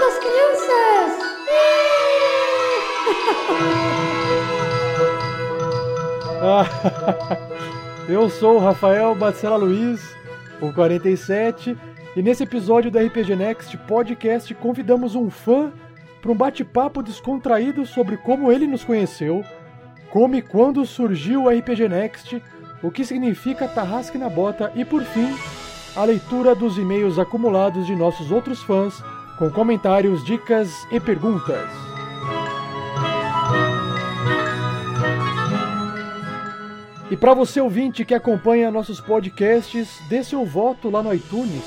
das crianças! Eu sou o Rafael Bacela Luiz, o 47, e nesse episódio do RPG Next Podcast convidamos um fã para um bate-papo descontraído sobre como ele nos conheceu, como e quando surgiu o RPG Next, o que significa Tarrasque na Bota e, por fim, a leitura dos e-mails acumulados de nossos outros fãs, com comentários, dicas e perguntas. E para você ouvinte que acompanha nossos podcasts, dê seu voto lá no iTunes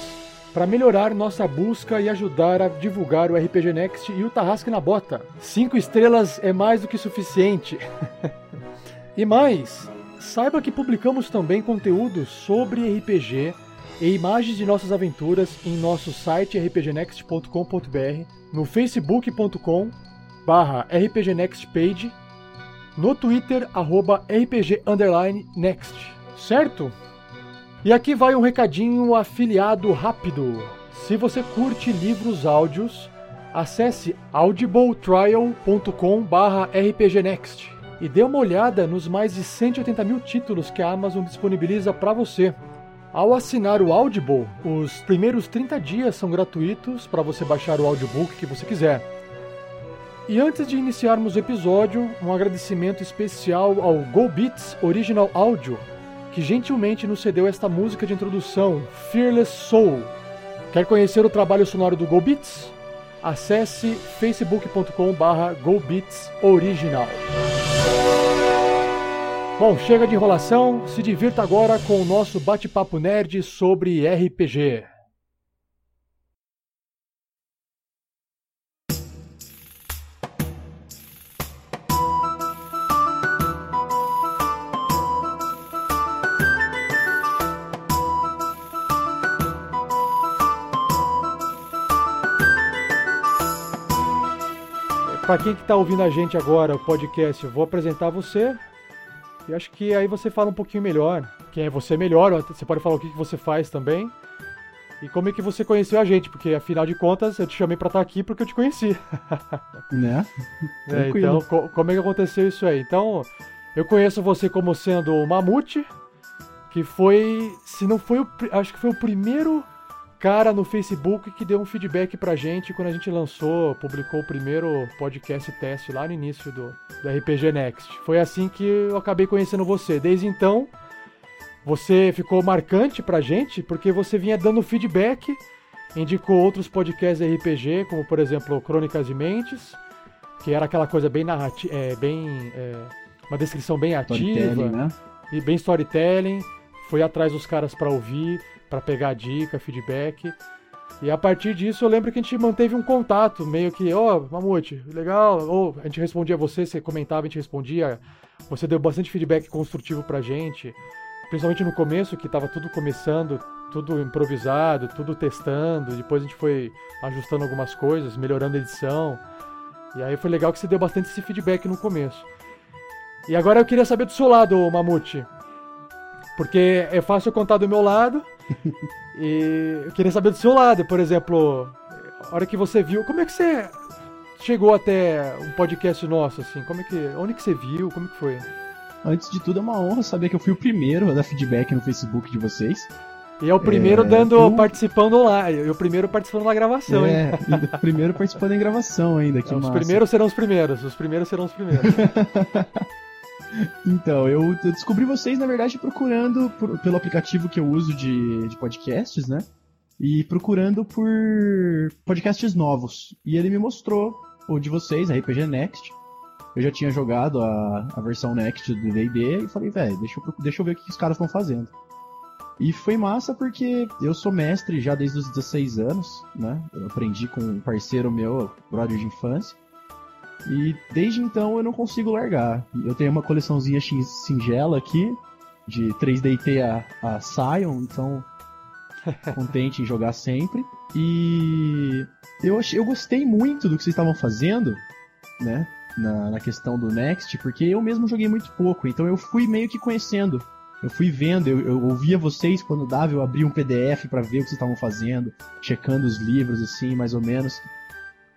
para melhorar nossa busca e ajudar a divulgar o RPG Next e o Tarrasque na Bota. Cinco estrelas é mais do que suficiente. e mais, saiba que publicamos também conteúdo sobre RPG e imagens de nossas aventuras em nosso site rpgnext.com.br, no facebook.com barra rpgnextpage, no twitter arroba rpg next, certo? E aqui vai um recadinho afiliado rápido. Se você curte livros áudios, acesse audibletrial.com/rpgnext e dê uma olhada nos mais de 180 mil títulos que a Amazon disponibiliza para você. Ao assinar o Audible, os primeiros 30 dias são gratuitos para você baixar o audiobook que você quiser. E antes de iniciarmos o episódio, um agradecimento especial ao GoBeats Original Audio que gentilmente nos cedeu esta música de introdução, Fearless Soul. Quer conhecer o trabalho sonoro do GoBeats? Acesse facebook.com/barra Original. Bom, chega de enrolação, se divirta agora com o nosso bate-papo nerd sobre RPG. Para quem que tá ouvindo a gente agora, o podcast, vou apresentar você. E acho que aí você fala um pouquinho melhor. Quem é você melhor, você pode falar o que, que você faz também. E como é que você conheceu a gente, porque afinal de contas eu te chamei para estar tá aqui porque eu te conheci. Né? é, então, co como é que aconteceu isso aí? Então, eu conheço você como sendo o Mamute, que foi, se não foi o, acho que foi o primeiro cara no Facebook que deu um feedback pra gente quando a gente lançou, publicou o primeiro podcast teste lá no início do, do RPG Next. Foi assim que eu acabei conhecendo você. Desde então, você ficou marcante pra gente porque você vinha dando feedback, indicou outros podcasts RPG, como por exemplo Crônicas de Mentes, que era aquela coisa bem narrativa, é, bem. É, uma descrição bem ativa né? e bem storytelling. Foi atrás dos caras para ouvir para pegar dica, feedback. E a partir disso eu lembro que a gente manteve um contato, meio que, ó, oh, Mamute, legal, ou a gente respondia você, você comentava, a gente respondia. Você deu bastante feedback construtivo pra gente, principalmente no começo, que tava tudo começando, tudo improvisado, tudo testando, depois a gente foi ajustando algumas coisas, melhorando a edição. E aí foi legal que você deu bastante esse feedback no começo. E agora eu queria saber do seu lado, Mamute. Porque é fácil contar do meu lado, e eu queria saber do seu lado, por exemplo, a hora que você viu, como é que você chegou até um podcast nosso, assim? Como é que, onde que você viu? Como que foi? Antes de tudo, é uma honra saber que eu fui o primeiro a dar feedback no Facebook de vocês. E é o primeiro é, dando, eu... participando lá, e o primeiro participando da gravação, é, hein? o primeiro participando em gravação ainda, que é, Os primeiros serão os primeiros, os primeiros serão os primeiros. Então, eu, descobri vocês, na verdade, procurando por, pelo aplicativo que eu uso de, de podcasts, né? E procurando por podcasts novos. E ele me mostrou o de vocês, a RPG Next. Eu já tinha jogado a, a versão Next do D&D e falei, velho, deixa, eu, deixa eu ver o que os caras estão fazendo. E foi massa porque eu sou mestre já desde os 16 anos, né? Eu aprendi com um parceiro meu, brother de infância. E desde então eu não consigo largar. Eu tenho uma coleçãozinha singela aqui, de 3DT a, a Sion, então contente em jogar sempre. E eu, achei, eu gostei muito do que vocês estavam fazendo, né? Na, na questão do Next, porque eu mesmo joguei muito pouco, então eu fui meio que conhecendo. Eu fui vendo, eu, eu ouvia vocês quando dava, eu abria um PDF para ver o que vocês estavam fazendo, checando os livros, assim, mais ou menos.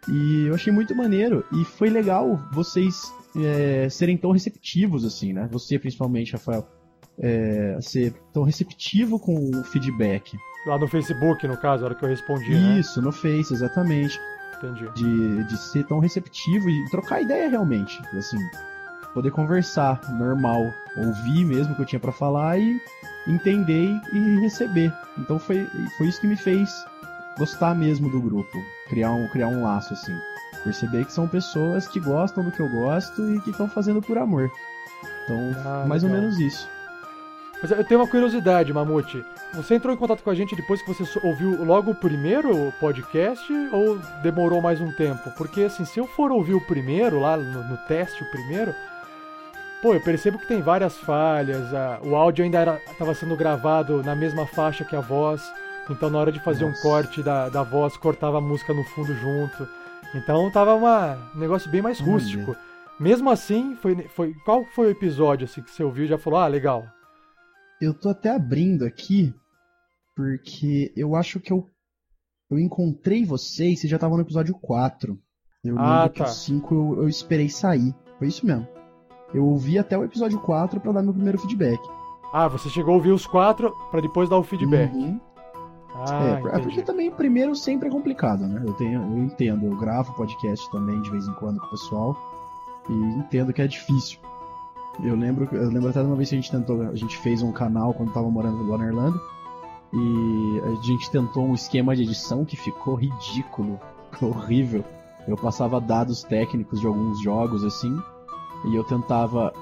E eu achei muito maneiro. E foi legal vocês é, serem tão receptivos, assim, né? Você, principalmente, Rafael. É, ser tão receptivo com o feedback. Lá no Facebook, no caso, a hora que eu respondi. Né? Isso, né? no Face, exatamente. Entendi. De, de ser tão receptivo e trocar ideia realmente. Assim, poder conversar normal, ouvir mesmo o que eu tinha para falar e entender e receber. Então foi, foi isso que me fez gostar mesmo do grupo, criar um, criar um laço assim. Perceber que são pessoas que gostam do que eu gosto e que estão fazendo por amor. Então, ah, mais legal. ou menos isso. Mas eu tenho uma curiosidade, Mamute. Você entrou em contato com a gente depois que você ouviu logo o primeiro podcast ou demorou mais um tempo? Porque, assim, se eu for ouvir o primeiro, lá no, no teste, o primeiro, pô, eu percebo que tem várias falhas. A, o áudio ainda estava sendo gravado na mesma faixa que a voz. Então, na hora de fazer Nossa. um corte da, da voz, cortava a música no fundo junto. Então, tava uma, um negócio bem mais rústico. Mesmo assim, foi, foi qual foi o episódio assim, que você ouviu e já falou, ah, legal, eu tô até abrindo aqui, porque eu acho que eu, eu encontrei vocês, vocês já estavam no episódio 4. Eu ah, lembro tá. que o 5 eu, eu esperei sair. Foi isso mesmo. Eu ouvi até o episódio 4 para dar meu primeiro feedback. Ah, você chegou a ouvir os quatro para depois dar o feedback. Uhum. Ah, é, é porque também primeiro sempre é complicado, né? Eu, tenho, eu entendo, eu gravo podcast também de vez em quando com o pessoal e entendo que é difícil. Eu lembro, eu lembro até de uma vez que a gente tentou, a gente fez um canal quando tava morando lá na Irlanda. E a gente tentou um esquema de edição que ficou ridículo, horrível. Eu passava dados técnicos de alguns jogos assim, e eu tentava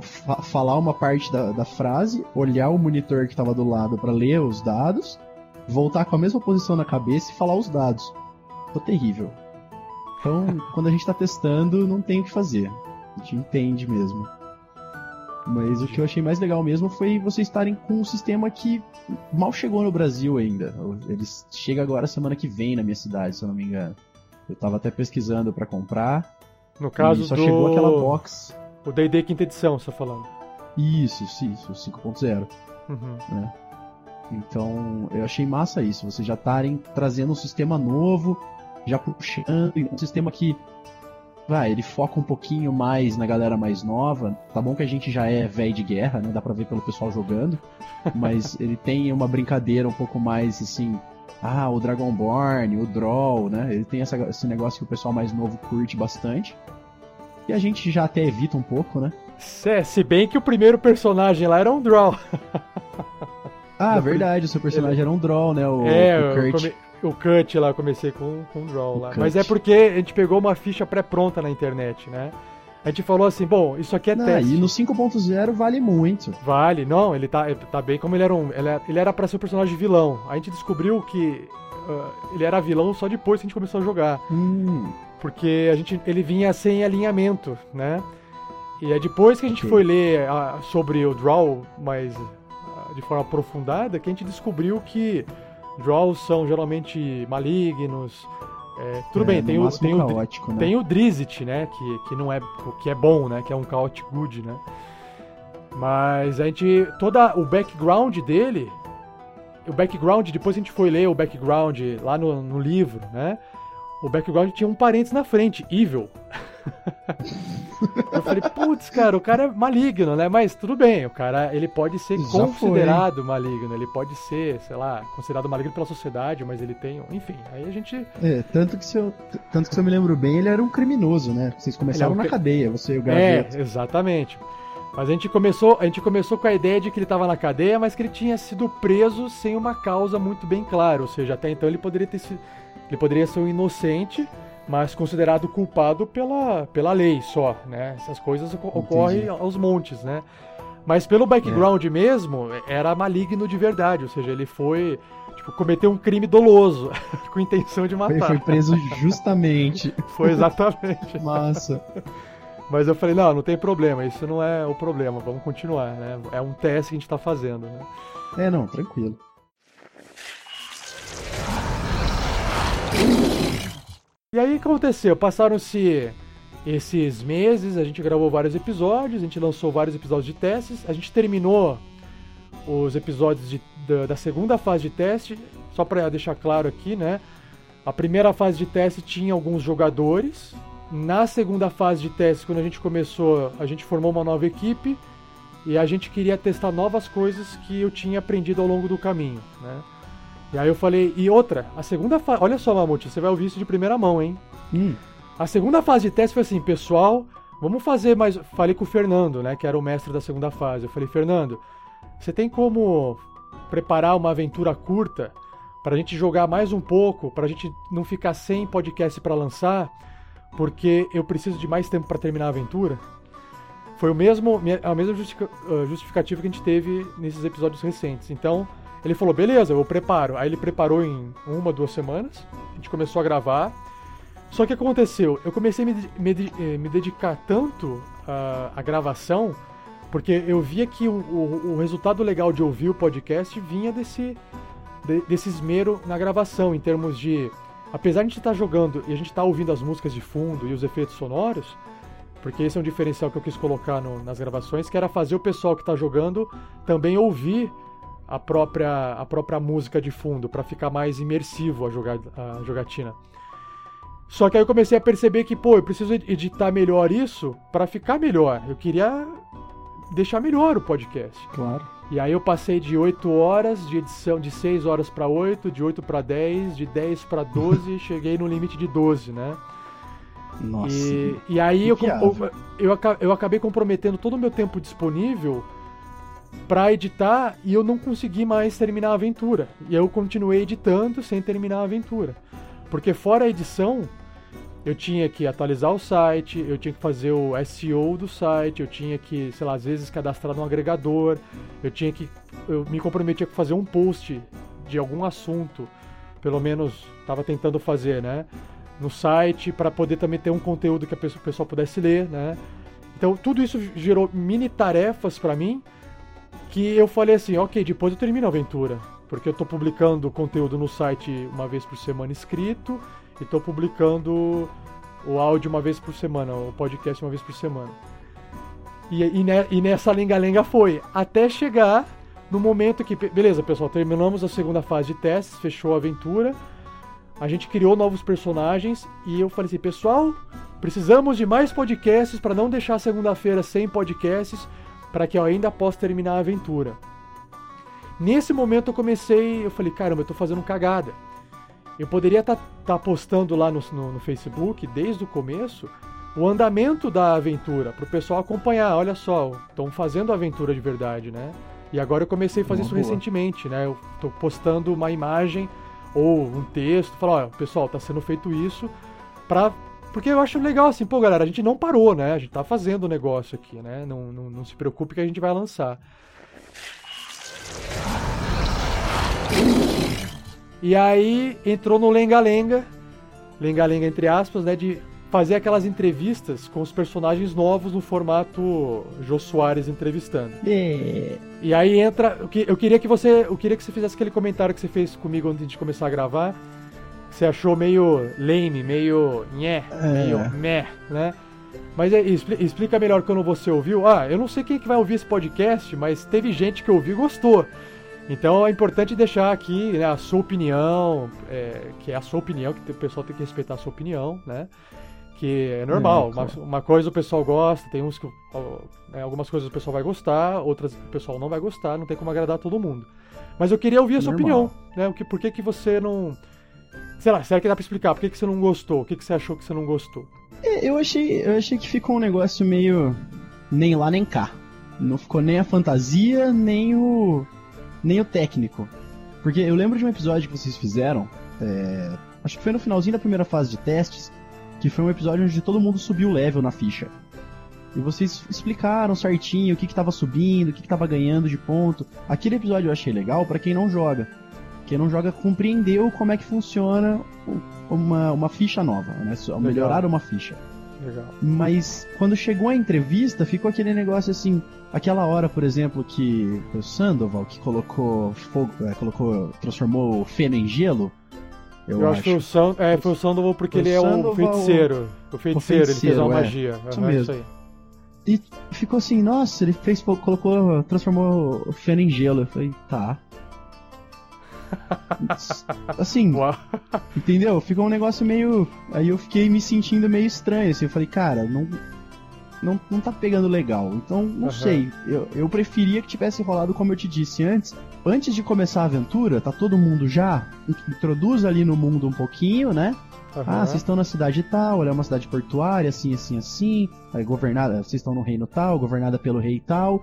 fa falar uma parte da, da, frase, olhar o monitor que estava do lado para ler os dados, voltar com a mesma posição na cabeça e falar os dados. Ficou terrível. Então, quando a gente está testando, não tem o que fazer. A gente entende mesmo. Mas o que eu achei mais legal mesmo foi vocês estarem com um sistema que mal chegou no Brasil ainda. Ele chega agora semana que vem na minha cidade, se eu não me engano. Eu tava até pesquisando para comprar. No caso só do... chegou aquela box. O D&D quinta edição, você tá falando. Isso, isso, 5.0. Uhum. Né? Então, eu achei massa isso. Vocês já estarem trazendo um sistema novo, já puxando um sistema que vai, ele foca um pouquinho mais na galera mais nova. Tá bom que a gente já é velho de guerra, né? Dá pra ver pelo pessoal jogando. Mas ele tem uma brincadeira um pouco mais assim. Ah, o Dragonborn, o Draw, né? Ele tem essa, esse negócio que o pessoal mais novo curte bastante. E a gente já até evita um pouco, né? É, se bem que o primeiro personagem lá era um Draw. ah, verdade, o seu personagem ele... era um Draw, né? O, é, o Kurt. Come o cut lá, eu comecei com, com o draw o lá. Cut. Mas é porque a gente pegou uma ficha pré-pronta na internet, né? A gente falou assim, bom, isso aqui é não, teste. E no 5.0 vale muito. Vale, não, ele tá, tá bem como ele era um. Ele era pra ser um personagem vilão. A gente descobriu que uh, ele era vilão só depois que a gente começou a jogar. Hum. Porque a gente, ele vinha sem alinhamento, né? E é depois que a gente okay. foi ler uh, sobre o Draw mais de forma aprofundada que a gente descobriu que Draws são geralmente malignos. É, tudo é, bem, tem o, tem, caótico, o, né? tem o Drizzt, né? Que, que não é que é bom, né? Que é um Chaotic Good, né? Mas a gente. Toda o background dele. O background, depois a gente foi ler o background lá no, no livro, né? O background tinha um parênteses na frente, Evil. eu falei, putz, cara, o cara é maligno, né? Mas tudo bem, o cara ele pode ser Já considerado foi. maligno, ele pode ser, sei lá, considerado maligno pela sociedade, mas ele tem, enfim, aí a gente. É, tanto que se eu, tanto que se eu me lembro bem, ele era um criminoso, né? Vocês começaram é um... na cadeia, você e o Graveto. É, exatamente. Mas a gente começou, a gente começou com a ideia de que ele estava na cadeia, mas que ele tinha sido preso sem uma causa muito bem clara, ou seja, até então ele poderia ter sido, ele poderia ser um inocente mas considerado culpado pela, pela lei só, né? Essas coisas ocorrem aos montes, né? Mas pelo background é. mesmo, era maligno de verdade, ou seja, ele foi, tipo, cometeu um crime doloso, com intenção de matar. Ele foi preso justamente. foi exatamente. Massa. Mas eu falei, não, não tem problema, isso não é o problema, vamos continuar, né? É um teste que a gente tá fazendo, né? É, não, tranquilo. E aí o que aconteceu? Passaram-se esses meses, a gente gravou vários episódios, a gente lançou vários episódios de testes, a gente terminou os episódios de, da, da, segunda fase de teste, só para deixar claro aqui, né? A primeira fase de teste tinha alguns jogadores. Na segunda fase de teste, quando a gente começou, a gente formou uma nova equipe e a gente queria testar novas coisas que eu tinha aprendido ao longo do caminho, né? E aí eu falei, e outra, a segunda fase, olha só, Mamute, você vai ouvir isso de primeira mão, hein? Hum. A segunda fase de teste foi assim, pessoal, vamos fazer mais. Falei com o Fernando, né, que era o mestre da segunda fase. Eu falei, Fernando, você tem como preparar uma aventura curta pra gente jogar mais um pouco, pra gente não ficar sem podcast para lançar, porque eu preciso de mais tempo para terminar a aventura? Foi o mesmo, a mesma justificativa que a gente teve nesses episódios recentes. Então, ele falou, beleza, eu preparo. Aí ele preparou em uma, duas semanas. A gente começou a gravar. Só que aconteceu, eu comecei a me, me, eh, me dedicar tanto à, gravação, porque eu via que o, o, o, resultado legal de ouvir o podcast vinha desse, de, desse esmero na gravação, em termos de. Apesar de a gente estar tá jogando e a gente estar tá ouvindo as músicas de fundo e os efeitos sonoros, porque esse é um diferencial que eu quis colocar no, nas gravações, que era fazer o pessoal que está jogando também ouvir a própria, a própria música de fundo, para ficar mais imersivo a, joga, a jogatina. Só que aí eu comecei a perceber que, pô, eu preciso editar melhor isso para ficar melhor. Eu queria deixar melhor o podcast. Claro. E aí eu passei de 8 horas de edição, de 6 horas para 8, de 8 para 10, de 10 para 12, cheguei no limite de 12, né? Nossa. E, e aí eu, eu, eu, eu acabei comprometendo todo o meu tempo disponível para editar e eu não consegui mais terminar a aventura. E eu continuei editando sem terminar a aventura. Porque fora a edição, eu tinha que atualizar o site, eu tinha que fazer o SEO do site, eu tinha que, sei lá, às vezes cadastrar no agregador, eu tinha que eu me comprometia com fazer um post de algum assunto, pelo menos estava tentando fazer, né, no site para poder também ter um conteúdo que a pessoa, o pessoal pudesse ler, né? Então, tudo isso gerou mini tarefas para mim que eu falei assim, ok, depois eu termino a aventura. Porque eu tô publicando conteúdo no site uma vez por semana escrito e tô publicando o áudio uma vez por semana, o podcast uma vez por semana. E, e, e nessa lenga-lenga foi, até chegar no momento que, beleza, pessoal, terminamos a segunda fase de testes, fechou a aventura, a gente criou novos personagens e eu falei assim, pessoal, precisamos de mais podcasts para não deixar segunda-feira sem podcasts para que eu ainda possa terminar a aventura. Nesse momento eu comecei, eu falei, caramba, eu tô fazendo cagada. Eu poderia estar tá, tá postando lá no, no, no, Facebook, desde o começo, o andamento da aventura, para o pessoal acompanhar. Olha só, estão fazendo a aventura de verdade, né? E agora eu comecei a fazer uma isso boa. recentemente, né? Eu estou postando uma imagem ou um texto, falar, olha, pessoal, está sendo feito isso para porque eu acho legal assim, pô, galera, a gente não parou, né? A gente tá fazendo o negócio aqui, né? Não, não, não se preocupe que a gente vai lançar. E aí entrou no lenga-lenga, lenga-lenga entre aspas, né? De fazer aquelas entrevistas com os personagens novos no formato Jô Soares entrevistando. É. E aí entra. Eu queria que você. Eu queria que você fizesse aquele comentário que você fez comigo antes de começar a gravar você achou meio lame, meio nhé, é. meio meh, né? Mas é, explica melhor quando você ouviu. Ah, eu não sei quem que vai ouvir esse podcast, mas teve gente que ouviu e gostou. Então é importante deixar aqui né, a sua opinião, é, que é a sua opinião, que o pessoal tem que respeitar a sua opinião, né? Que é normal. É, claro. uma, uma, coisa o pessoal gosta, tem uns que. Né, algumas coisas o pessoal vai gostar, outras o pessoal não vai gostar, não tem como agradar todo mundo. Mas eu queria ouvir a sua normal. opinião, né? O que, por que, que você não Sei lá, será que dá pra explicar? Por que, que você não gostou? O que, que você achou que você não gostou? É, eu achei, eu achei que ficou um negócio meio. nem lá nem cá. Não ficou nem a fantasia, nem o. nem o técnico. Porque eu lembro de um episódio que vocês fizeram, é, acho que foi no finalzinho da primeira fase de testes, que foi um episódio onde todo mundo subiu o level na ficha. E vocês explicaram certinho o que estava subindo, o que estava ganhando de ponto. Aquele episódio eu achei legal para quem não joga. Quem não joga compreendeu como é que funciona uma, uma ficha nova, né? Melhorar uma ficha. Legal. Mas quando chegou a entrevista, ficou aquele negócio assim. Aquela hora, por exemplo, que o Sandoval que colocou fogo, é, colocou, transformou feno em gelo. Eu, eu acho, que foi o, Sand, é, foi o Sandoval porque ele é um feiticeiro. O feiticeiro, o feiticeiro ele fez uma é. magia. Isso uhum, mesmo. Isso. E ficou assim, nossa, ele fez, colocou, transformou o feno em gelo. Eu falei, tá. Assim, Uau. entendeu? Ficou um negócio meio. Aí eu fiquei me sentindo meio estranho, assim. Eu falei, cara, não. Não, não tá pegando legal. Então, não Aham. sei. Eu, eu preferia que tivesse rolado como eu te disse antes. Antes de começar a aventura, tá todo mundo já. Introduz ali no mundo um pouquinho, né? Aham. Ah, vocês estão na cidade tal, ela é uma cidade portuária, assim, assim, assim. Aí governada, vocês estão no reino tal, governada pelo rei tal.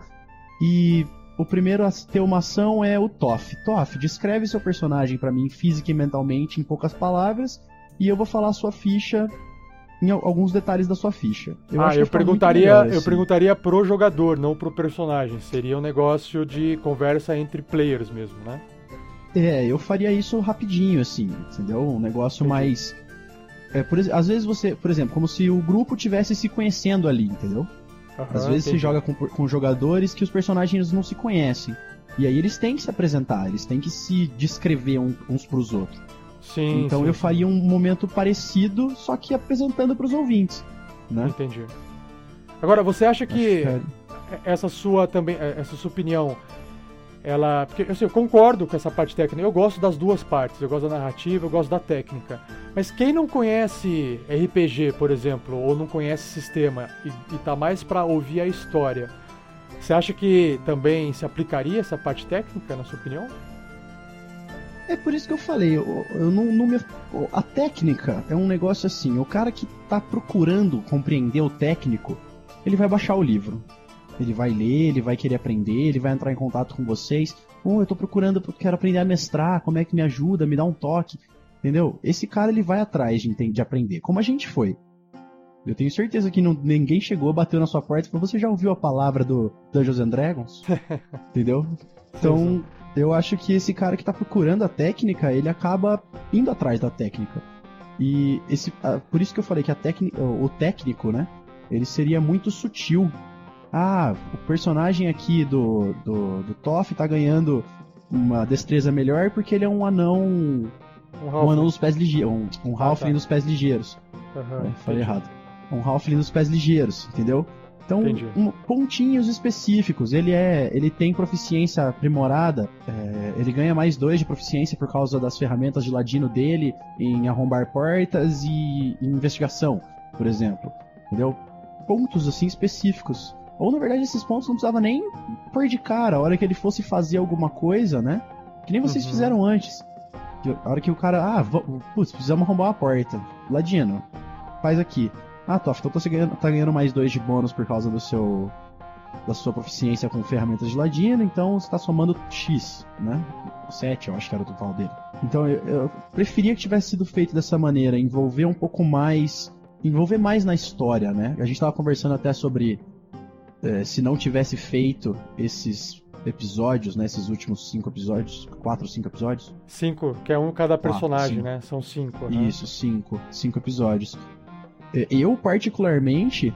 E o primeiro a ter uma ação é o Toff. Toff, descreve seu personagem pra mim física e mentalmente em poucas palavras e eu vou falar a sua ficha em al- alguns detalhes da sua ficha. ah, eu fica muito perguntaria, eu assim. perguntaria pro jogador, não pro personagem. Seria um negócio de conversa entre players mesmo, né? É, eu faria isso rapidinho, assim, entendeu? Um negócio Entendi. mais. É, por às vezes você, por exemplo, como se o grupo tivesse se conhecendo ali, entendeu? Às Aham, vezes você entendi. joga com, com jogadores que os personagens não se conhecem. E aí eles têm que se apresentar, eles têm que se descrever um- uns pros outros. Sim, então sim, eu faria um momento parecido, só que apresentando pros ouvintes. Né? Entendi. Agora, você acha que Acho essa sua também, essa sua opinião, ela, porque assim, eu concordo com essa parte técnica. Eu gosto das duas partes. Eu gosto da narrativa, eu gosto da técnica. Mas quem não conhece RPG, por exemplo, ou não conhece sistema e, e tá mais pra ouvir a história, você acha que também se aplicaria essa parte técnica, na sua opinião? É por isso que eu falei, eu, eu não, não me- a técnica é um negócio assim, o cara que tá procurando compreender o técnico, ele vai baixar o livro. Ele vai ler, ele vai querer aprender, ele vai entrar em contato com vocês. Oh, eu tô procurando, quero aprender a mestrar, como é que me ajuda, me dá um toque. Entendeu? Esse cara ele vai atrás de, de aprender, como a gente foi. Eu tenho certeza que não- ninguém chegou, bateu na sua porta e falou: Você já ouviu a palavra do Dungeons and Dragons? Entendeu? Então, eu acho que esse cara que tá procurando a técnica, ele acaba indo atrás da técnica. E esse, por isso que eu falei que a técnica, o técnico, né? Ele seria muito sutil. Ah, o personagem aqui do, do, do Toff tá ganhando uma destreza melhor porque ele é um anão. Um Um anão dos pés ligeiros. Um, um Ah, Halfling tá. dos pés ligeiros. Aham, É, falei errado. Um Halfling dos pés ligeiros, entendeu? Então, um- pontinhos específicos. Ele é, ele tem proficiência aprimorada. é, ele ganha mais dois de proficiência por causa das ferramentas de ladino dele em arrombar portas e em investigação, por exemplo. Entendeu? Pontos assim específicos. Ou na verdade esses pontos não precisava nem pôr de cara. A hora que ele fosse fazer alguma coisa, né? Que nem vocês Uhum. fizeram antes. A hora que o cara, ah, putz, precisamos arrombar uma porta. Ladino, faz aqui. Ah, Toff, então você ganhando, tá ganhando mais dois de bônus por causa do seu. da sua proficiência com ferramentas de ladino, então você tá somando X, né? 7, eu acho que era o total dele. Então eu, eu preferia que tivesse sido feito dessa maneira, envolver um pouco mais. envolver mais na história, né? A gente tava conversando até sobre eh, se não tivesse feito esses episódios, né? Esses últimos cinco episódios, quatro ou cinco episódios. Cinco, que é um cada personagem, cinco. né? São cinco. né? Isso, cinco. Cinco episódios. É, Eu, particularmente,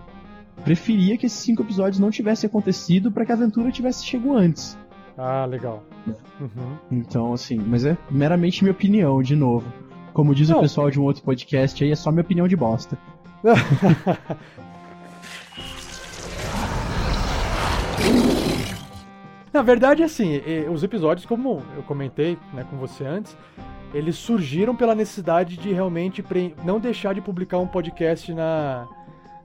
preferia que esses cinco episódios não tivessem acontecido para que a aventura tivesse chegado antes. Ah, legal. É. Uhum. Então, assim, mas é meramente minha opinião, de novo. Como diz Não. o pessoal de um outro podcast aí, é só minha opinião de bosta. Na verdade, assim, os episódios, como eu comentei né, com você antes, eles surgiram pela necessidade de realmente não deixar de publicar um podcast na,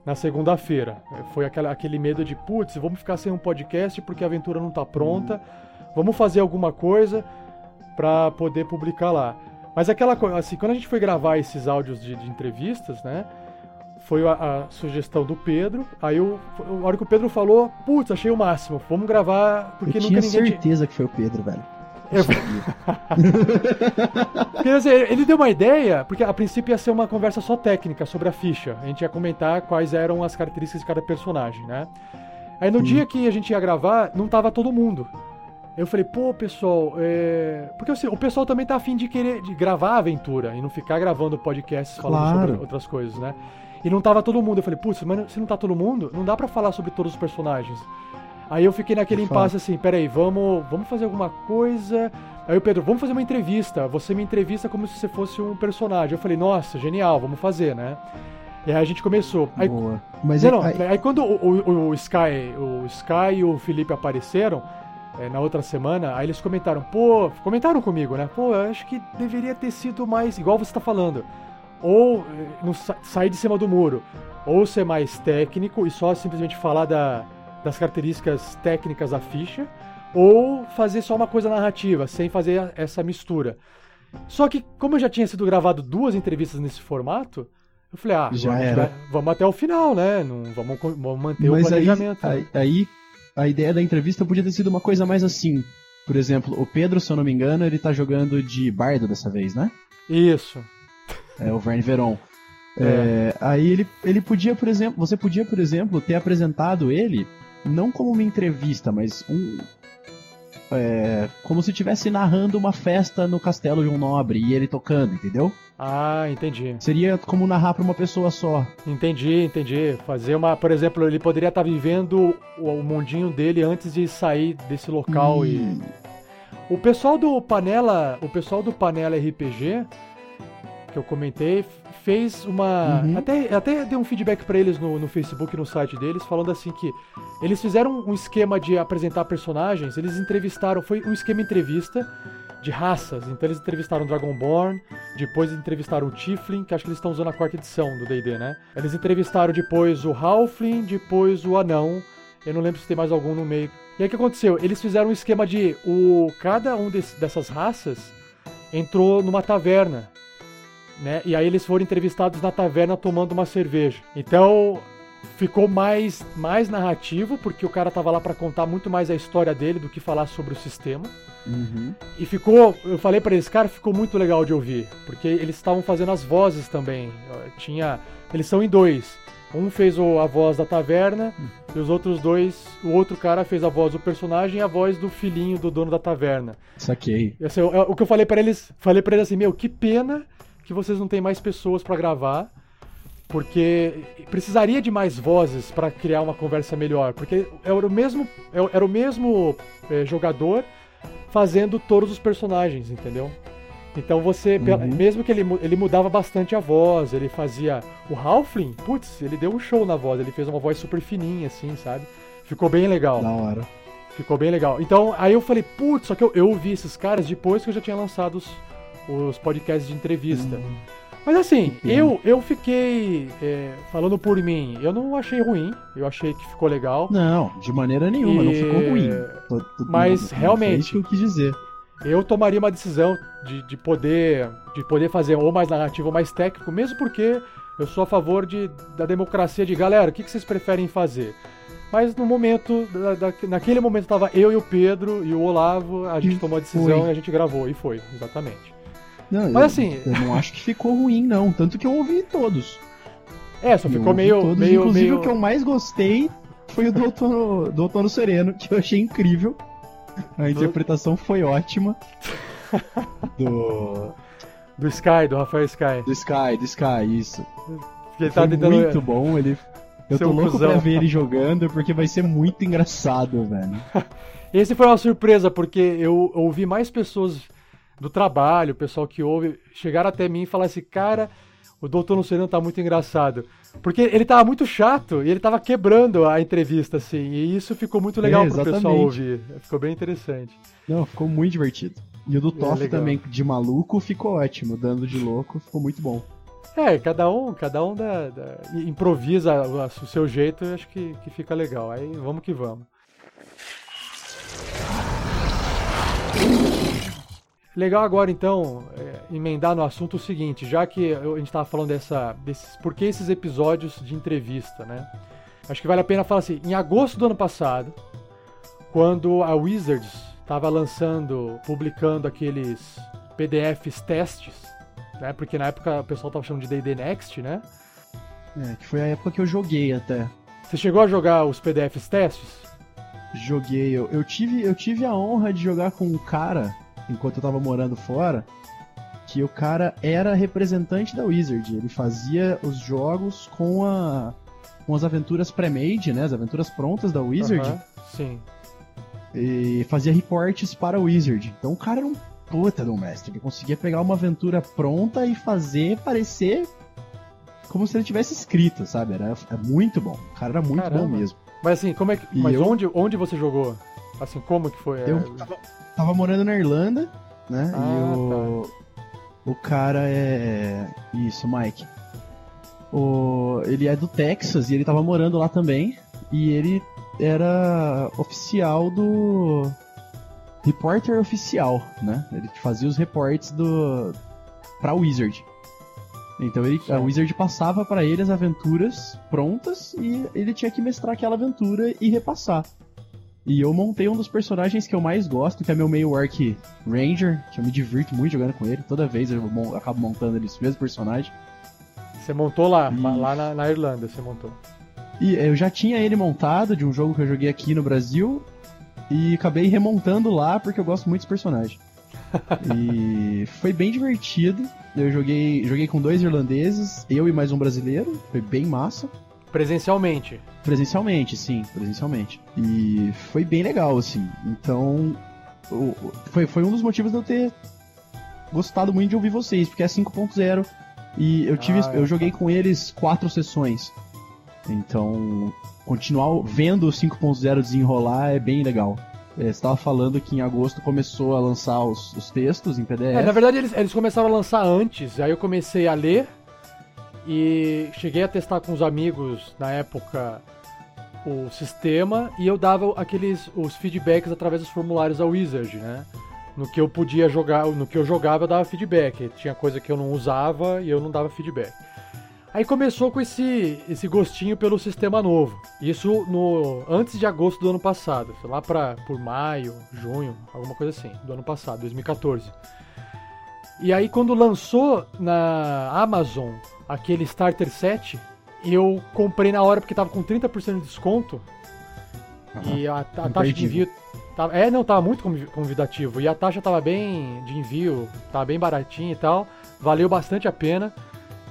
na segunda-feira. Foi aquela, aquele medo de, putz, vamos ficar sem um podcast porque a aventura não tá pronta, vamos fazer alguma coisa pra poder publicar lá. Mas aquela coisa, assim, quando a gente foi gravar esses áudios de, de entrevistas, né? Foi a, a sugestão do Pedro. Aí eu, a hora que o Pedro falou, putz, achei o máximo. Vamos gravar porque eu nunca tinha ninguém. tinha- certeza que foi o Pedro, velho. Eu- Porque, assim, ele deu uma ideia, porque a princípio ia ser uma conversa só técnica sobre a ficha. A gente ia comentar quais eram as características de cada personagem, né? Aí no Sim. dia que a gente ia gravar, não tava todo mundo. Eu falei, pô, pessoal, é... porque assim, o pessoal também tá afim de querer de gravar a aventura e não ficar gravando podcasts falando Claro. sobre outras coisas, né? E não tava todo mundo. Eu falei, putz, mas se não tá todo mundo, não dá pra falar sobre todos os personagens. Aí eu fiquei naquele impasse assim, peraí, vamos, vamos fazer alguma coisa. Aí o Pedro, vamos fazer uma entrevista. Você me entrevista como se você fosse um personagem. Eu falei, nossa, genial, vamos fazer, né? E aí a gente começou. Aí, Boa. Mas não, não, aí- aí quando o, o- o Sky, o Sky e o Felipe apareceram, é, na outra semana, aí eles comentaram, pô, comentaram comigo, né? Pô, eu acho que deveria ter sido mais, igual você tá falando, ou é, não sair de cima do muro, ou ser mais técnico e só simplesmente falar da, das características técnicas da ficha, ou fazer só uma coisa narrativa, sem fazer essa mistura. Só que, como eu já tinha sido gravado duas entrevistas nesse formato, eu falei, ah, já vamos, era. vamos até o final, né? Não, vamos, vamos manter Mas o planejamento. Aí, aí, aí, a ideia da entrevista podia ter sido uma coisa mais assim. Por exemplo, o Pedro, se eu não me engano, ele tá jogando de bardo dessa vez, né? Isso. É o Verne Veron. É. É, aí ele, ele podia, por exemplo, você podia, por exemplo, ter apresentado ele não como uma entrevista, mas um, é, como se estivesse narrando uma festa no castelo de um nobre e ele tocando, entendeu? Ah, entendi. Seria como narrar para uma pessoa só. Entendi, entendi. Fazer uma, por exemplo, ele poderia estar tá vivendo o, mundinho dele antes de sair desse local e... e o pessoal do Panela, o pessoal do Panela RPG que eu comentei, fez uma. Uhum. Até, até dei um feedback para eles no, no Facebook no site deles, falando assim que eles fizeram um esquema de apresentar personagens, eles entrevistaram, foi um esquema entrevista de raças. Então eles entrevistaram o Dragonborn, depois entrevistaram o Tiflin, que acho que eles estão usando a quarta edição do D&D, né? Eles entrevistaram depois o Halfling, depois o Anão. Eu não lembro se tem mais algum no meio. E aí o que aconteceu? Eles fizeram um esquema de o cada um desse, dessas raças entrou numa taverna né? E aí eles foram entrevistados na taverna tomando uma cerveja. Então ficou mais, mais narrativo, porque o cara tava lá para contar muito mais a história dele do que falar sobre o sistema. Uhum. E ficou, eu falei para eles, cara, ficou muito legal de ouvir, porque eles estavam fazendo as vozes também. Tinha, eles são em dois. Um fez a voz da taverna uhum. e os outros dois, o outro cara fez a voz do personagem e a voz do filhinho do dono da taverna. Saquei. Assim, o, o que eu falei para eles, falei para eles assim, meu, que pena que vocês não têm mais pessoas para gravar, porque precisaria de mais vozes para criar uma conversa melhor, porque era o mesmo, era o mesmo é, jogador fazendo todos os personagens, entendeu? Então você, uhum. mesmo que ele, ele mudava bastante a voz, ele fazia. O Halfling, putz, ele deu um show na voz, ele fez uma voz super fininha, assim, sabe? Ficou bem legal. Da hora. Ficou bem legal. Então, aí eu falei, putz, só que eu, eu ouvi esses caras depois que eu já tinha lançado os, os podcasts de entrevista. Hum. Mas assim, eu, eu fiquei é, falando por mim, eu não achei ruim, eu achei que ficou legal. Não, de maneira nenhuma, e... não ficou ruim. Mas não, realmente. Não isso que eu quis dizer. Eu tomaria uma decisão de, de, poder, de poder fazer ou mais narrativo ou mais técnico, mesmo porque eu sou a favor de, da democracia de galera, o que, que vocês preferem fazer? Mas no momento, da, da, naquele momento estava eu e o Pedro e o Olavo, a gente e tomou a decisão foi. e a gente gravou, e foi, exatamente. Não, Mas eu, assim. Eu não acho que ficou ruim, não. Tanto que eu ouvi todos. É, só ficou meio, todos, meio. Inclusive, meio... o que eu mais gostei foi o do Outono, do Outono Sereno, que eu achei incrível. A interpretação foi ótima. Do. Do Sky, do Rafael Sky. Do Sky, do Sky, isso. Ele tá tentando... muito bom, ele. Eu tô louco cuzão. pra ver ele jogando, porque vai ser muito engraçado, velho. Esse foi uma surpresa, porque eu ouvi mais pessoas do trabalho, o pessoal que ouve, chegaram até mim e falaram assim, cara, o Doutor Luciano tá muito engraçado. Porque ele tava muito chato e ele tava quebrando a entrevista, assim, e isso ficou muito legal é, pro pessoal ouvir. Ficou bem interessante. Não, ficou muito divertido. E o do Toff é, também, de maluco, ficou ótimo. Dando de louco, ficou muito bom. É, cada um, cada um da, da improvisa o seu jeito, eu acho que, que fica legal. Aí vamos que vamos. Legal agora, então, é, emendar no assunto o seguinte, já que a gente estava falando dessa, desses, por que esses episódios de entrevista, né? Acho que vale a pena falar assim, em agosto do ano passado, quando a Wizards estava lançando, publicando aqueles PDFs testes, né? Porque na época o pessoal estava chamando de D&D Next, né? É, que foi a época que eu joguei até. Você chegou a jogar os PDFs testes? Joguei. Eu, eu tive, eu tive a honra de jogar com um cara enquanto eu tava morando fora, que o cara era representante da Wizard. Ele fazia os jogos com a com as aventuras pré-made, né? As aventuras prontas da Wizard. Uhum, sim. E fazia reportes para a Wizard. Então o cara era um puta do mestre. Ele conseguia pegar uma aventura pronta e fazer parecer como se ele tivesse escrito, sabe? Era, era muito bom. O cara era muito Caramba. bom mesmo. Mas assim, como é que. E mas eu... onde, onde você jogou? Assim, como que foi? Eu tava, tava morando na Irlanda, né? Ah, e o, o cara é. Isso, Mike. O, ele é do Texas e ele tava morando lá também. E ele era oficial do. Repórter oficial, né? Ele fazia os reportes do. pra Wizard. Então ele, a. Wizard passava pra ele as aventuras prontas e ele tinha que mestrar aquela aventura e repassar. E eu montei um dos personagens que eu mais gosto, que é meu meio Orc Ranger, que eu me divirto muito jogando com ele. Toda vez eu acabo montando esse mesmo personagem. Você montou lá, Isso. lá na, na Irlanda, você montou. E eu já tinha ele montado de um jogo que eu joguei aqui no Brasil. E acabei remontando lá porque eu gosto muito desse personagem. e foi bem divertido. Eu joguei, joguei com dois irlandeses, eu e mais um brasileiro. Foi bem massa. Presencialmente. Presencialmente, sim, presencialmente. E foi bem legal, assim. Então, foi, foi um dos motivos de eu ter gostado muito de ouvir vocês, porque é 5.0 e eu tive, Ah, é. eu joguei com eles quatro sessões. Então, continuar vendo o 5.0 desenrolar é bem legal. É, você estava falando que em agosto começou a lançar os, os textos em PDF. É, na verdade, eles, eles começaram a lançar antes, aí eu comecei a ler e cheguei a testar com os amigos na época o sistema e eu dava aqueles os feedbacks através dos formulários da Wizard, né? No que eu podia jogar, no que eu jogava eu dava feedback. Tinha coisa que eu não usava e eu não dava feedback. Aí começou com esse, esse gostinho pelo sistema novo. Isso no antes de agosto do ano passado, lá para por maio, junho, alguma coisa assim, do ano passado, 2014. E aí quando lançou na Amazon aquele Starter Set, eu comprei na hora porque tava com 30% de desconto. Aham. E a, a taxa de envio. Tava, é, não, tava muito convi- convidativo. E a taxa tava bem de envio, tava bem baratinha e tal. Valeu bastante a pena.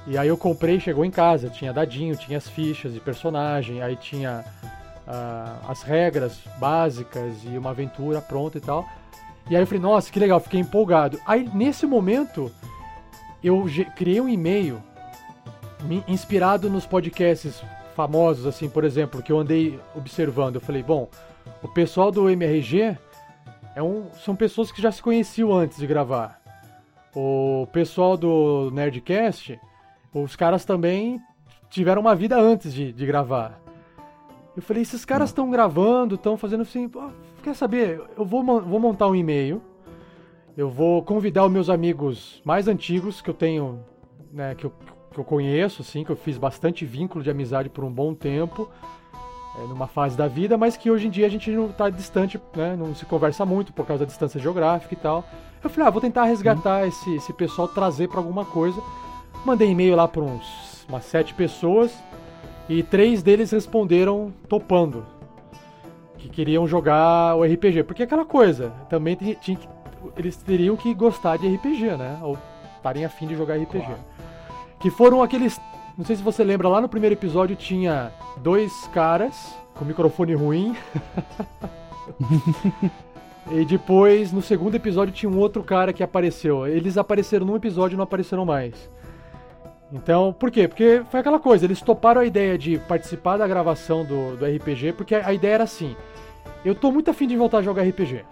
E aí eu comprei, chegou em casa. Tinha dadinho, tinha as fichas de personagem, aí tinha ah, as regras básicas e uma aventura pronta e tal. E aí eu falei, nossa, que legal, fiquei empolgado. Aí nesse momento eu criei um e-mail inspirado nos podcasts famosos, assim, por exemplo, que eu andei observando. Eu falei, bom, o pessoal do MRG é um, são pessoas que já se conheciam antes de gravar. O pessoal do Nerdcast, os caras também tiveram uma vida antes de, de gravar. Eu falei, esses caras estão gravando, estão fazendo assim, quer saber? Eu vou, vou montar um e-mail, eu vou convidar os meus amigos mais antigos que eu tenho, né, que eu, que eu conheço, assim, que eu fiz bastante vínculo de amizade por um bom tempo, é, numa fase da vida, mas que hoje em dia a gente não tá distante, né, não se conversa muito por causa da distância geográfica e tal. Eu falei, ah, vou tentar resgatar esse, esse pessoal, trazer pra alguma coisa. Mandei e-mail lá pra uns, umas sete pessoas e três deles responderam topando. Que queriam jogar o RPG. Porque é aquela coisa, também tinha que- eles teriam que gostar de RPG, né? Ou estarem afim de jogar RPG. Claro. Que foram aqueles. Não sei se você lembra, lá no primeiro episódio tinha dois caras com microfone ruim. e depois, no segundo episódio, tinha um outro cara que apareceu. Eles apareceram num episódio e não apareceram mais. Então, por quê? Porque foi aquela coisa, eles toparam a ideia de participar da gravação do, do RPG, porque a ideia era assim: eu tô muito afim de voltar a jogar RPG.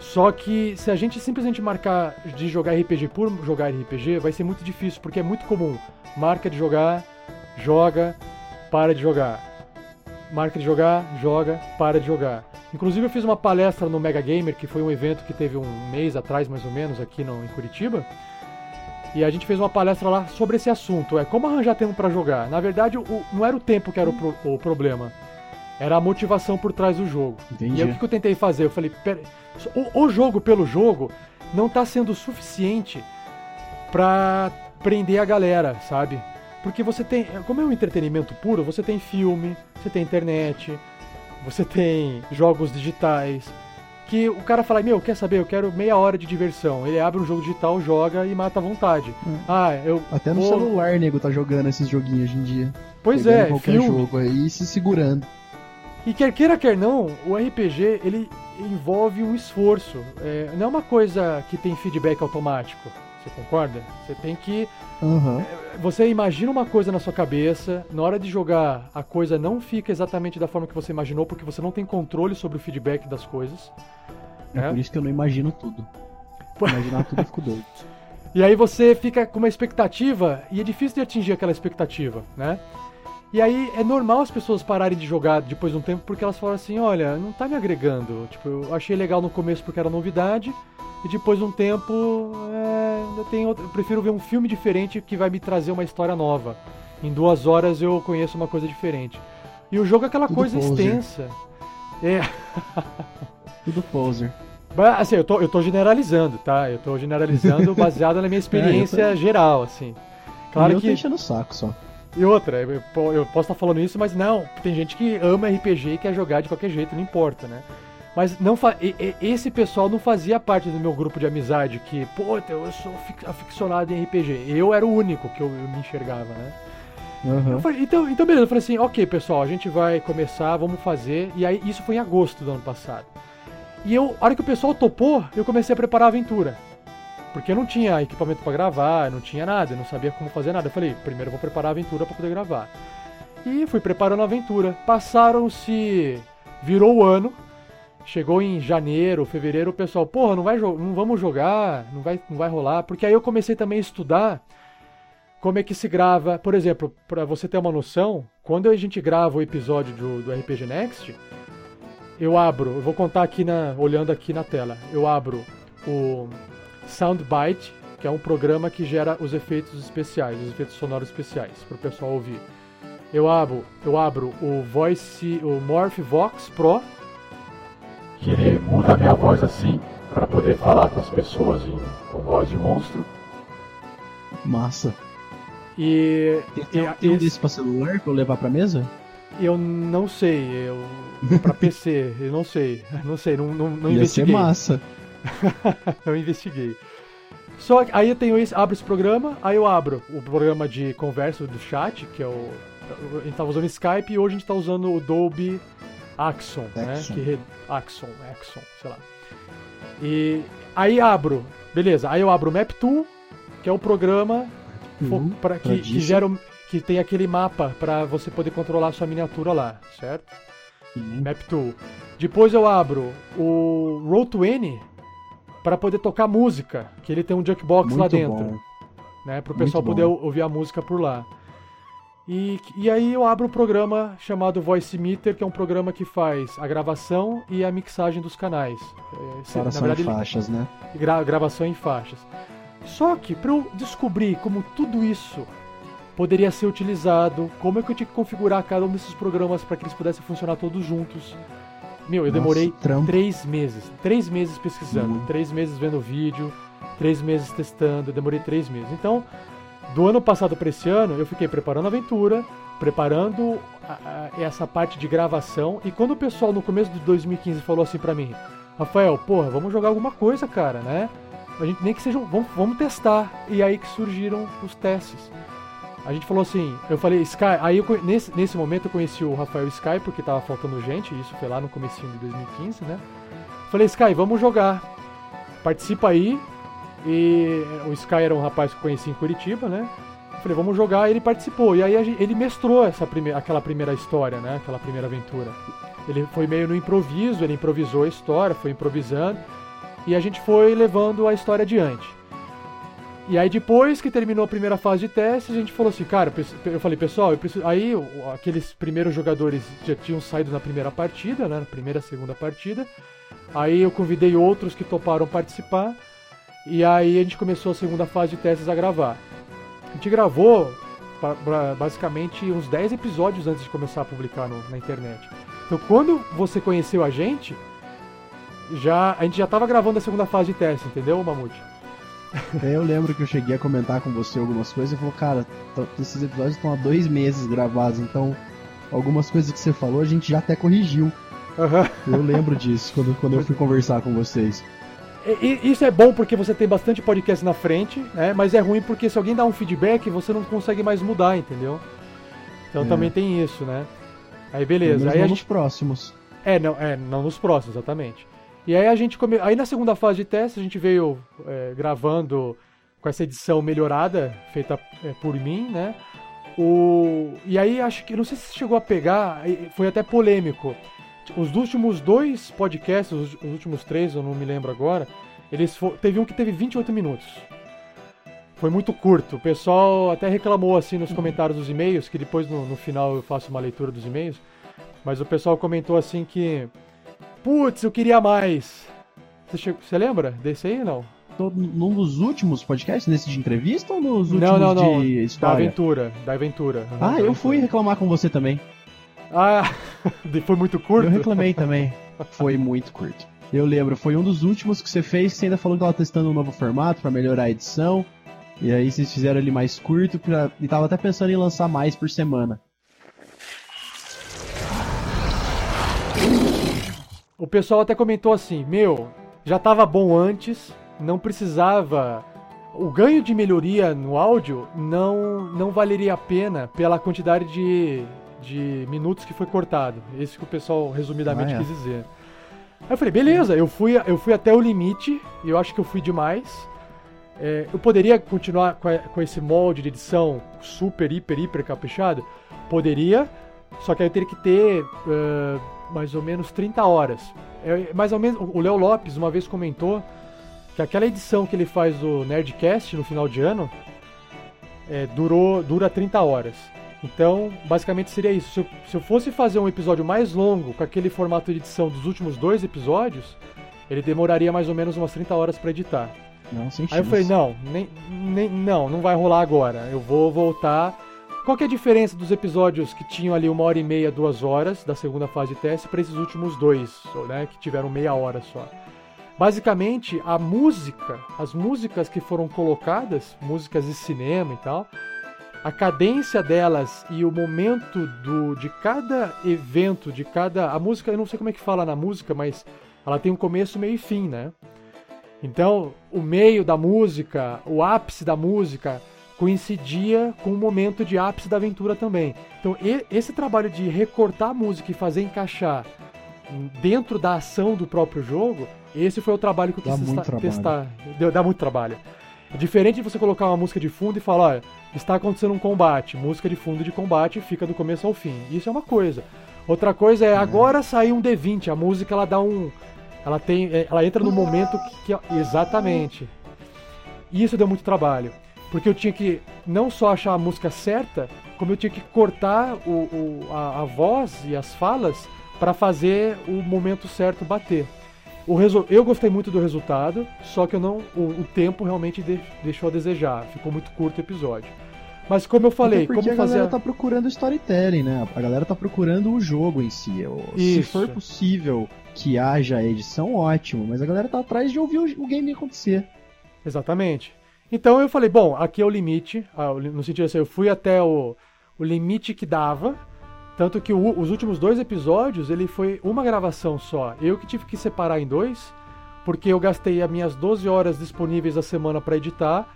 Só que se a gente simplesmente marcar de jogar RPG por jogar RPG, vai ser muito difícil, porque é muito comum. Marca de jogar, joga, para de jogar. Marca de jogar, joga, para de jogar. Inclusive eu fiz uma palestra no Mega Gamer, que foi um evento que teve um mês atrás, mais ou menos, aqui no, em Curitiba. E a gente fez uma palestra lá sobre esse assunto, é como arranjar tempo para jogar. Na verdade, o- não era o tempo que era o, pro- o problema, era a motivação por trás do jogo. Entendi. E aí o que eu tentei fazer? Eu falei, pera, o, o jogo pelo jogo não tá sendo suficiente pra prender a galera, sabe? Porque você tem, como é um entretenimento puro, você tem filme, você tem internet, você tem jogos digitais, que o cara fala, meu, quer saber, eu quero meia hora de diversão. Ele abre um jogo digital, joga e mata à vontade. Hum. Ah, eu Até no vou- celular, nego, tá jogando esses joguinhos hoje em dia. Pois Pegando é, qualquer filme. jogo aí e se segurando. E quer queira, quer não, o RPG ele envolve um esforço. É, não é uma coisa que tem feedback automático. Você concorda? Você tem que. Aham. Você imagina uma coisa na sua cabeça, na hora de jogar, a coisa não fica exatamente da forma que você imaginou, porque você não tem controle sobre o feedback das coisas. É né? por isso que eu não imagino tudo. Imaginar tudo eu fico doido. E aí você fica com uma expectativa e é difícil de atingir aquela expectativa, né? E aí é normal as pessoas pararem de jogar depois de um tempo porque elas falam assim, olha, não tá me agregando. Tipo, eu achei legal no começo porque era novidade e depois de um tempo é, eu, tenho, eu prefiro ver um filme diferente que vai me trazer uma história nova. Em duas horas eu conheço uma coisa diferente. E o jogo é aquela Tudo coisa poser. extensa. É, Tudo poser. Ba- Assim, eu tô, eu tô generalizando, tá? Eu tô generalizando baseado na minha experiência geral, assim. Claro e eu que. tô enchendo o saco só. E outra, eu, eu posso estar falando isso, mas não, tem gente que ama RPG e quer jogar de qualquer jeito, não importa, né? Mas não esse pessoal não fazia parte do meu grupo de amizade que, pô, eu sou fic- aficionado em RPG. Eu era o único que eu, eu me enxergava, né? Eu falei, então, então beleza, eu falei assim, ok pessoal, a gente vai começar, vamos fazer. E aí isso foi em agosto do ano passado. E eu, a hora que o pessoal topou, eu comecei a preparar a aventura. Porque eu não tinha equipamento pra gravar, não tinha nada, não sabia como fazer nada. Eu falei, primeiro eu vou preparar a aventura pra poder gravar. E fui preparando a aventura. Passaram-se. Virou o ano. Chegou em janeiro, fevereiro, o pessoal, porra, não, vai não vamos jogar, não vai, não vai rolar. Porque aí eu comecei também a estudar como é que se grava. Por exemplo, pra você ter uma noção, quando a gente grava o episódio do, do RPG Next, eu abro, eu vou contar aqui na, olhando aqui na tela, eu abro o Soundbite, que é um programa que gera os efeitos especiais, os efeitos sonoros especiais, para o pessoal ouvir. Eu abro, eu abro o Voice, o Morph Vox Pro, que ele muda a minha voz assim, para poder falar com as pessoas em, com voz de monstro. Massa. e Tem, tem, e- tem um esse- desse pra celular pra eu levar pra mesa? eu não sei, eu para PC, eu não sei, não sei, não, não, não Ia ser investiguei. massa. eu investiguei. Só que aí eu tenho esse, abro esse programa, aí eu abro o programa de conversa do chat, que é o. A gente tava usando Skype e hoje a gente tá usando o Dolby Axon, né? Axon. Que re- Axon, Axon, sei lá. E aí abro, beleza, aí eu abro o Map Tool, que é o programa Uhum, pra, que, que gera o- que tem aquele mapa para você poder controlar a sua miniatura lá, certo? Sim. Map Tool. Depois eu abro o Roll20 para poder tocar música, que ele tem um jukebox lá Muito dentro, bom. né, para o pessoal poder ou- ouvir a música por lá. E, e aí eu abro o programa chamado Voice Meter, que é um programa que faz a gravação e a mixagem dos canais. É, em verdade, ele- faixas, né? gra- gravação em faixas. Só que para eu descobrir como tudo isso poderia ser utilizado, como é que eu tinha que configurar cada um desses programas para que eles pudessem funcionar todos juntos, meu, eu Nossa, demorei trampo. três meses, três meses pesquisando, Uhum. três meses vendo vídeo, três meses testando, eu demorei três meses. Então, do ano passado para esse ano, eu fiquei preparando a aventura, preparando a- a- essa parte de gravação, e quando o pessoal no começo de 2015 falou assim para mim, Rafael, porra, vamos jogar alguma coisa, cara, né? A gente nem que seja, vamos, vamos testar. E aí que surgiram os testes. A gente falou assim, eu falei Sky, aí eu, nesse, nesse momento eu conheci o Rafael Sky porque tava faltando gente, isso foi lá no comecinho de 2015, né? Falei, Sky, vamos jogar. Participa aí. E o Sky era um rapaz que eu conheci em Curitiba, né? Falei, vamos jogar, e ele participou. E aí a gen- ele mestrou essa prime aquela primeira história, né? Aquela primeira aventura. Ele foi meio no improviso, ele improvisou a história, foi improvisando. E a gente foi levando a história adiante. E aí depois que terminou a primeira fase de testes, a gente falou assim, cara, eu falei, pessoal, eu preciso... aí aqueles primeiros jogadores já tinham saído na primeira partida, né, na primeira, segunda partida. Aí eu convidei outros que toparam participar. E aí a gente começou a segunda fase de testes a gravar. A gente gravou ba- ba- basicamente uns 10 episódios antes de começar a publicar no- na internet. Então quando você conheceu a gente, já a gente já tava gravando a segunda fase de teste, entendeu, Mamute? É, eu lembro que eu cheguei a comentar com você algumas coisas e falou, cara, esses episódios estão há dois meses gravados, então algumas coisas que você falou a gente já até corrigiu. Aham. Eu lembro disso quando, quando eu fui conversar com vocês. E- e- Isso é bom porque você tem bastante podcast na frente, né? Mas é ruim porque se alguém dá um feedback, você não consegue mais mudar, entendeu? Então É. também tem isso, né? Aí beleza. Aí a não gente nos próximos. É, não, é, não nos próximos, exatamente. E aí a gente come... Aí na segunda fase de teste a gente veio é, gravando com essa edição melhorada, feita é, por mim, né? O, e aí acho que, não sei se chegou a pegar, foi até polêmico. Os últimos dois podcasts, os, os últimos três, eu não me lembro agora, eles for, teve um que teve 28 minutos. Foi muito curto. O pessoal até reclamou assim nos comentários dos e-mails, que depois no, no final eu faço uma leitura dos e-mails. Mas o pessoal comentou assim que. Putz, eu queria mais. Você, você lembra desse aí não? Num dos últimos podcasts, nesse de entrevista ou nos últimos não, não, não. de história? Da aventura, da aventura. Ah, da eu fui reclamar com você também. Ah, foi muito curto? Eu reclamei também. Foi muito curto. Eu lembro, foi um dos últimos que você fez, você ainda falou que tava testando um novo formato para melhorar a edição. E aí vocês fizeram ele mais curto pra... e tava até pensando em lançar mais por semana. O pessoal até comentou assim: Meu, já tava bom antes, não precisava. O ganho de melhoria no áudio não, não valeria a pena pela quantidade de, de minutos que foi cortado. Esse que o pessoal resumidamente ah, é. quis dizer. Aí eu falei, beleza, eu fui, eu fui até o limite, e eu acho que eu fui demais. É, eu poderia continuar com, a, com, esse molde de edição super, hiper, hiper caprichado? Poderia, só que aí eu teria que ter uh, mais ou menos 30 horas. É, mais ou menos, o Léo Lopes uma vez comentou que aquela edição que ele faz do Nerdcast no final de ano é, durou, dura 30 horas. Então, basicamente seria isso. Se eu, se eu, fosse fazer um episódio mais longo, com aquele formato de edição dos últimos dois episódios, ele demoraria mais ou menos umas 30 horas para editar. Não, sem Aí eu falei, não, nem, nem, não, não vai rolar agora. Eu vou voltar. Qual que é a diferença dos episódios que tinham ali uma hora e meia, duas horas da segunda fase de teste para esses últimos dois, né, que tiveram meia hora só? Basicamente, a música, as músicas que foram colocadas, músicas de cinema e tal, a cadência delas e o momento do, de cada evento, de cada. A música, eu não sei como é que fala na música, mas ela tem um começo, meio e fim, né? Então, o meio da música, o ápice da música, coincidia com o momento de ápice da aventura também. Então, esse trabalho de recortar a música e fazer encaixar dentro da ação do próprio jogo, esse foi o trabalho que eu quis testar. testar. Deu, dá muito trabalho. É diferente de você colocar uma música de fundo e falar, olha, está acontecendo um combate, música de fundo de combate fica do começo ao fim. Isso é uma coisa. Outra coisa é, uhum. agora saiu um D20, a música ela dá um, ela tem, é, ela entra no momento que, que exatamente. E isso deu muito trabalho, porque eu tinha que não só achar a música certa, como eu tinha que cortar o, o a, a, voz e as falas para fazer o momento certo bater. O resu eu gostei muito do resultado, só que eu não, o, o tempo realmente de deixou a desejar. Ficou muito curto o episódio. Mas como eu falei, como fazer. A galera tá procurando storytelling, né? A galera tá procurando o jogo em si. Se for possível que haja edição, ótimo, mas a galera tá atrás de ouvir o, game acontecer. Exatamente. Então eu falei, bom, aqui é o limite, ah, no sentido assim, eu fui até o, o limite que dava, tanto que o, os últimos dois episódios, ele foi uma gravação só. Eu que tive que separar em dois, porque eu gastei as minhas 12 horas disponíveis a semana para editar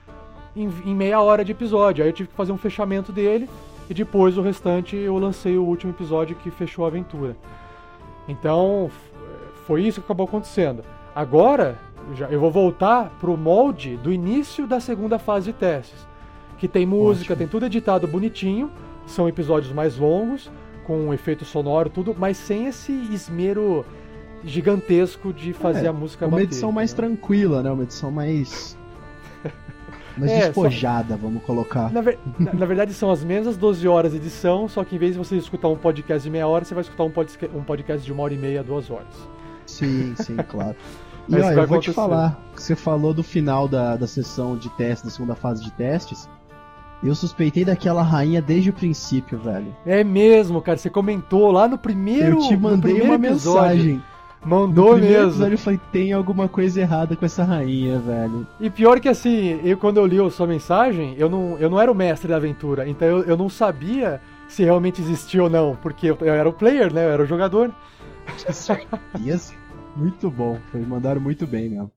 em, em, meia hora de episódio. Aí eu tive que fazer um fechamento dele e depois o restante eu lancei o último episódio que fechou a aventura. Então foi isso que acabou acontecendo. Agora, já, eu vou voltar pro molde do início da segunda fase de testes. Que tem música, Ótimo. tem tudo editado bonitinho, são episódios mais longos, com um efeito sonoro, tudo, mas sem esse esmero gigantesco de fazer é, a música uma bater. Uma edição mais tranquila, né? Uma edição mais mais é, despojada, só... vamos colocar. Na, ver... na, na, verdade, são as mesmas 12 horas de edição, só que em vez de você escutar um podcast de meia hora, você vai escutar um podcast, um podcast de uma hora e meia, duas horas. Sim, sim, claro. E ó, eu vou te falar, você falou do final da, da sessão de teste, da segunda fase de testes. Eu suspeitei daquela rainha desde o princípio, velho. É mesmo, cara. Você comentou lá no primeiro. Eu te mandei uma episódio. mensagem. Mandou no mesmo. Episódio, eu falei, tem alguma coisa errada com essa rainha, velho. E pior que assim, eu quando eu li a sua mensagem, eu não, eu não era o mestre da aventura, então eu, eu não sabia se realmente existia ou não, porque eu, eu era o player, né? Eu era o jogador. certeza. Muito bom, foi, mandaram muito bem mesmo.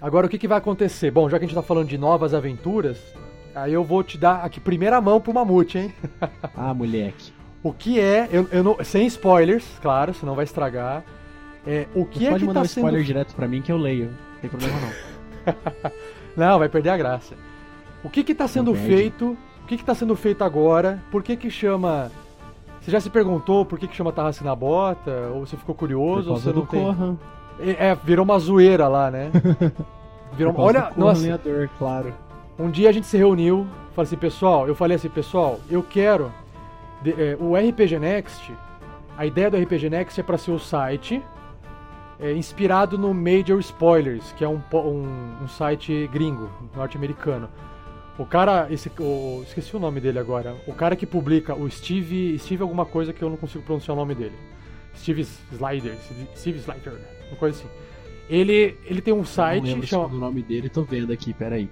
Agora o que, que vai acontecer? Bom, já que a gente tá falando de novas aventuras, aí eu vou te dar aqui primeira mão pro Mamute, hein? ah, moleque. O que é, eu, eu não, sem spoilers, claro, senão vai estragar. É, o que Você é pode que mandar tá um sendo spoiler direto pra mim que eu leio. Não tem problema não. Não, vai perder a graça. O que que tá sendo feito? O que que tá sendo feito agora? Por que que chama... Você já se perguntou por que que chama Tarrasque na Bota? Ou você ficou Por curioso? Ou causa você não tem... Corran. É, virou uma zoeira lá, né? Virou... Por causa Olha, nossa, lenhador, claro. um dia a gente se reuniu, falei assim, pessoal, eu falei assim, pessoal, eu quero de- é, o RPG Next, a ideia do RPG Next é para ser o site é, inspirado no Major Spoilers, que é um, um, um site gringo, norte-americano. O cara, esse, o, esqueci o nome dele agora. O cara que publica o Steve, Steve alguma coisa que eu não consigo pronunciar o nome dele. Steve Slider, Steve Slider, uma coisa assim. Ele, ele tem um não site lembro chama o nome dele, tô vendo aqui, peraí.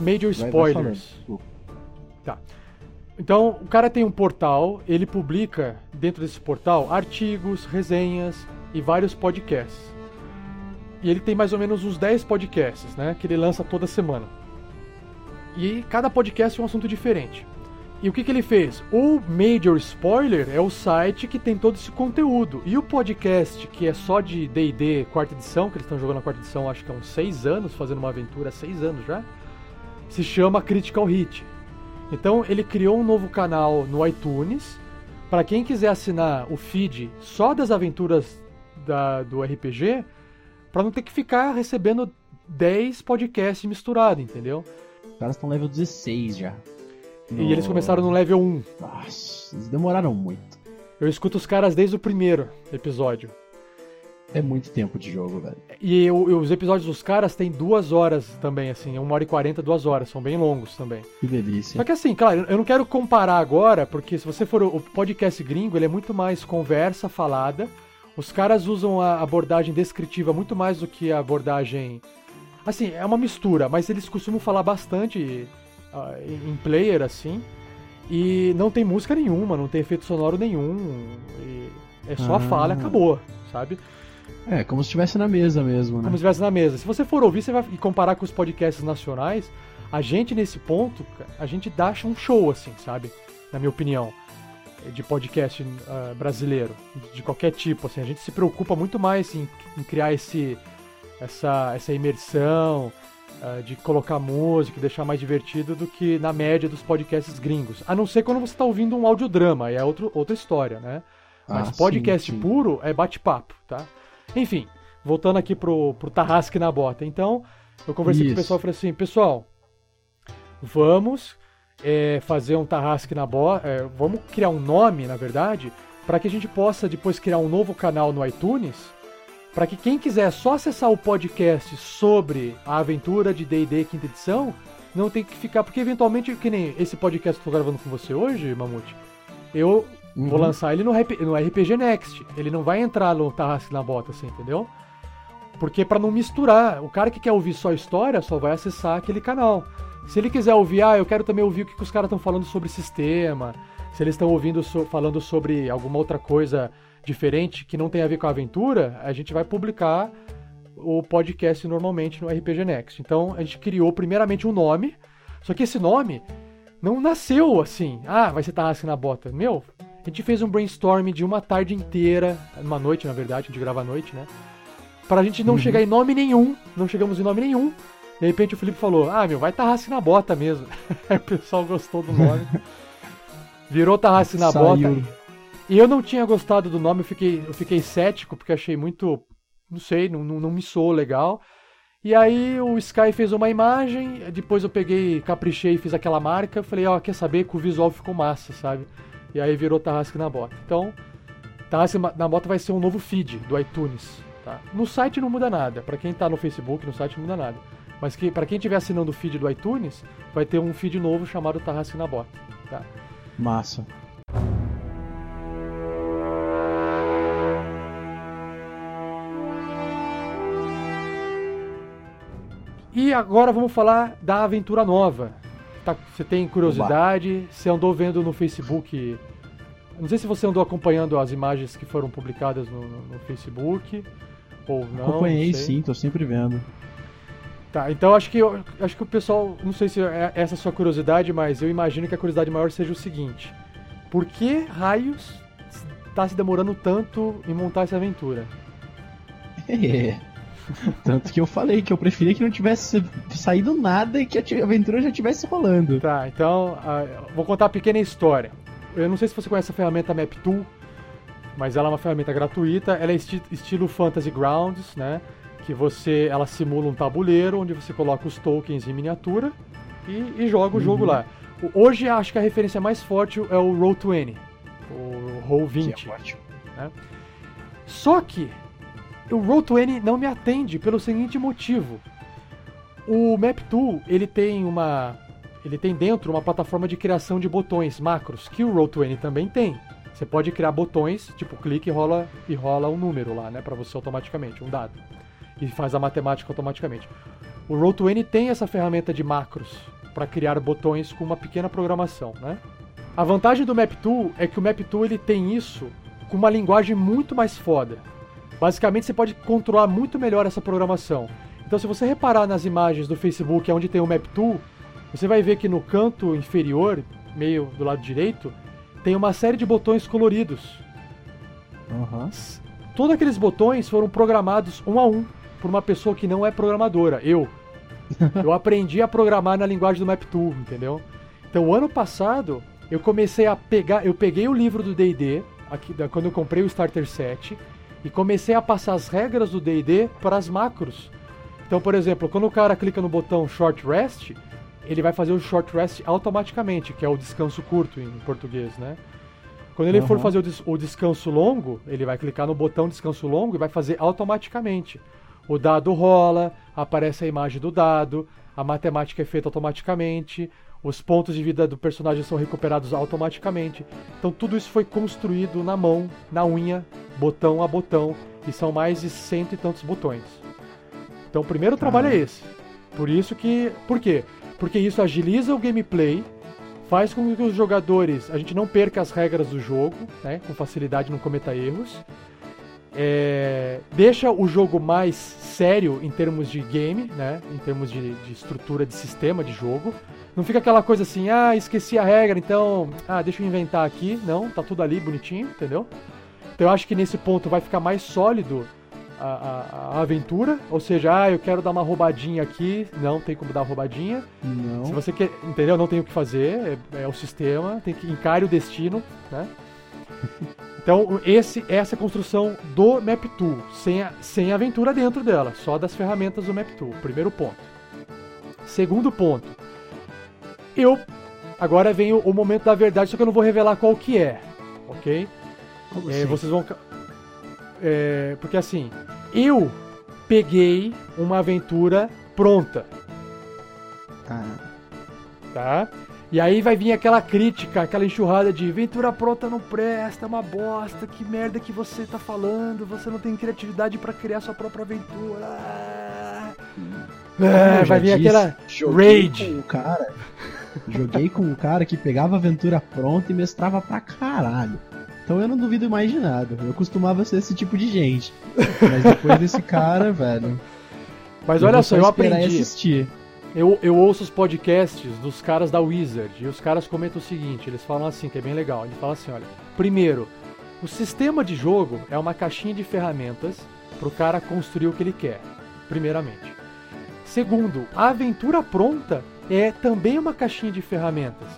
Major vai falando. Spoilers. Desculpa. Então, o cara tem um portal, ele publica dentro desse portal artigos, resenhas e vários podcasts. E ele tem mais ou menos uns 10 podcasts, né, que ele lança toda semana. E cada podcast é um assunto diferente. E o que, que ele fez? O Major Spoiler é o site que tem todo esse conteúdo. E o podcast, que é só de DD quarta edição, que eles estão jogando a quarta edição acho que há uns 6 anos, fazendo uma aventura 6 anos já, se chama Critical Hit. Então ele criou um novo canal no iTunes para quem quiser assinar o feed só das aventuras da- do RPG, para não ter que ficar recebendo 10 podcasts misturados, entendeu? Os caras estão level 16 já. E eles começaram no level 1. Nossa, eles demoraram muito. Eu escuto os caras desde o primeiro episódio. É muito tempo de jogo, velho. E eu- os episódios dos caras têm duas horas também, assim, uma hora e quarenta, duas horas, são bem longos também. Que delícia. Só que assim, claro, eu não quero comparar agora, porque se você for o podcast gringo, ele é muito mais conversa falada. Os caras usam a abordagem descritiva muito mais do que a abordagem. Assim, é uma mistura, mas eles costumam falar bastante ah, em player, assim. E não tem música nenhuma, não tem efeito sonoro nenhum. é só a Ah. fala e acabou, sabe? É, como se estivesse na mesa mesmo, né? como se estivesse na mesa. Se você for ouvir, você vai e comparar com os podcasts nacionais, a gente nesse ponto, a gente dá um show assim, sabe? Na minha opinião, de podcast ah, brasileiro, de qualquer tipo, assim, a gente se preocupa muito mais em, em criar esse essa essa imersão, ah, de colocar música, e deixar mais divertido do que na média dos podcasts gringos. A não ser quando você está ouvindo um audiodrama, aí é outro, outra história, né? Mas Ah, podcast sim, sim. puro é bate-papo, tá? Enfim, voltando aqui pro, pro Tarrasque na Bota. Então, eu conversei com o Isso. pessoal e falei assim, pessoal, vamos é, fazer um Tarrasque na Bota, vamos criar um nome, na verdade, para que a gente possa depois criar um novo canal no iTunes, para que quem quiser só acessar o podcast sobre a aventura de D&D quinta edição, não tem que ficar, porque eventualmente, que nem esse podcast que eu tô gravando com você hoje, Mamute, eu Uhum. Vou lançar ele no, no RPG Next. Ele não vai entrar no Tarrasque na Bota, assim, entendeu? Porque pra não misturar, o cara que quer ouvir só história só vai acessar aquele canal. Se ele quiser ouvir, ah, eu quero também ouvir o que, que os caras estão falando sobre sistema, se eles estão ouvindo so- falando sobre alguma outra coisa diferente que não tem a ver com a aventura, a gente vai publicar o podcast normalmente no RPG Next. Então a gente criou primeiramente um nome, só que esse nome não nasceu assim. Ah, vai ser Tarrasque na Bota. Meu, a gente fez um brainstorm de uma tarde inteira, uma noite na verdade, a gente grava à noite, né? Pra gente não chegar em nome nenhum, não chegamos em nome nenhum. De repente o Felipe falou: Ah, meu, vai Tarrasque na Bota mesmo. Aí o pessoal gostou do nome. Virou Tarrasque na Saiu. Bota. E eu não tinha gostado do nome, eu fiquei, eu fiquei cético, porque achei muito. Não sei, não, não, não me soou legal. E aí o Sky fez uma imagem, depois eu peguei, caprichei e fiz aquela marca. Falei, ó, quer saber que o visual ficou massa, sabe? E aí virou Tarrasque na Bota. Então, Tarrasque na Bota vai ser um novo feed do iTunes. Tá? No site não muda nada. Pra quem tá no Facebook, no site não muda nada. Mas que, para quem estiver assinando o feed do iTunes, vai ter um feed novo chamado Tarrasque na Bota. Tá? Massa. E agora vamos falar da aventura nova. Tá- você tem curiosidade? Você andou vendo no Facebook? Não sei se você andou acompanhando as imagens que foram publicadas no, no- no Facebook ou não. Acompanhei não sim, tô sempre vendo. Tá, então acho que eu- acho que o pessoal, não sei se é essa a sua curiosidade, mas eu imagino que a curiosidade maior seja o seguinte: por que raios está se demorando tanto em montar essa aventura? É. Tanto que eu falei que eu preferia que não tivesse saído nada e que a aventura já estivesse rolando. Tá, então uh, vou contar uma pequena história. Eu não sei se você conhece a ferramenta MapTool, mas ela é uma ferramenta gratuita. Ela é esti estilo Fantasy Grounds, né? Que você, ela simula um tabuleiro onde você coloca os tokens em miniatura e, e joga o uhum. jogo lá. Hoje acho que a referência mais forte é o Roll20, o Roll20. Que é né? Só que o Roll20 não me atende pelo seguinte motivo. O MapTool, ele tem uma ele tem dentro uma plataforma de criação de botões, macros, que o Roll20 também tem. Você pode criar botões, tipo clique e rola e rola um número lá, né, para você automaticamente, um dado. E faz a matemática automaticamente. O Roll20 tem essa ferramenta de macros para criar botões com uma pequena programação, né? A vantagem do MapTool é que o MapTool ele tem isso com uma linguagem muito mais foda. Basicamente, você pode controlar muito melhor essa programação. Então, se você reparar nas imagens do Facebook onde tem o Map Tool, você vai ver que no canto inferior, meio do lado direito, tem uma série de botões coloridos. Uhum. Todos aqueles botões foram programados um a um por uma pessoa que não é programadora, eu. eu aprendi a programar na linguagem do Map Tool, entendeu? Então, ano passado, eu comecei a pegar, eu peguei o livro do D&D, quando eu comprei o Starter Set, e comecei a passar as regras do D&D para as macros. Então, por exemplo, quando o cara clica no botão Short Rest, ele vai fazer o Short Rest automaticamente, que é o descanso curto em português, né? Quando ele uhum. for fazer o, des o descanso longo, ele vai clicar no botão descanso longo e vai fazer automaticamente. O dado rola, aparece a imagem do dado, a matemática é feita automaticamente, os pontos de vida do personagem são recuperados automaticamente. Então tudo isso foi construído na mão, na unha, botão a botão, e são mais de cento e tantos botões. Então o primeiro trabalho é esse. Por isso que. Por quê? Porque isso agiliza o gameplay, faz com que os jogadores. A gente não perca as regras do jogo, né? Com facilidade, não cometa erros. É, deixa o jogo mais sério em termos de game, né? Em termos de, de estrutura de sistema de jogo. Não fica aquela coisa assim, ah, esqueci a regra, então, ah, deixa eu inventar aqui. Não, tá tudo ali bonitinho, entendeu? Então eu acho que nesse ponto vai ficar mais sólido a, a, a, aventura, ou seja, ah, eu quero dar uma roubadinha aqui, não tem como dar roubadinha. Não. Se você quer, entendeu? Não tem o que fazer, é, é o sistema, tem que encare o destino, né? Então, esse, essa é a construção do Map Tool, sem, a, sem aventura dentro dela, só das ferramentas do Map Tool. Primeiro ponto. Segundo ponto, eu. Agora vem o, o, momento da verdade, só que eu não vou revelar qual que é. Ok? Como é, assim? Vocês vão. É, porque assim, eu peguei uma aventura pronta. Tá. Tá? E aí vai vir aquela crítica, aquela enxurrada de aventura pronta não presta, é uma bosta, que merda que você tá falando, você não tem criatividade para criar sua própria aventura. Ah, vai vir disse, aquela rage. O cara, joguei com um cara que pegava a aventura pronta e mestrava pra caralho. Então eu não duvido mais de nada. Eu costumava ser esse tipo de gente. Mas depois desse cara, velho. Mas olha só, eu aprendi. Assistir. Eu, eu ouço os podcasts dos caras da Wizard e os caras comentam o seguinte: eles falam assim, que é bem legal. Eles falam assim: olha, primeiro, o sistema de jogo é uma caixinha de ferramentas para o cara construir o que ele quer, primeiramente. Segundo, a aventura pronta é também uma caixinha de ferramentas.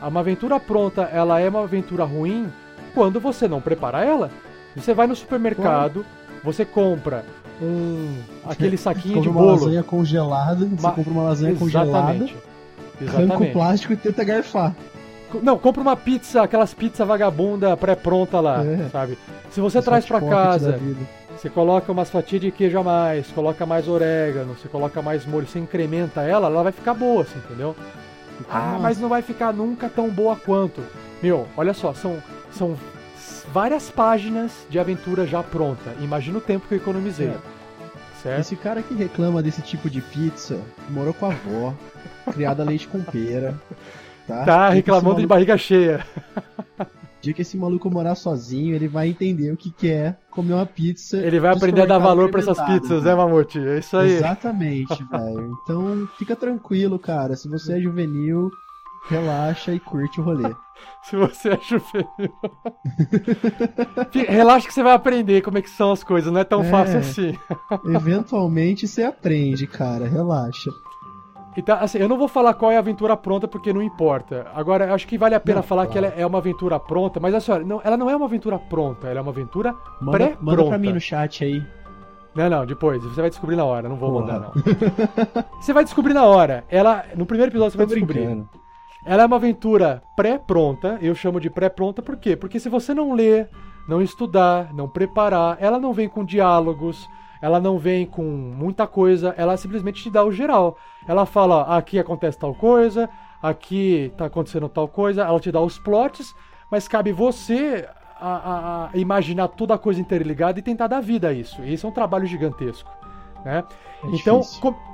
Uma aventura pronta, ela é uma aventura ruim quando você não prepara ela. Você vai no supermercado, você compra um aquele saquinho de bolo. uma lasanha congelada, você compra uma lasanha Exatamente. congelada, Exatamente. arranca o plástico e tenta garfar. Não, compra uma pizza, aquelas pizzas vagabunda pré-pronta lá, é. sabe? Se você traz para casa, você coloca umas fatias de queijo a mais, coloca mais orégano, você coloca mais molho, você incrementa ela, ela vai ficar boa, assim, entendeu? Ah, mas não vai ficar nunca tão boa quanto. Meu, olha só, são, são várias páginas de aventura já pronta. Imagina o tempo que eu economizei. É. Certo? Esse cara que reclama desse tipo de pizza morou com a avó, criada leite com pera. Tá, tá reclamando maluco... de barriga cheia. Dia que esse maluco morar sozinho, ele vai entender o que, que é comer uma pizza. Ele vai aprender a dar valor para essas pizzas, né, Mamute? É isso aí. Exatamente, velho. Então, fica tranquilo, cara. Se você é juvenil, relaxa e curte o rolê. Se você é juvenil. Relaxa que você vai aprender como é que são as coisas, não é tão é, fácil assim. Eventualmente você aprende, cara, relaxa. Então, assim, eu não vou falar qual é a aventura pronta porque não importa. Agora, acho que vale a pena não, falar claro. que ela é uma aventura pronta, mas assim, olha, não, ela não é uma aventura pronta, ela é uma aventura pré-pronta. Manda pra mim no chat aí. Não, não, depois. Você vai descobrir na hora, não vou Porra. mandar, não. você vai descobrir na hora. Ela, no primeiro episódio você Tô vai descobrir. Brincando. Ela é uma aventura pré-pronta, eu chamo de pré-pronta por quê? Porque se você não ler, não estudar, não preparar, ela não vem com diálogos, ela não vem com muita coisa, ela simplesmente te dá o geral. Ela fala, aqui acontece tal coisa, aqui tá acontecendo tal coisa, ela te dá os plots, mas cabe você a, a, a imaginar toda a coisa interligada e tentar dar vida a isso. E esse é um trabalho gigantesco. Né? É então,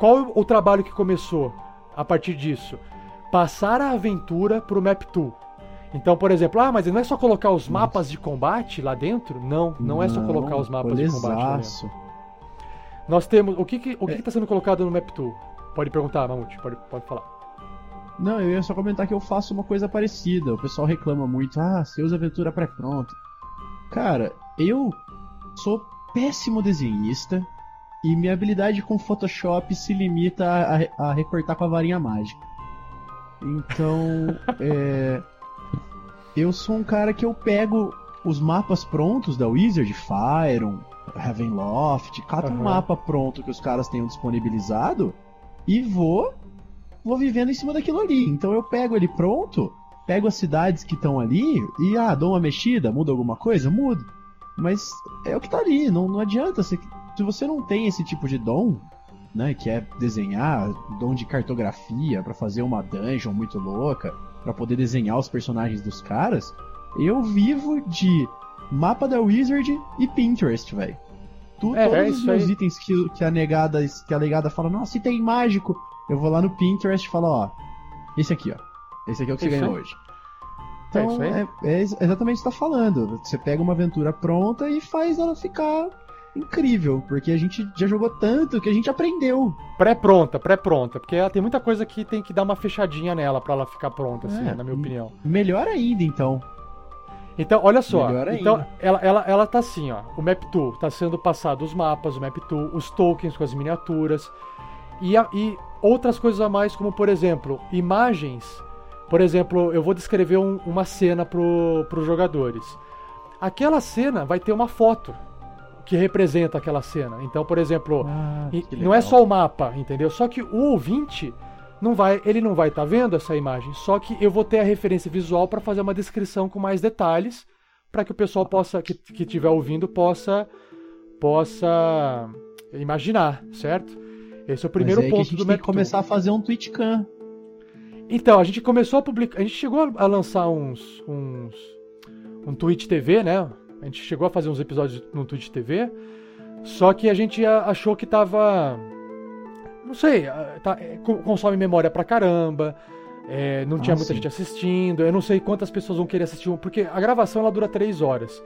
qual o trabalho que começou a partir disso? Passar a aventura pro Map Tool. Então, por exemplo, ah, mas não é só colocar os mapas de combate lá dentro? Não, não, não é só colocar os mapas de combate lá dentro. Nós temos. O que que, o que, é. que tá sendo colocado no Map Tool? Pode perguntar, Mamute, pode, pode falar. Não, eu ia só comentar que eu faço uma coisa parecida. O pessoal reclama muito, ah, você usa aventura pré-pronta. Cara, eu sou péssimo desenhista e minha habilidade com Photoshop se limita a, a, a recortar com a varinha mágica. Então, é, eu sou um cara que eu pego os mapas prontos da Wizard, Fire, Ravenloft, cada uhum. mapa pronto que os caras tenham disponibilizado e vou vou vivendo em cima daquilo ali. Então eu pego ele pronto, pego as cidades que estão ali e ah, dou uma mexida, muda alguma coisa, mudo. Mas é o que tá ali, não, não adianta. Se, se você não tem esse tipo de dom, né, que é desenhar, dom de cartografia para fazer uma dungeon muito louca, para poder desenhar os personagens dos caras, eu vivo de mapa da Wizard e Pinterest, velho. É, todos é os meus aí. itens que, que, a negada que a negada fala, nossa, se tem mágico, eu vou lá no Pinterest e falo, ó, esse aqui, ó. Esse aqui é o que você ganhou hoje. Então, é, é, é, exatamente o que você tá falando. Você pega uma aventura pronta e faz ela ficar incrível, porque a gente já jogou tanto que a gente aprendeu. Pré-pronta, pré-pronta, porque ela tem muita coisa que tem que dar uma fechadinha nela para ela ficar pronta, assim, é, na minha opinião. Melhor ainda, então. Então, olha só. Então, ela, ela, ela tá assim, ó. O Map Tool tá sendo passado os mapas, o Map Tool, os tokens com as miniaturas e, a, e outras coisas a mais, como por exemplo, imagens. Por exemplo, eu vou descrever um, uma cena pro, pros jogadores. Aquela cena vai ter uma foto que representa aquela cena. Então, por exemplo, ah, não é só o mapa, entendeu? Só que o ouvinte não vai, ele não vai estar tá vendo essa imagem, só que eu vou ter a referência visual para fazer uma descrição com mais detalhes, para que o pessoal possa que que estiver ouvindo possa possa imaginar, certo? Esse é o primeiro Mas ponto que a gente do tem que começar a fazer um Twitchcam. Então, a gente começou a publicar, a gente chegou a lançar uns uns um Twitch TV, né? A gente chegou a fazer uns episódios no Twitch TV, só que a gente achou que tava não sei, ah, tá, é, consome memória pra caramba. É, não tinha ah, muita sim. gente assistindo. Eu não sei quantas pessoas vão querer assistir, porque a gravação ela dura três horas.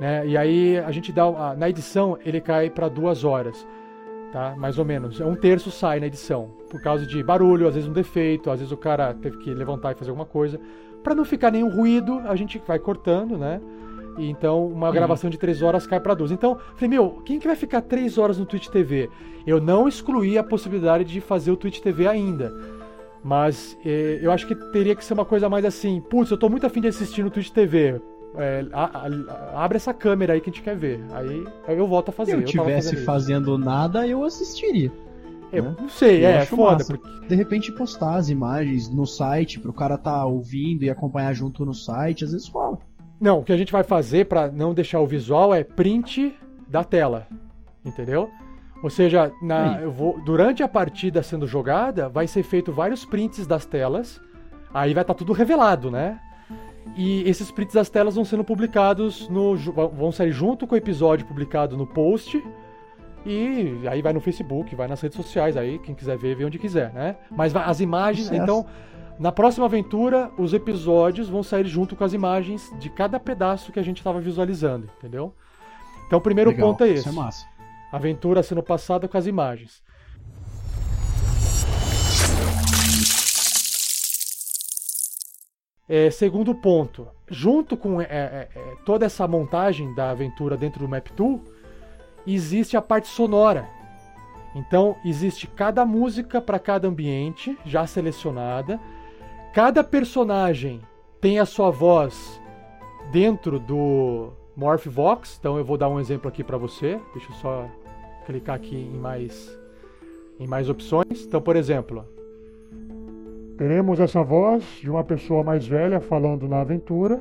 Né? E aí a gente dá. Na edição ele cai para duas horas. Tá? Mais ou menos. É um terço sai na edição. Por causa de barulho, às vezes um defeito, às vezes o cara teve que levantar e fazer alguma coisa. para não ficar nenhum ruído, a gente vai cortando, né? E então uma uhum. gravação de 3 horas cai para 12. Então, falei, meu, quem que vai ficar 3 horas no Twitch TV? Eu não excluí a possibilidade de fazer o Twitch TV ainda. Mas eh, eu acho que teria que ser uma coisa mais assim, putz, eu tô muito afim de assistir no Twitch TV. É, a, a, abre essa câmera aí que a gente quer ver. Aí, aí eu volto a fazer. Se eu, tivesse fazendo nada, eu assistiria. Eu né? não sei, eu é foda. Porque... De repente postar as imagens no site pro cara tá ouvindo e acompanhar junto no site, às vezes fala. Não, o que a gente vai fazer para não deixar o visual é print da tela. Entendeu? Ou seja, na, vou, durante a partida sendo jogada, vai ser feito vários prints das telas. Aí vai estar tá tudo revelado, né? E esses prints das telas vão sendo publicados no. vão sair junto com o episódio publicado no post. E aí vai no Facebook, vai nas redes sociais, aí quem quiser ver, vê onde quiser, né? Mas as imagens, então, na próxima aventura, os episódios vão sair junto com as imagens de cada pedaço que a gente estava visualizando, entendeu? Então o primeiro Legal, ponto é esse. Isso é massa. Aventura sendo passada com as imagens. É, segundo ponto, junto com é, é, é toda essa montagem da aventura dentro do Map Tool, existe a parte sonora. Então, existe cada música para cada ambiente, já selecionada. Cada personagem tem a sua voz dentro do Morph Vox. Então, eu vou dar um exemplo aqui para você. Deixa eu só clicar aqui em mais, em mais opções. Então, por exemplo, teremos essa voz de uma pessoa mais velha falando na aventura.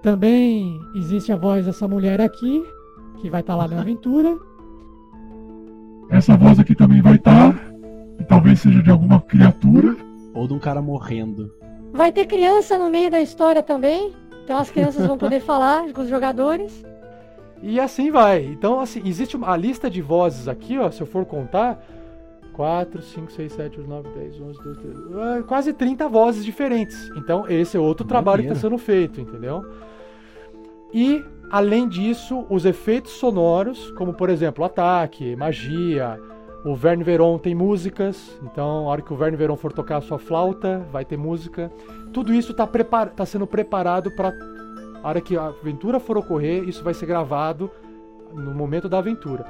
Também existe a voz dessa mulher aqui, que vai estar tá lá na aventura. Essa voz aqui também vai estar. Tá, e talvez seja de alguma criatura. Ou de um cara morrendo. Vai ter criança no meio da história também. Então as crianças vão poder falar com os jogadores. E assim vai. Então, assim, existe uma, a lista de vozes aqui, ó, se eu for contar. 4, 5, 6, 7, 8, 9, 10, 11, 12, 13. Quase 30 vozes diferentes. Então, esse é outro trabalho que está sendo feito, entendeu? E Além disso, os efeitos sonoros, como por exemplo ataque, magia, o Verne Veron tem músicas, então a hora que o Verne Veron for tocar a sua flauta, vai ter música. Tudo isso está tá sendo preparado para a hora que a aventura for ocorrer, isso vai ser gravado no momento da aventura.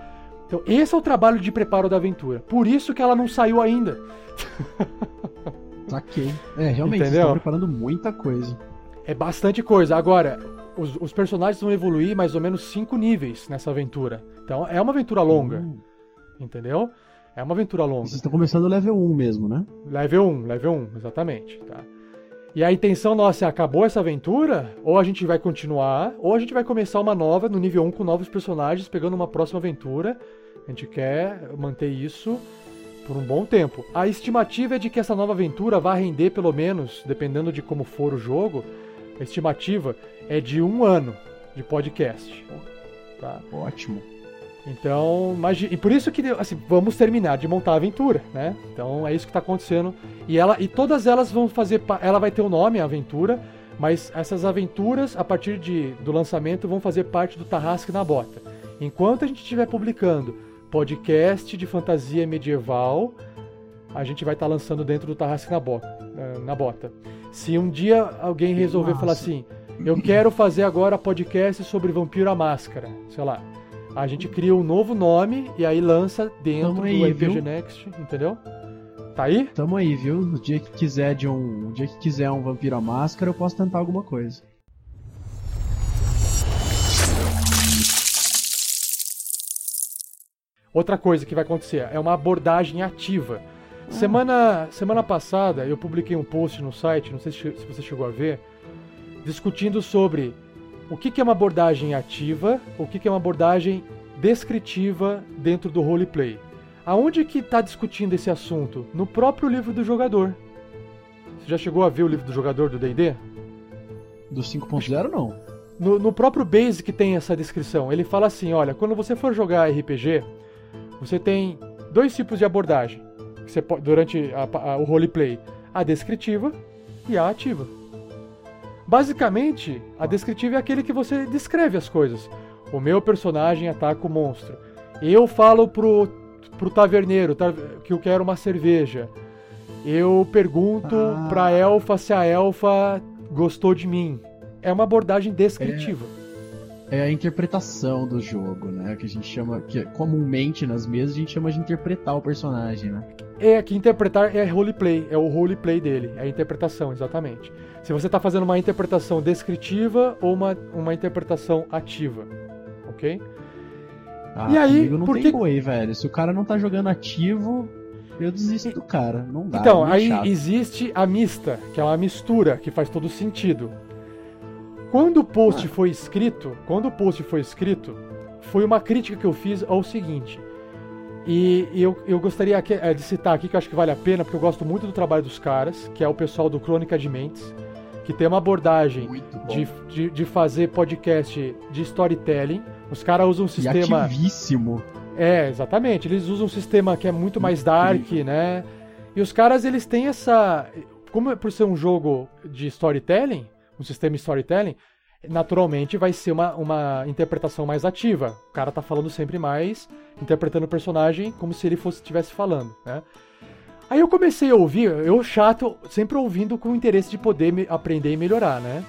Então esse é o trabalho de preparo da aventura. Por isso que ela não saiu ainda. Saquei. É, realmente, Entendeu? estão preparando muita coisa. É bastante coisa. Agora, os, os, personagens vão evoluir mais ou menos cinco níveis nessa aventura. Então é uma aventura longa. Uhum. Entendeu? É uma aventura longa. Vocês estão começando level 1 mesmo, né? Level 1, level 1, exatamente. Tá? E a intenção nossa é acabou essa aventura, ou a gente vai continuar, ou a gente vai começar uma nova no nível 1 com novos personagens, pegando uma próxima aventura. A gente quer manter isso por um bom tempo. A estimativa é de que essa nova aventura vá render pelo menos, dependendo de como for o jogo, a estimativa é de um ano de podcast. Tá? Ótimo. Então, imagine, e por isso que assim, vamos terminar de montar a aventura, né? Então é isso que está acontecendo. E ela e todas elas vão fazer, ela vai ter o um nome, a aventura, mas essas aventuras a partir de, do lançamento vão fazer parte do Tarrasque na Bota. Enquanto a gente estiver publicando podcast de fantasia medieval, a gente vai estar tá lançando dentro do Tarrasque na Bota, eh, na Bota. Se um dia alguém resolver falar assim, eu quero fazer agora podcast sobre Vampiro à Máscara, sei lá. A gente cria um novo nome e aí lança dentro Tamo do aí, RPG viu? Next, entendeu? Tá aí? Tamo aí, viu? No dia que quiser de um, o dia que quiser um Vampiro à Máscara, eu posso tentar alguma coisa. Outra coisa que vai acontecer é uma abordagem ativa. Ah. Semana, semana passada eu publiquei um post no site, não sei se, se você chegou a ver, discutindo sobre o que, que é uma abordagem ativa, o que, que é uma abordagem descritiva dentro do roleplay. Aonde que está discutindo esse assunto? No próprio livro do jogador. Você já chegou a ver o livro do jogador do D&D? Do 5.0 não. No, no próprio Basic tem essa descrição. Ele fala assim, olha, quando você for jogar RPG, você tem dois tipos de abordagem você pode, durante a, a, o roleplay: a descritiva e a ativa. Basicamente, a descritiva é aquele que você descreve as coisas. O meu personagem ataca o monstro. Eu falo pro, pro taverneiro que eu quero uma cerveja. Eu pergunto ah. pra elfa se a elfa gostou de mim. É uma abordagem descritiva. É, é a interpretação do jogo, né? Que a gente chama, que comumente nas mesas a gente chama de interpretar o personagem, né? É que interpretar é roleplay, é o roleplay dele, é a interpretação, exatamente. Se você está fazendo uma interpretação descritiva ou uma, uma interpretação ativa, ok? Ah, e aí, não porque... tem boi, velho. Se o cara não tá jogando ativo, eu desisto do cara. Não dá. Então, é aí chato. existe a mista, que é uma mistura que faz todo sentido. Quando o post ah. foi escrito, quando o post foi escrito, foi uma crítica que eu fiz ao seguinte: e, eu, eu gostaria é, de citar aqui, que eu acho que vale a pena, porque eu gosto muito do trabalho dos caras, que é o pessoal do Crônica de Mentes, que tem uma abordagem de, de, de, fazer podcast de storytelling. Os caras usam um sistema. E ativíssimo. É, exatamente. Eles usam um sistema que é muito mais dark, né? E os caras, eles têm essa. Como é por ser um jogo de storytelling, um sistema de storytelling, naturalmente vai ser uma, uma interpretação mais ativa. O cara tá falando sempre mais, interpretando o personagem como se ele fosse estivesse falando, né? Aí eu comecei a ouvir, eu chato, sempre ouvindo com o interesse de poder me- aprender e melhorar, né?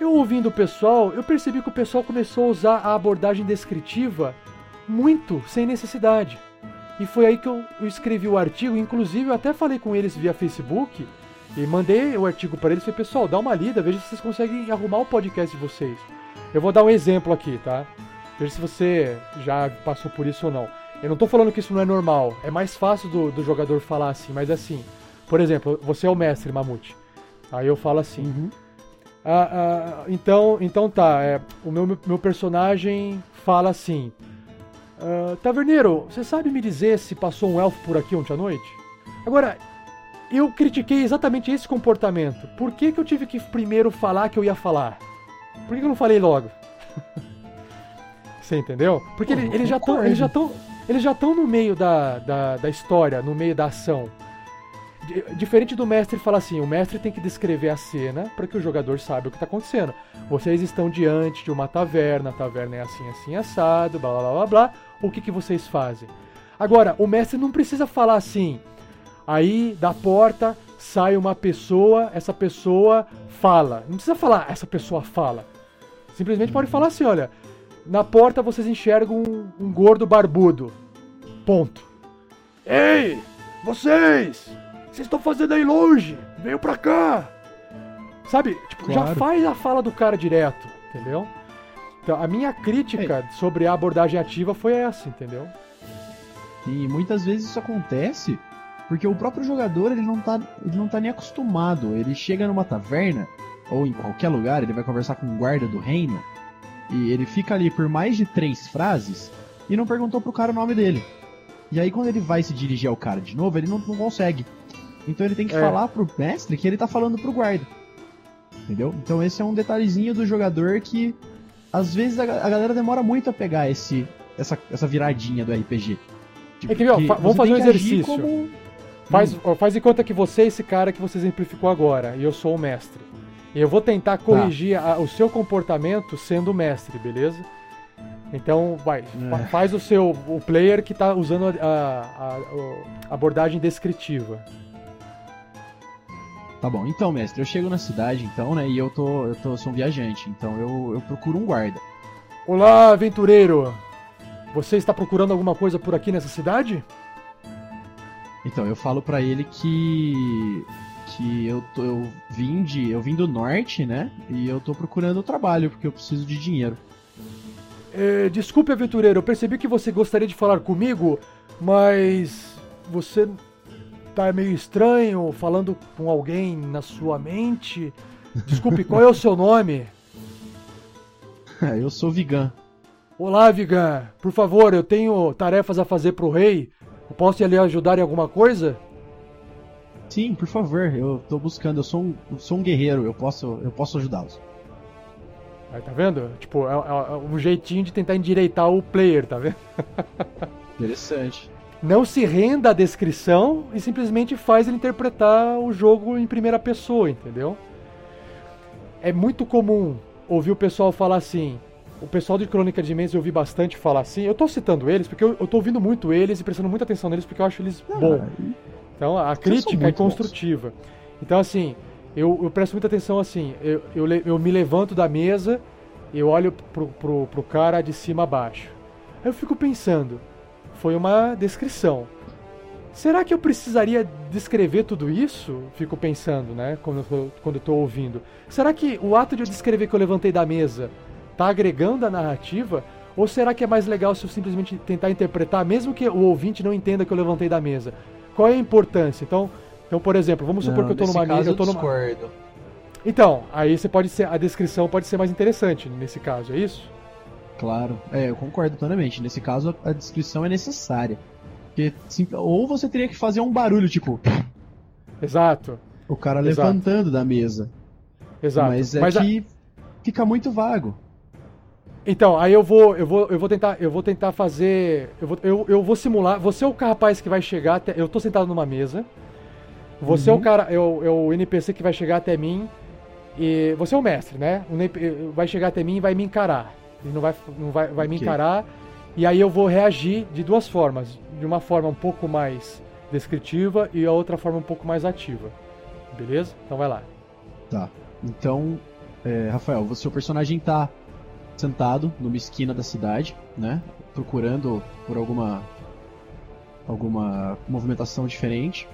Eu ouvindo o pessoal, eu percebi que o pessoal começou a usar a abordagem descritiva muito sem necessidade. E foi aí que eu, escrevi o artigo, inclusive eu até falei com eles via Facebook e mandei o artigo para eles. Falei, pessoal, dá uma lida, veja se vocês conseguem arrumar o podcast de vocês. Eu vou dar um exemplo aqui, tá? Veja se você já passou por isso ou não. Eu não tô falando que isso não é normal. É mais fácil do, do jogador falar assim, mas assim. Por exemplo, você é o mestre, Mamute. Aí eu falo assim. Uhum. Ah, ah, então, então tá. é, o meu, meu personagem fala assim: ah, Taverneiro, você sabe me dizer se passou um elfo por aqui ontem à noite? Agora, eu critiquei exatamente esse comportamento. Por que, que eu tive que primeiro falar que eu ia falar? Por que, que eu não falei logo? Você entendeu? Porque ele- eu eles já. Eles já estão. Eles já estão no meio da, da, da história, no meio da ação. Di- Diferente do mestre falar assim, o mestre tem que descrever a cena para que o jogador saiba o que está acontecendo. Vocês estão diante de uma taverna, a taverna é assim, assim, assado, blá blá blá blá blá. O que, que vocês fazem? Agora, o mestre não precisa falar assim. Aí da porta sai uma pessoa, essa pessoa fala. Não precisa falar, essa pessoa fala. Simplesmente pode falar assim, olha, na porta vocês enxergam um, um gordo barbudo. Ponto. Ei, vocês! Vocês estão fazendo aí longe? Venham pra cá! Sabe? Tipo, já Claro. faz a fala do cara direto, entendeu? Então, a minha crítica sobre a abordagem ativa foi essa, entendeu? E muitas vezes isso acontece porque o próprio jogador ele não, tá, ele não tá nem acostumado. Ele chega numa taverna ou em qualquer lugar, ele vai conversar com o guarda do reino e ele fica ali por mais de três frases e não perguntou pro cara o nome dele. E aí quando ele vai se dirigir ao cara de novo, ele não, não consegue. Então ele tem que É. falar pro mestre que ele tá falando pro guarda. Entendeu? Então esse é um detalhezinho do jogador que às vezes a, a galera demora muito a pegar esse, essa, essa viradinha do RPG. Tipo, É que, vamos fazer um exercício. como- Faz, ó, faz de conta que você é esse cara que você exemplificou agora, e eu sou o mestre. Eu vou tentar corrigir a- o seu comportamento sendo mestre, beleza? Então, vai, É. faz o seu o player que tá usando a, a- a- abordagem descritiva. Tá bom, então, mestre, eu chego na cidade, então, né, e eu tô, eu tô, sou um viajante, então eu, eu procuro um guarda. Olá, aventureiro! Você está procurando alguma coisa por aqui nessa cidade? Então, eu falo pra ele que que eu, tô, eu vim de, eu vim do norte, né, e eu tô procurando trabalho porque eu preciso de dinheiro. É, desculpe, aventureiro, eu percebi que você gostaria de falar comigo, mas você tá meio estranho falando com alguém na sua mente. Desculpe, qual é o seu nome? eu sou Vigan. Olá, Vigan. Por favor, eu tenho tarefas a fazer pro rei. Eu posso lhe ajudar em alguma coisa? Sim, por favor, eu tô buscando, eu sou um, eu sou um guerreiro, eu posso, eu posso ajudá-los. Aí, tá vendo? Tipo, é, é- é um jeitinho de tentar endireitar o player, tá vendo? Interessante. Não se renda à descrição e simplesmente faz ele interpretar o jogo em primeira pessoa, entendeu? É muito comum ouvir o pessoal falar assim. O pessoal de Crônica de Mentes eu ouvi bastante falar assim. Eu tô citando eles porque eu, eu tô ouvindo muito eles e prestando muita atenção neles porque eu acho eles bons. Ah, e- Então a crítica é muito bons. construtiva. Então assim, eu, eu presto muita atenção assim. Eu, eu, eu me levanto da mesa, eu olho pro, pro, pro cara de cima a baixo. Aí eu fico pensando, foi uma descrição. Será que eu precisaria descrever tudo isso? Fico pensando, né? Quando eu, tô, quando eu tô ouvindo. Será que o ato de eu descrever que eu levantei da mesa tá agregando a narrativa? Ou será que é mais legal se eu simplesmente tentar interpretar, mesmo que o ouvinte não entenda que eu levantei da mesa? Qual é a importância? Então, então por exemplo, vamos supor Não, que eu tô numa mesa. Eu tô numa... discordo. Então, aí você pode ser. A descrição pode ser mais interessante nesse caso, é isso? Claro, é, eu concordo plenamente. Nesse caso, a a descrição é necessária. Porque, sim, ou você teria que fazer um barulho, tipo, Exato. o cara Exato. levantando da mesa. Exato. Mas é a- que fica muito vago. Então, aí eu vou, eu vou, eu vou tentar, eu vou tentar fazer, eu vou, eu, eu vou simular. Você é o rapaz que vai chegar até, eu tô sentado numa mesa. Você é o Uhum. cara, é o, é o NPC que vai chegar até mim e você é o mestre, né? O vai chegar até mim e vai me encarar. Ele não vai, não vai, vai me Ok. encarar e aí eu vou reagir de duas formas. De uma forma um pouco mais descritiva e a outra forma um pouco mais ativa. Beleza? Então vai lá. Tá. Então, é, Rafael, o seu personagem tá sentado numa esquina da cidade, né? Procurando por alguma alguma movimentação diferente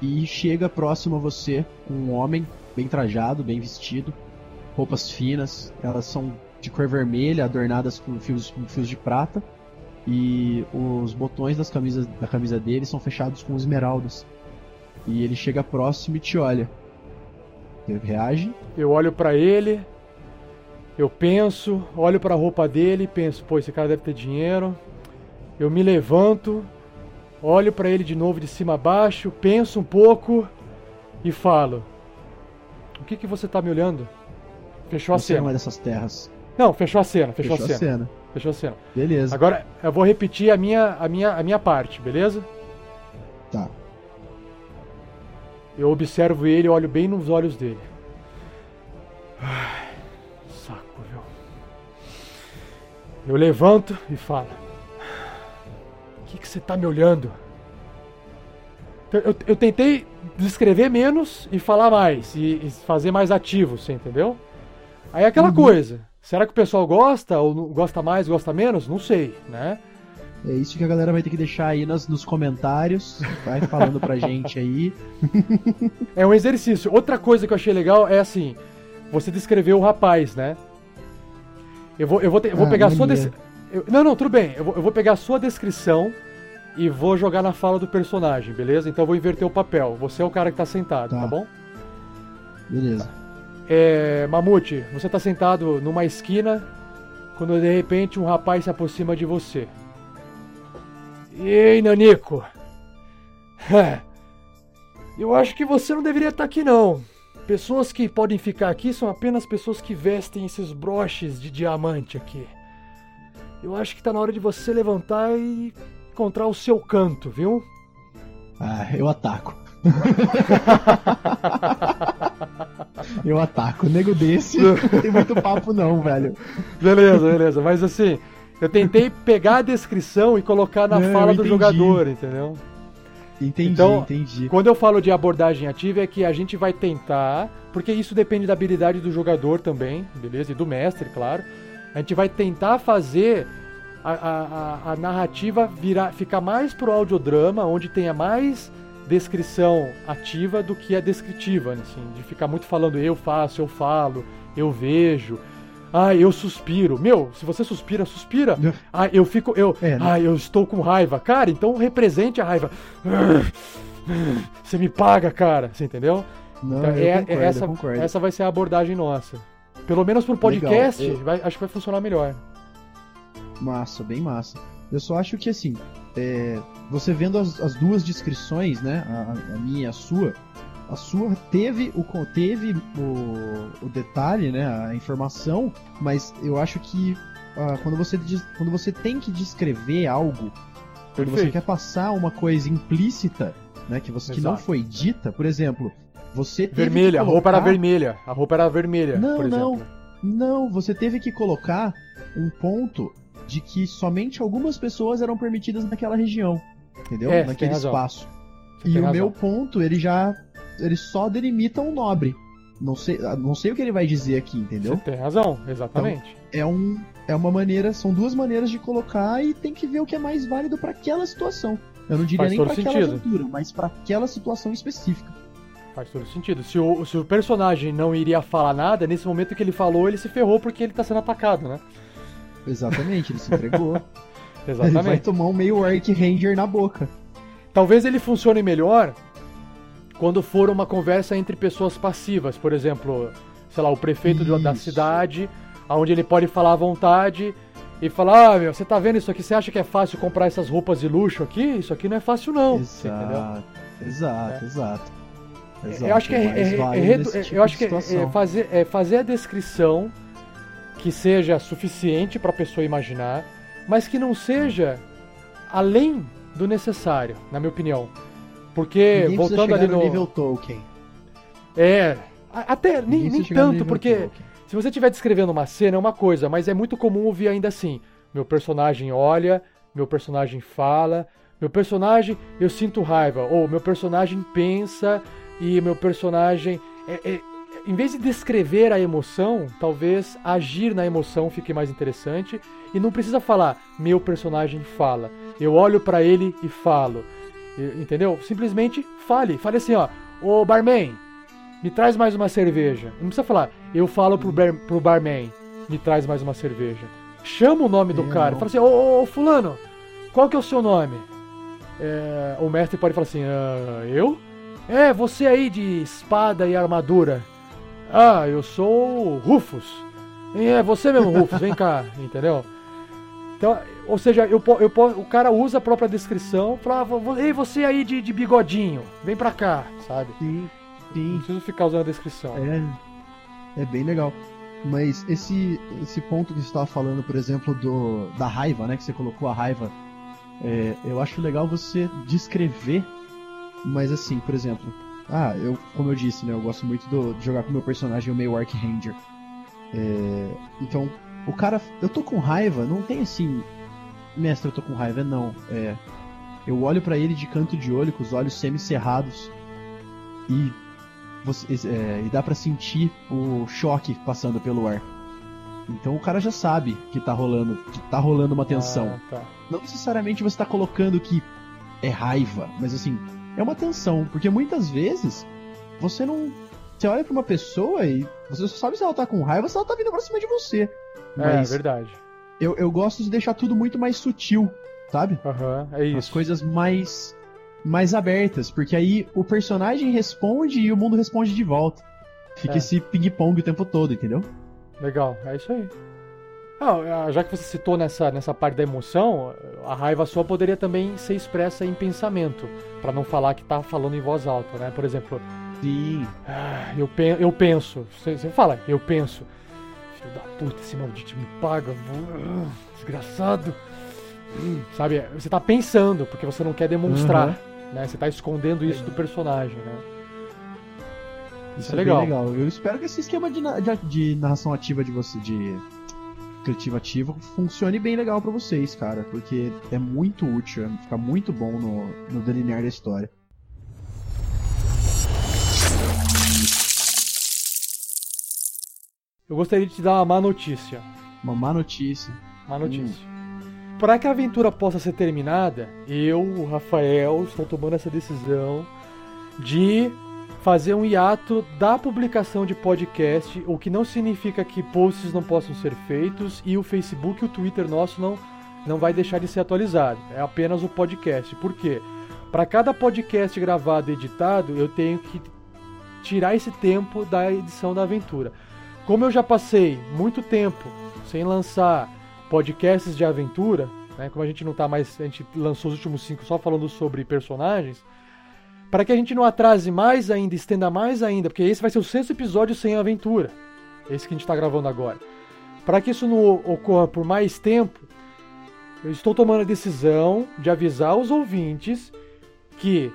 e chega próximo a você um homem bem trajado, bem vestido, roupas finas, elas são de cor vermelha, adornadas com fios, com fios de prata e os botões das camisas, da camisa dele são fechados com esmeraldas. E ele chega próximo e te olha. Ele reage? Eu olho para ele, eu penso, olho para a roupa dele e penso, pô, esse cara deve ter dinheiro. Eu me levanto, olho para ele de novo de cima a baixo, penso um pouco e falo: O que que você tá me olhando? Fechou a Você cena. não é dessas terras. Não, fechou a cena, fechou, Fechou a cena. Fechou a cena. Beleza. Agora eu vou repetir a minha, a minha, a minha parte, beleza? Tá. Eu observo ele olho bem nos olhos dele. Ai, Eu levanto e falo: O que, que você tá me olhando? Eu, eu- eu tentei descrever menos e falar mais, e, e fazer mais ativo, você entendeu? Aí é aquela coisa: será que o pessoal gosta, ou gosta mais, gosta menos? Não sei, né? É isso que a galera vai ter que deixar aí nas, nos comentários. Vai falando pra gente aí. É um exercício. Outra coisa que eu achei legal é assim: você descreveu o rapaz, né? Eu vou, eu vou, te- eu vou Ah, pegar a sua. des- eu- não, não, tudo bem. Eu vou, eu vou pegar a sua descrição e vou jogar na fala do personagem, beleza? Então eu vou inverter o papel. Você é o cara que tá sentado, tá, Tá. bom? Beleza. É, Mamute, você tá sentado numa esquina quando de repente um rapaz se aproxima de você. Ei, Nanico! Eu acho que você não deveria estar aqui não. Pessoas que podem ficar aqui são apenas pessoas que vestem esses broches de diamante aqui. Eu acho que tá na hora de você levantar e encontrar o seu canto, viu? Ah, eu ataco. eu ataco. Nego desse não tem muito papo não, velho. Beleza, beleza. Mas assim, eu tentei pegar a descrição e colocar na Não, fala do jogador, entendeu? Entendi, Então, entendi. Quando eu falo de abordagem ativa é que a gente vai tentar, porque isso depende da habilidade do jogador também, beleza? E do mestre, claro. A gente vai tentar fazer a, a- a- a narrativa virar, ficar mais pro audiodrama, onde tenha mais descrição ativa do que a descritiva, assim, de ficar muito falando eu faço, eu falo, eu vejo. Ah, eu suspiro. Meu, se você suspira, suspira. Ah, eu fico. Eu, É, né? ah, eu estou com raiva. Cara, então represente a raiva. Você me paga, cara. Você entendeu? Não, Então, eu é- concordo, essa, essa vai ser a abordagem nossa. Pelo menos pro podcast, eu- vai- acho que vai funcionar melhor. Massa, bem massa. Eu só acho que assim, é, você vendo as, as duas descrições, né? A, a minha e a sua, a sua teve o teve o, o detalhe, né? A informação, mas eu acho que ah, quando você quando você tem que descrever algo, quando você quer passar uma coisa implícita, né? Que você que não foi dita, por exemplo, você teve Vermelha, a que roupa era colocar- vermelha. A roupa era vermelha, Não, por não. exemplo. Não, você teve que colocar um ponto de que somente algumas pessoas eram permitidas naquela região, entendeu? É, Naquele espaço. Você E o meu ponto, ele já ele só delimita um nobre. Não sei, ah, não sei o que ele vai dizer aqui, entendeu? Você tem razão, exatamente. É um é uma maneira, são duas maneiras de colocar e tem que ver o que é mais válido para aquela situação. Eu não diria Faz nem para aquela aventura, mas para aquela situação específica. Faz todo sentido. Se o, se o personagem não iria falar nada, nesse momento que ele falou, ele se ferrou porque ele tá sendo atacado, né? Exatamente, ele se entregou. ele vai Exatamente. tomar um meio Arc Ranger na boca. Talvez ele funcione melhor quando for uma conversa entre pessoas passivas, por exemplo, sei lá, o prefeito de- da Isso. cidade, onde ele pode falar à vontade e falar: Ah, meu, você tá vendo isso aqui? Você acha que é fácil comprar essas roupas de luxo aqui? Isso aqui não é fácil, não. Exato, exato, exato. Exato, eu acho que é, é- é é- tipo eu acho que é, é fazer, é fazer a descrição que seja suficiente para a pessoa imaginar, mas que não seja além do necessário, na minha opinião. Porque Ninguém voltando ali no, nível Tolkien. é, até nem, Ninguém nem no tanto, porque Tolkien. se você estiver descrevendo uma cena é uma coisa, mas é muito comum ouvir ainda assim: meu personagem olha, meu personagem fala, Meu personagem, eu sinto raiva. Ou meu personagem pensa e meu personagem. É, é, em vez de descrever a emoção, talvez agir na emoção fique mais interessante. E não precisa falar, meu personagem fala. Eu olho para ele e falo. Entendeu? Simplesmente fale. Fale assim, ó. Ô barman, me traz mais uma cerveja. Não precisa falar, eu falo pro, bar, pro barman, me traz mais uma cerveja. Chama o nome do eu cara. Não. Fala assim, ô, ô, fulano, qual que é o seu nome? É, o mestre pode falar assim, ah, eu? É, você aí de espada e armadura. Ah, eu sou Rufus. É, você mesmo, Rufus, vem cá, entendeu? Então, ou seja, eu, eu, o cara usa a própria descrição, fala, ah, ei, você aí de, de bigodinho, vem pra cá, sabe? Sim, sim. Não preciso ficar usando a descrição. É, é bem legal. Mas esse, esse ponto que você estava falando, por exemplo, do, da raiva, né? Que você colocou a raiva. É, eu acho legal você descrever, mas assim, por exemplo, ah, eu, como eu disse, né, eu gosto muito do, de jogar com o meu personagem, o meio Arc Ranger. É, então, o cara, eu tô com raiva, não tem assim, mestre, eu tô com raiva, não. É, eu olho para ele de canto de olho, com os olhos semicerrados e você, é, e dá para sentir o choque passando pelo ar. Então o cara já sabe que tá rolando, que tá rolando uma tensão. Ah, tá. Não necessariamente você tá colocando que é raiva, mas assim, é uma tensão, porque muitas vezes você não você olha para uma pessoa e você só sabe se ela tá com raiva ou se ela tá vindo pra cima de você. É, mas é, verdade. Eu, eu gosto de deixar tudo muito mais sutil, sabe? Aham, uhum, é isso. As coisas mais mais abertas, porque aí o personagem responde e o mundo responde de volta. Fica é. esse ping-pong o tempo todo, entendeu? Legal, é isso aí. Ah, já que você citou nessa, nessa parte da emoção, a raiva sua poderia também ser expressa em pensamento, para não falar que tá falando em voz alta, né? Por exemplo, Sim. Ah, eu, pe eu penso, você, você fala, eu penso, filho da puta, esse maldito me paga, vou, desgraçado. Hum, sabe, você tá pensando, porque você não quer demonstrar. Uhum né? Você tá escondendo isso do personagem, né? Isso, isso é, é legal. legal. Eu espero que esse esquema de, de, de narração ativa de você, de criativo ativo, funcione bem legal para vocês, cara, porque é muito útil, fica muito bom no, no delinear da história. Eu gostaria de te dar uma má notícia. Uma má notícia. Má notícia. Hum. Para que a aventura possa ser terminada, eu, o Rafael, estou tomando essa decisão de fazer um hiato da publicação de podcast, o que não significa que posts não possam ser feitos e o Facebook e o Twitter nosso não, não vai deixar de ser atualizado. É apenas o podcast. Por quê? Para cada podcast gravado e editado, eu tenho que tirar esse tempo da edição da aventura. Como eu já passei muito tempo sem lançar podcasts de aventura, né? Como a gente não tá mais. A gente lançou os últimos cinco só falando sobre personagens. Para que a gente não atrase mais ainda, estenda mais ainda, porque esse vai ser o sexto episódio sem aventura. Esse que a gente está gravando agora. Para que isso não ocorra por mais tempo, eu estou tomando a decisão de avisar os ouvintes que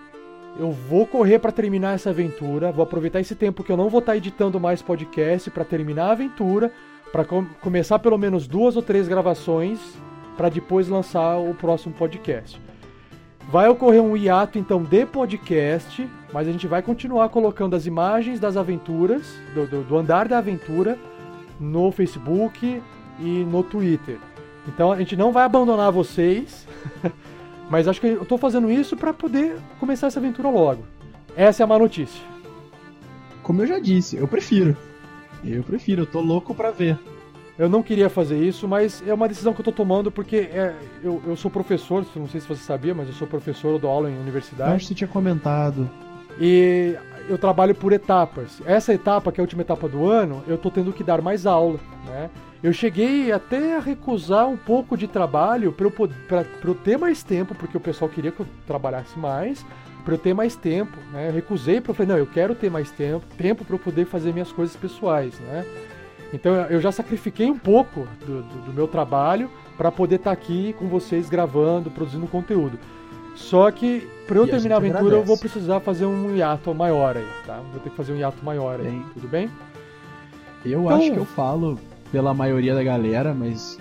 eu vou correr para terminar essa aventura, vou aproveitar esse tempo que eu não vou estar tá editando mais podcast para terminar a aventura, para com começar pelo menos duas ou três gravações para depois lançar o próximo podcast. Vai ocorrer um hiato então de podcast, mas a gente vai continuar colocando as imagens das aventuras, do, do, do andar da aventura, no Facebook e no Twitter. Então a gente não vai abandonar vocês, mas acho que eu estou fazendo isso para poder começar essa aventura logo. Essa é a má notícia. Como eu já disse, eu prefiro. Eu prefiro, eu tô louco pra ver. Eu não queria fazer isso, mas é uma decisão que eu tô tomando porque é, eu, eu sou professor, não sei se você sabia, mas eu sou professor, eu dou aula em universidade. Eu acho que você tinha comentado. E eu trabalho por etapas. Essa etapa, que é a última etapa do ano, eu tô tendo que dar mais aula, né? Eu cheguei até a recusar um pouco de trabalho para eu, eu ter mais tempo, porque o pessoal queria que eu trabalhasse mais, para eu ter mais tempo, né? Eu recusei porque eu falei, não, eu quero ter mais tempo, tempo para eu poder fazer minhas coisas pessoais, né? Então eu já sacrifiquei um pouco do, do, do meu trabalho para poder estar tá aqui com vocês gravando, produzindo conteúdo. Só que para eu e terminar a, a aventura agradece. eu vou precisar fazer um hiato maior aí, tá? Vou ter que fazer um hiato maior aí, bem, tudo bem? Eu então, acho que eu falo pela maioria da galera, mas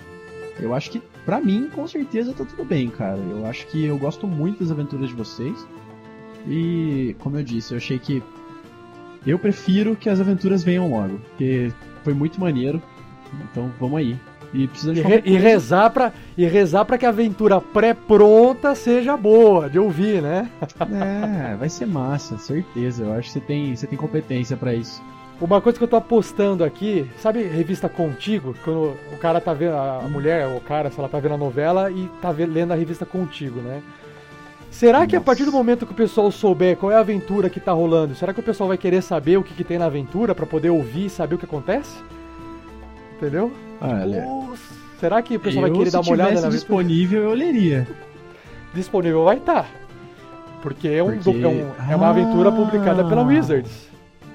eu acho que pra mim, com certeza tá tudo bem, cara. Eu acho que eu gosto muito das aventuras de vocês. E, como eu disse, eu achei que. Eu prefiro que as aventuras venham logo, porque foi muito maneiro. Então vamos aí. E precisa de E, re- e rezar pra, e rezar pra que a aventura pré-pronta seja boa, de ouvir, né? É, vai ser massa, certeza. Eu acho que você tem, você tem competência pra isso. Uma coisa que eu tô apostando aqui, sabe revista Contigo? Quando o cara tá vendo, a mulher, ou o cara, se ela tá vendo a novela e tá lendo a revista Contigo, né? Será que a Nossa. partir do momento que o pessoal souber qual é a aventura que tá rolando, será que o pessoal vai querer saber o que, que tem na aventura pra poder ouvir e saber o que acontece? Entendeu? Olha, Ou será que o pessoal vai eu, querer se dar uma olhada na aventura? disponível, eu leria. Disponível vai estar. Porque, é, um, Porque- é, um- é uma aventura Ah. publicada pela Wizards.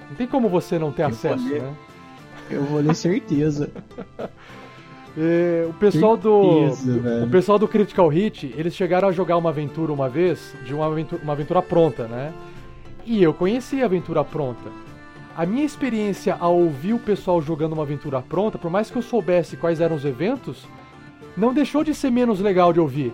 Não tem como você não ter Eu acesso, né? Eu vou ler certeza. É, o pessoal do. Certeza, velho. O pessoal do Critical Hit, eles chegaram a jogar uma aventura uma vez, de uma aventura, uma aventura pronta, né? E eu conheci a aventura pronta. A minha experiência ao ouvir o pessoal jogando uma aventura pronta, por mais que eu soubesse quais eram os eventos, não deixou de ser menos legal de ouvir.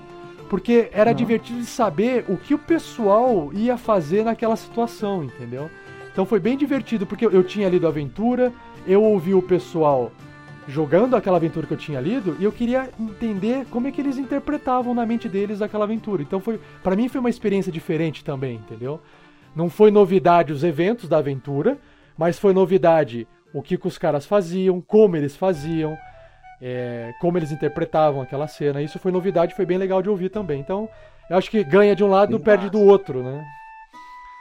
Porque era Não. divertido de saber o que o pessoal ia fazer naquela situação, entendeu? Então foi bem divertido, porque eu tinha lido a aventura, eu ouvi o pessoal jogando aquela aventura que eu tinha lido e eu queria entender como é que eles interpretavam na mente deles aquela aventura. Então foi, para mim foi uma experiência diferente também, entendeu? Não foi novidade os eventos da aventura, mas foi novidade o que, que os caras faziam, como eles faziam, é, como eles interpretavam aquela cena. Isso foi novidade, foi bem legal de ouvir também. Então eu acho que ganha de um lado, Bem perde do outro, né?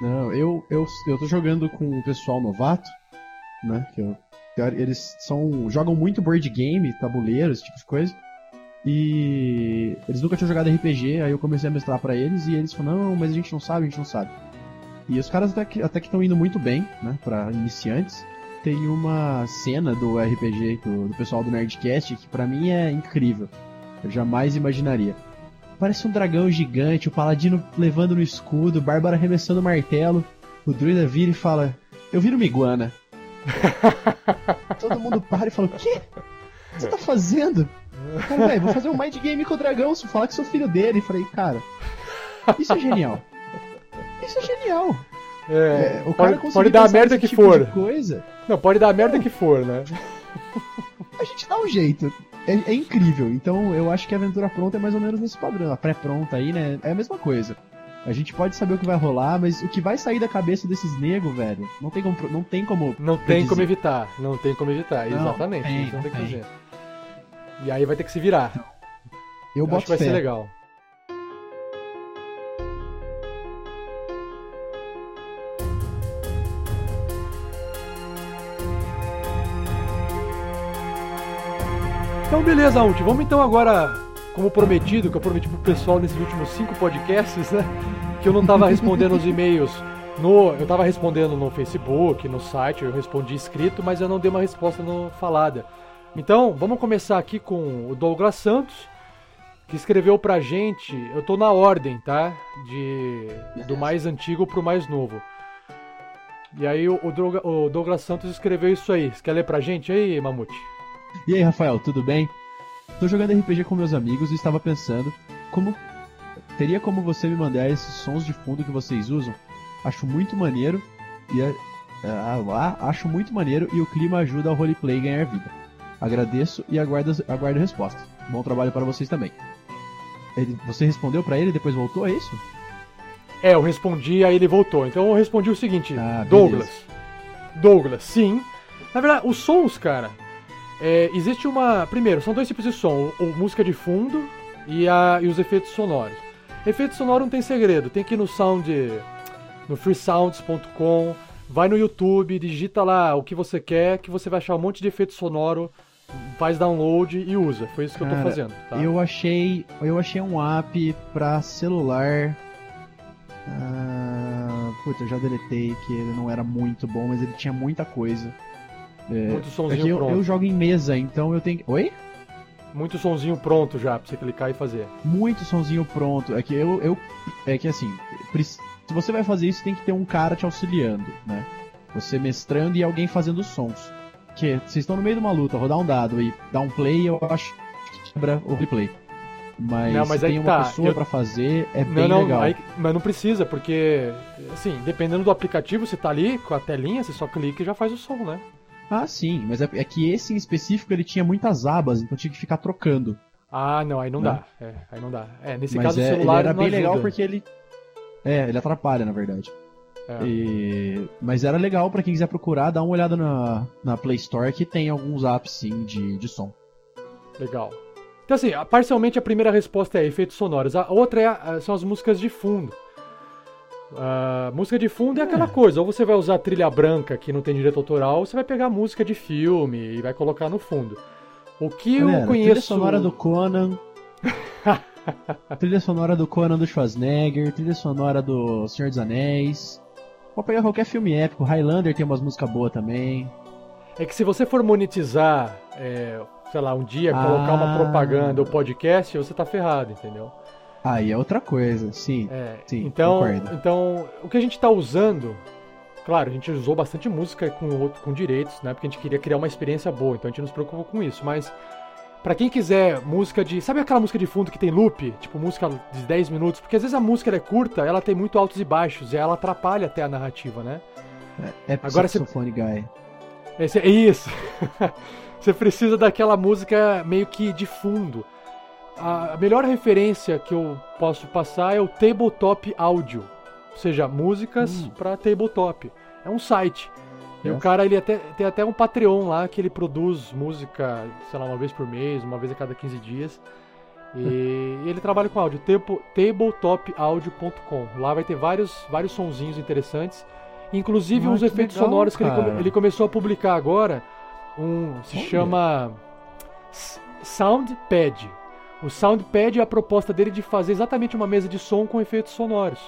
Não, eu, eu, eu tô jogando com o pessoal novato, né? Que eu- eles são. jogam muito board game, tabuleiro, esse tipo de coisa. E eles nunca tinham jogado RPG, aí eu comecei a mestrar pra eles e eles falaram, não, mas a gente não sabe, a gente não sabe. E os caras até que estão indo muito bem, né, pra iniciantes. Tem uma cena do RPG do, do pessoal do Nerdcast que pra mim é incrível. Eu jamais imaginaria. Parece um dragão gigante, o paladino levando no escudo, Bárbara arremessando o martelo. O druida vira e fala: Eu viro uma iguana. Todo mundo para e fala: O quê? O que você tá fazendo? Cara, velho, vou fazer um mind game com o dragão, se falar que sou filho dele. E falei: Cara, isso é genial. Isso é genial. É, É, o cara pode, pode dar a merda que tipo for. coisa, Não, pode dar a merda que for, né? a gente dá um jeito. É, é incrível. Então eu acho que a aventura pronta é mais ou menos nesse padrão. A pré-pronta aí, né? É a mesma coisa. A gente pode saber o que vai rolar, mas o que vai sair da cabeça desses negros, velho, não tem como. Não tem como Não tem como evitar. Não tem como evitar, Não, exatamente. tem, não tem que tem. fazer. E aí vai ter que se virar. Eu Eu acho boto que vai fé. ser legal. Então beleza, Ult. Vamos então agora, como prometido, que eu prometi pro pessoal nesses últimos cinco podcasts, né? Que eu não tava respondendo os e-mails no. Eu tava respondendo no Facebook, no site, eu respondi escrito, mas eu não dei uma resposta no falada. Então, vamos começar aqui com o Douglas Santos, que escreveu pra gente. Eu tô na ordem, tá? De do mais antigo pro mais novo. E aí o, o Douglas Santos escreveu isso aí. Você quer ler pra gente aí, Mamute? E aí, Rafael, tudo bem? Tô jogando RPG com meus amigos e estava pensando como teria como você me mandar esses sons de fundo que vocês usam? Acho muito maneiro e é- ah, ah, acho muito maneiro e o clima ajuda ao roleplay a ganhar vida. Agradeço e aguardo, aguardo resposta. Bom trabalho para vocês também. Ele- você respondeu pra ele e depois voltou, é isso? É, eu respondi, aí ele voltou. Então eu respondi o seguinte: Ah. Douglas. Douglas, sim. Na verdade, os sons, cara, é, existe uma. Primeiro, são dois tipos de som: o, o música de fundo e, a, e os efeitos sonoros. Efeito sonoro não tem segredo, tem que ir no sound. no freesounds.com, vai no YouTube, digita lá o que você quer, que você vai achar um monte de efeito sonoro, faz download e usa. Foi isso que eu Cara, tô fazendo, tá? Eu achei, eu achei um app pra celular. Ah, puta, eu já deletei que ele não era muito bom, mas ele tinha muita coisa. Muito É que sonzinho eu, pronto. eu jogo em mesa, então eu tenho. Oi? Muito sonzinho pronto já pra você clicar e fazer. Muito sonzinho pronto. É que eu. eu é que assim, se você vai fazer isso, tem que ter um cara te auxiliando, né? Você mestrando e alguém fazendo os sons. Que vocês estão no meio de uma luta, rodar um dado e dar um play, eu acho que quebra o replay. Mas, Não, mas tem uma tá, pessoa eu- pra fazer, é Não, bem não, legal. aí- mas não precisa, porque, assim, dependendo do aplicativo, você tá ali com a telinha, você só clica e já faz o som, né? Ah, sim, mas é, é que esse em específico ele tinha muitas abas, então tinha que ficar trocando. Ah, não, aí não Né? dá. É, aí não dá. É, nesse mas caso o é, celular ele era não bem legal ajuda. porque ele. É, ele atrapalha, na verdade. É. E- Mas era legal pra quem quiser procurar, dar uma olhada na, na Play Store que tem alguns apps sim de, de som. Legal. Então, assim, parcialmente a primeira resposta é efeitos sonoros. A outra é são as músicas de fundo. A música de fundo é aquela coisa, ou você vai usar trilha branca que não tem direito autoral, ou você vai pegar música de filme e vai colocar no fundo. O que Galera, eu Trilha conheço. sonora do Conan. trilha sonora do Conan do Schwarzenegger, trilha sonora do Senhor dos Anéis. Pode pegar qualquer filme épico. Highlander tem umas músicas boas também. É que se você for monetizar, é, sei lá, um dia, colocar uma Ah. propaganda ou podcast, você tá ferrado, entendeu? Aí é outra coisa, sim. É, Sim, então, concordo. então, o que a gente tá usando, claro, a gente usou bastante música com, com direitos, né? Porque a gente queria criar uma experiência boa, então a gente nos preocupou com isso. Mas, pra quem quiser música de. Sabe aquela música de fundo que tem loop? Tipo, música de 10 minutos? Porque às vezes a música é curta, ela tem muito altos e baixos, e ela atrapalha até a narrativa, né? É Agora você- guy. Esse, é isso. Você precisa daquela música meio que de fundo. A melhor referência que eu posso passar é o Tabletop Audio. Ou seja, músicas Hum. para tabletop. É um site. E o Yes. cara ele até, tem até um Patreon lá que ele produz música, sei lá, uma vez por mês, uma vez a cada 15 dias. E ele trabalha com áudio, tabletopaudio.com. Lá vai ter vários, vários sonzinhos interessantes. Inclusive Ah, uns efeitos legal, sonoros que ele, cara. ele começou a publicar agora. Um se Olha. chama Soundpad. O Soundpad é a proposta dele de fazer exatamente uma mesa de som com efeitos sonoros.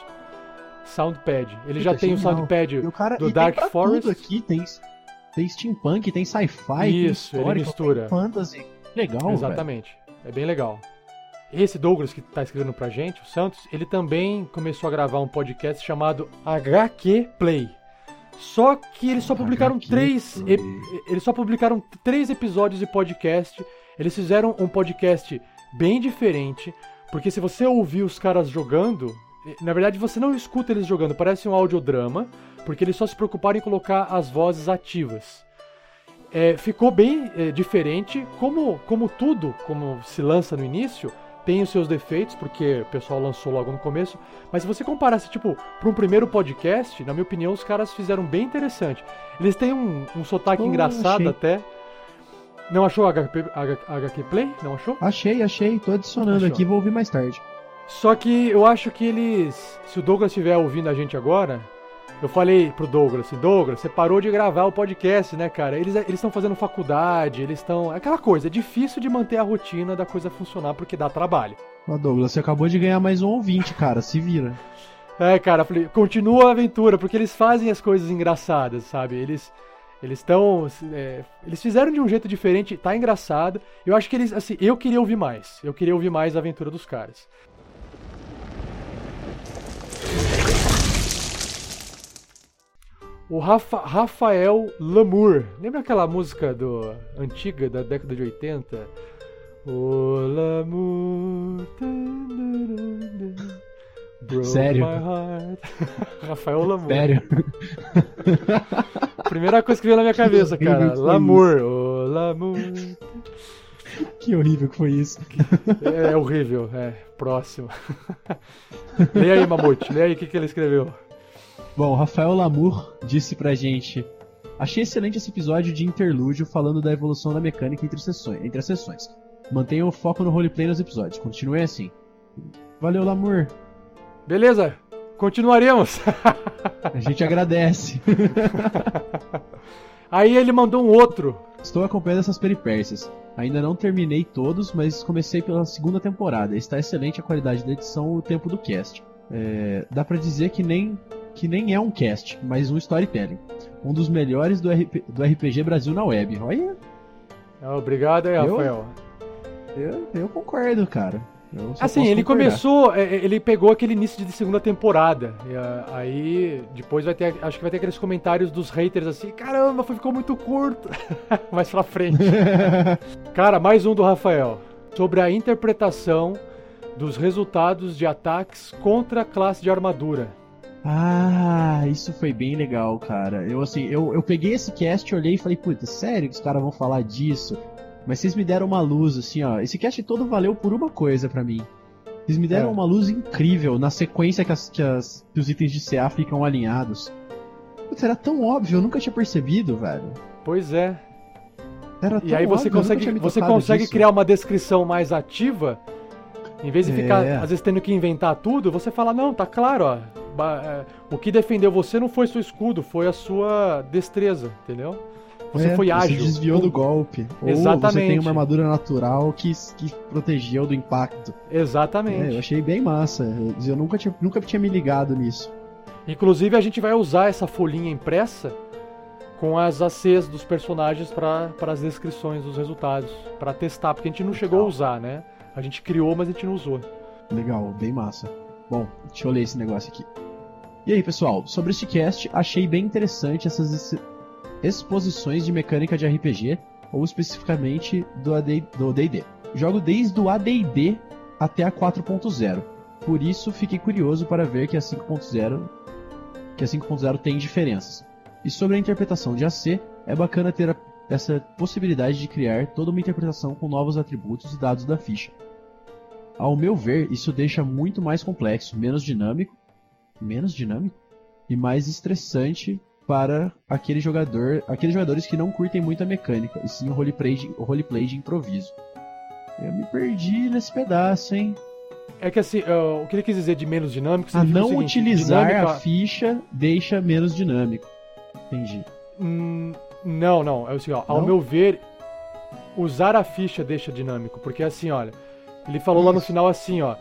Soundpad. Ele já tem o. Soundpad E o cara do Dark tem Forest. tudo aqui, tem, tem steampunk, tem sci-fi, tem Isso, ele histórico, mistura. tem fantasy. Legal. Exatamente. É bem legal. Esse Douglas que está escrevendo pra gente, o Santos, ele também começou a gravar um podcast chamado HQ Play. Só que eles só publicaram HQ três. Eles só publicaram três episódios de podcast. Eles fizeram um podcast bem diferente. Porque se você ouvir os caras jogando, na verdade você não escuta eles jogando, parece um audiodrama, porque eles só se preocuparam em colocar as vozes ativas. É, ficou bem é, diferente, como, como tudo, como se lança no início, tem os seus defeitos, porque o pessoal lançou logo no começo, mas se você comparasse, tipo, para um primeiro podcast, na minha opinião, os caras fizeram bem interessante. Eles têm um, um sotaque Oh, engraçado achei. até. Não achou HQ, HQ Play? Não achou? Achei, achei, tô adicionando Achou. aqui, vou ouvir mais tarde. Só que eu acho que eles. Se o Douglas estiver ouvindo a gente agora, eu falei pro Douglas assim: Douglas, você parou de gravar o podcast, né, cara? Eles estão fazendo faculdade, eles estão. Aquela coisa, é difícil de manter a rotina da coisa funcionar porque dá trabalho. Ó, Douglas, você acabou de ganhar mais um ouvinte, cara, se vira. É, cara, eu falei, continua a aventura, porque eles fazem as coisas engraçadas, sabe? Eles. Eles estão. eles fizeram de um jeito diferente, tá engraçado. Eu acho que eles. Assim, eu queria ouvir mais. Eu queria ouvir mais a aventura dos caras. O Rafa- Rafael Lamour. Lembra aquela música do antiga da década de 80? O Lamour. Broke Sério? Rafael Lamour. Sério. Primeira coisa que veio na minha cabeça, cara. Lamour. O Lamour. que horrível que foi isso. É, é horrível. É, próximo. Leia aí, Mamute. Leia aí o que, que ele escreveu. Bom, o Rafael Lamour disse pra gente: Achei excelente esse episódio de interlúdio falando da evolução da mecânica entre, sessões, entre as sessões. Mantenham o foco no roleplay nos episódios. Continuem assim. Valeu, Lamour. Beleza, continuaremos. A gente agradece. Aí ele mandou um outro. Estou acompanhando essas peripécias. Ainda não terminei todos, mas comecei pela segunda temporada. Está excelente a qualidade da edição e o tempo do cast. É, dá pra dizer que nem, que nem é um cast, mas um storytelling. Um dos melhores do, RP, do RPG Brasil na web. Olha, Obrigado aí, Eu? Rafael. eu, eu concordo, cara. Eu Assim, ele começou, é, é, ele pegou aquele início de segunda temporada. Ah, aí depois vai ter, acho que vai ter aqueles comentários dos haters assim, caramba, ficou muito curto. Mais pra frente. Cara, mais um do Rafael. Sobre a interpretação dos resultados de ataques contra a classe de armadura. Ah, isso foi bem legal, cara. Eu assim, eu, eu peguei esse cast, olhei e falei, puta, sério que os caras vão falar disso? Mas vocês me deram uma luz, assim, ó. Esse cast todo valeu por uma coisa para mim. Vocês me deram É. uma luz incrível na sequência que, as- que as- que os itens de CA ficam alinhados. Putz, era tão óbvio, eu nunca tinha percebido, velho. Pois é. Era E tão aí você óbvio, consegue, você consegue disso. criar uma descrição mais ativa. Em vez de ficar, É. às vezes, tendo que inventar tudo, você fala, não, tá claro, ó. é, O que defendeu você não foi seu escudo, foi a sua destreza, entendeu? Você É, foi ágil. Você desviou do golpe. Ou você Exatamente. tem uma armadura natural que, que protegeu do impacto. É, Exatamente. eu achei bem massa. Eu, nunca, tinha, nunca tinha me ligado nisso. Inclusive, a gente vai usar essa folhinha impressa com as ACs dos personagens para as descrições dos resultados, para testar, porque a gente não chegou a usar, né? A gente criou, mas a gente não usou. Legal, bem massa. Bom, deixa eu ler esse negócio aqui. E aí, pessoal, sobre este cast, achei bem interessante essas exposições de mecânica de RPG, ou especificamente do D&D. Jogo desde o AD&D até a 4.0. Por isso, fiquei curioso para ver que a 5.0 que a 5.0 tem diferenças. E sobre a interpretação de AC, é bacana ter a- essa possibilidade de criar toda uma interpretação com novos atributos e dados da ficha. Ao meu ver, isso deixa muito mais complexo, menos dinâmico, menos dinâmico e mais estressante para aquele jogador, aqueles jogadores que não curtem muito a mecânica, e sim o roleplay de, o roleplay de improviso. Eu me perdi nesse pedaço, hein? É que assim, uh, o que ele quis dizer de menos dinâmico A não o seguinte, utilizar dinâmico- a ficha deixa menos dinâmico. Entendi. Hum, não, não. É assim, ó, ao meu ver, usar a ficha deixa dinâmico. Porque assim, olha, ele falou lá no Isso. final assim, ó.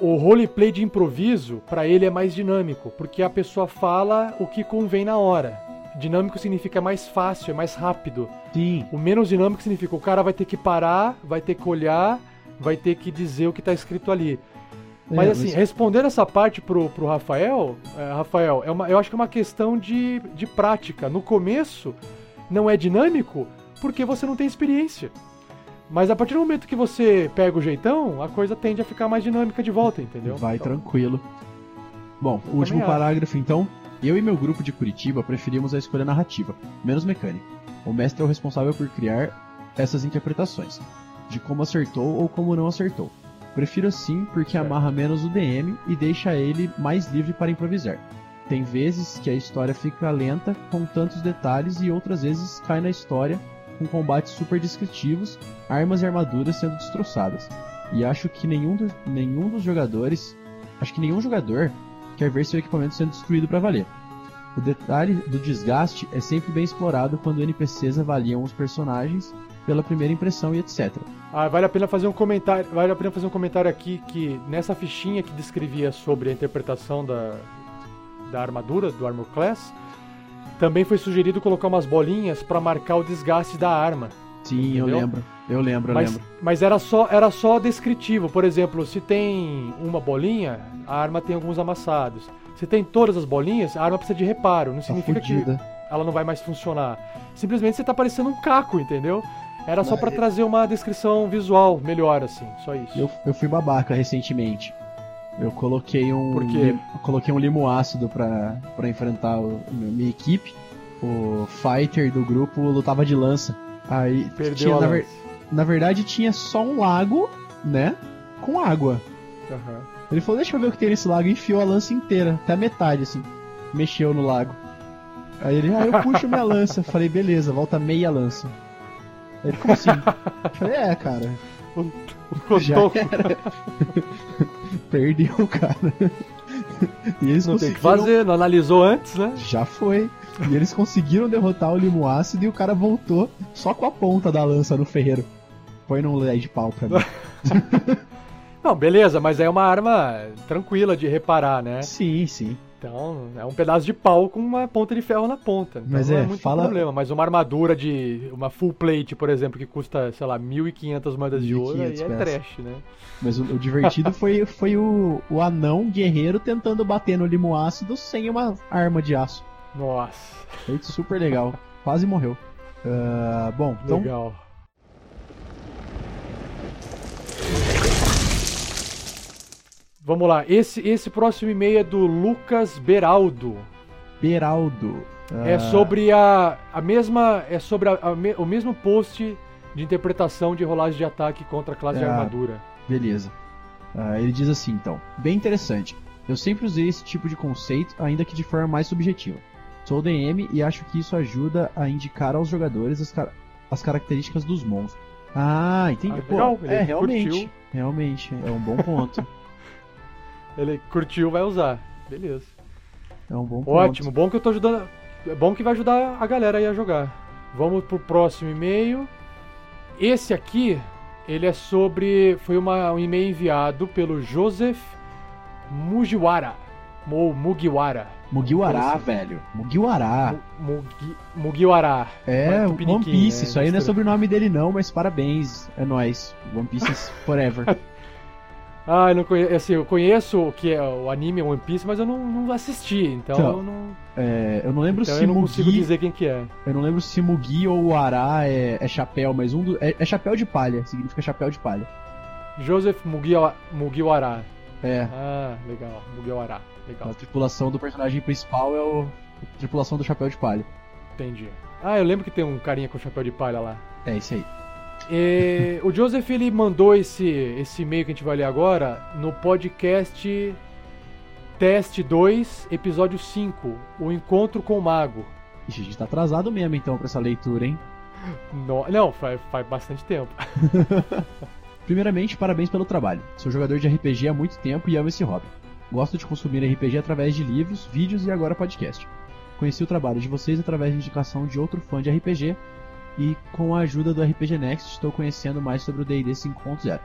O roleplay de improviso, pra ele, é mais dinâmico, porque a pessoa fala o que convém na hora. Dinâmico significa mais fácil, é mais rápido. Sim. O menos dinâmico significa o cara vai ter que parar, vai ter que olhar, vai ter que dizer o que tá escrito ali. Mas É, assim, respondendo essa parte pro, pro Rafael, é, Rafael, é uma, eu acho que é uma questão de, de prática. No começo, não é dinâmico porque você não tem experiência. Mas a partir do momento que você pega o jeitão, a coisa tende a ficar mais dinâmica de volta, entendeu? Vai Então, tranquilo. Bom, o Eu último parágrafo então. Eu e meu grupo de Curitiba preferimos a escolha narrativa, menos mecânica. O mestre é o responsável por criar essas interpretações, de como acertou ou como não acertou. Prefiro assim porque Certo. amarra menos o DM e deixa ele mais livre para improvisar. Tem vezes que a história fica lenta com tantos detalhes e outras vezes cai na história com combates super descritivos, armas e armaduras sendo destroçadas. E acho que nenhum, do- nenhum dos jogadores, acho que nenhum jogador quer ver seu equipamento sendo destruído para valer. O detalhe do desgaste é sempre bem explorado quando NPCs avaliam os personagens pela primeira impressão e etc. Ah, vale a pena fazer um comentário, vale a pena fazer um comentário aqui que nessa fichinha que descrevia sobre a interpretação da, da armadura do Armor Class, também foi sugerido colocar umas bolinhas para marcar o desgaste da arma. Sim, eu Entendeu? lembro. Eu lembro, eu Mas, lembro. mas era só era só descritivo. Por exemplo, se tem uma bolinha, a arma tem alguns amassados. Se tem todas as bolinhas, a arma precisa de reparo. Não Tá significa que fudida. ela não vai mais funcionar. Simplesmente você tá parecendo um caco, entendeu? Era só Mas- pra trazer uma descrição visual melhor, assim. Só isso. Eu, eu fui babaca recentemente. Eu coloquei um. Por quê? coloquei um limo ácido pra, pra enfrentar o, a minha equipe. O fighter do grupo lutava de lança. Aí Perdeu tinha, a na, ver- na verdade tinha só um lago, né? Com água. Aham. Ele falou, deixa eu ver o que tem nesse lago, e enfiou a lança inteira, até a metade, assim. Mexeu no lago. Aí ele, ah, eu puxo minha lança. Falei, beleza, volta meia lança. Aí ele, como assim? Falei, é, cara, O Cotoco. Perdeu, cara. E eles não tem o que conseguiram- fazer, não analisou antes, né? Já foi. E eles conseguiram derrotar o limo ácido e o cara voltou só com a ponta da lança no ferreiro. Põe num lei de pau pra mim. Não, beleza, mas é uma arma tranquila de reparar, né? sim, sim. Então, é um pedaço de pau com uma ponta de ferro na ponta. Então Mas não é, é, muito fala- problema. Mas uma armadura de. Uma full plate, por exemplo, que custa, sei lá, 1.500 moedas de ouro, aí 1.500 é peças. trash, né? Mas o, o divertido foi, foi o, o anão guerreiro tentando bater no limo ácido sem uma arma de aço. Nossa, Foi super legal. Quase morreu. Ah, bom, então Vamos lá. Esse, esse próximo e-mail é do Lucas Beraldo. Beraldo. É Ah, sobre a, a mesma. É sobre a- a me- o mesmo post de interpretação de rolagem de ataque contra a classe de Ah. armadura. Beleza. Ah, ele diz assim, então. Bem interessante. Eu sempre usei esse tipo de conceito, ainda que de forma mais subjetiva. Sou DM e acho que isso ajuda a indicar aos jogadores as, car- as características dos monstros. Ah, entendi. Ah, Pô, legal, ele é, realmente. curtiu. Realmente, é um bom ponto. Ele curtiu, vai usar. Beleza. É um bom ponto. Ótimo, bom que eu tô ajudando. É bom que vai ajudar a galera aí a jogar. Vamos pro próximo e-mail. Esse aqui, ele é sobre. Foi uma, um e-mail enviado pelo Joseph Mugiwara. Ou Mugiwara. Mugiwara, Assim. velho. Mugiwara. Mu- Mugi, Mugiwara. É, One Piece. né? Isso aí não é sobrenome dele não, mas parabéns. É nóis. One Piece forever. Ah, eu não conheço. Assim, eu conheço o que é o anime One Piece, mas eu não, não assisti. Então, Então, eu não, É, eu não lembro então se eu não consigo Mugi... dizer quem que é. Eu não lembro se Mugi ou Ará é, é chapéu, mas um do... é, é chapéu de palha. Significa chapéu de palha. Joseph Mugiwa- Mugiwara. É. Ah, legal. Mugiwara. Legal. A tripulação do personagem principal é o... a tripulação do chapéu de palha. Entendi. Ah, eu lembro que tem um carinha com chapéu de palha lá. É isso aí. E, o Joseph ele mandou esse, esse e-mail que a gente vai ler agora no podcast Teste 2, episódio 5, O Encontro com o Mago. Ixi, a gente tá atrasado mesmo então pra essa leitura, hein? No- não, faz, faz bastante tempo. Primeiramente, parabéns pelo trabalho. Sou jogador de RPG há muito tempo e amo esse hobby. Gosto de consumir RPG através de livros, vídeos e agora podcast. Conheci o trabalho de vocês através de indicação de outro fã de RPG e com a ajuda do RPG Next estou conhecendo mais sobre o D&D 5.0.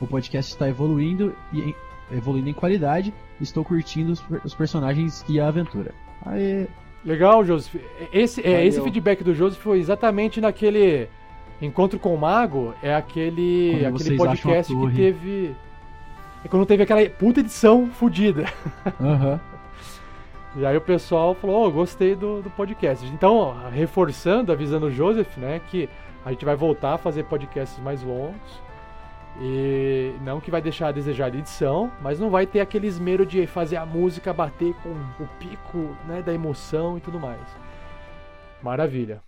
O podcast está evoluindo e em, evoluindo em qualidade estou curtindo os, os personagens e a aventura. Aê, Legal, Joseph. Esse, é, esse feedback do Joseph foi exatamente naquele Encontro com o Mago. É aquele, Quando aquele podcast que teve. É quando teve aquela puta edição fodida. aham. E aí o pessoal falou, oh, gostei do, do podcast. Então, ó, reforçando, avisando o Joseph, né, que a gente vai voltar a fazer podcasts mais longos. E não que vai deixar a desejar de edição, mas não vai ter aquele esmero de fazer a música bater com o pico né, da emoção e tudo mais. Maravilha.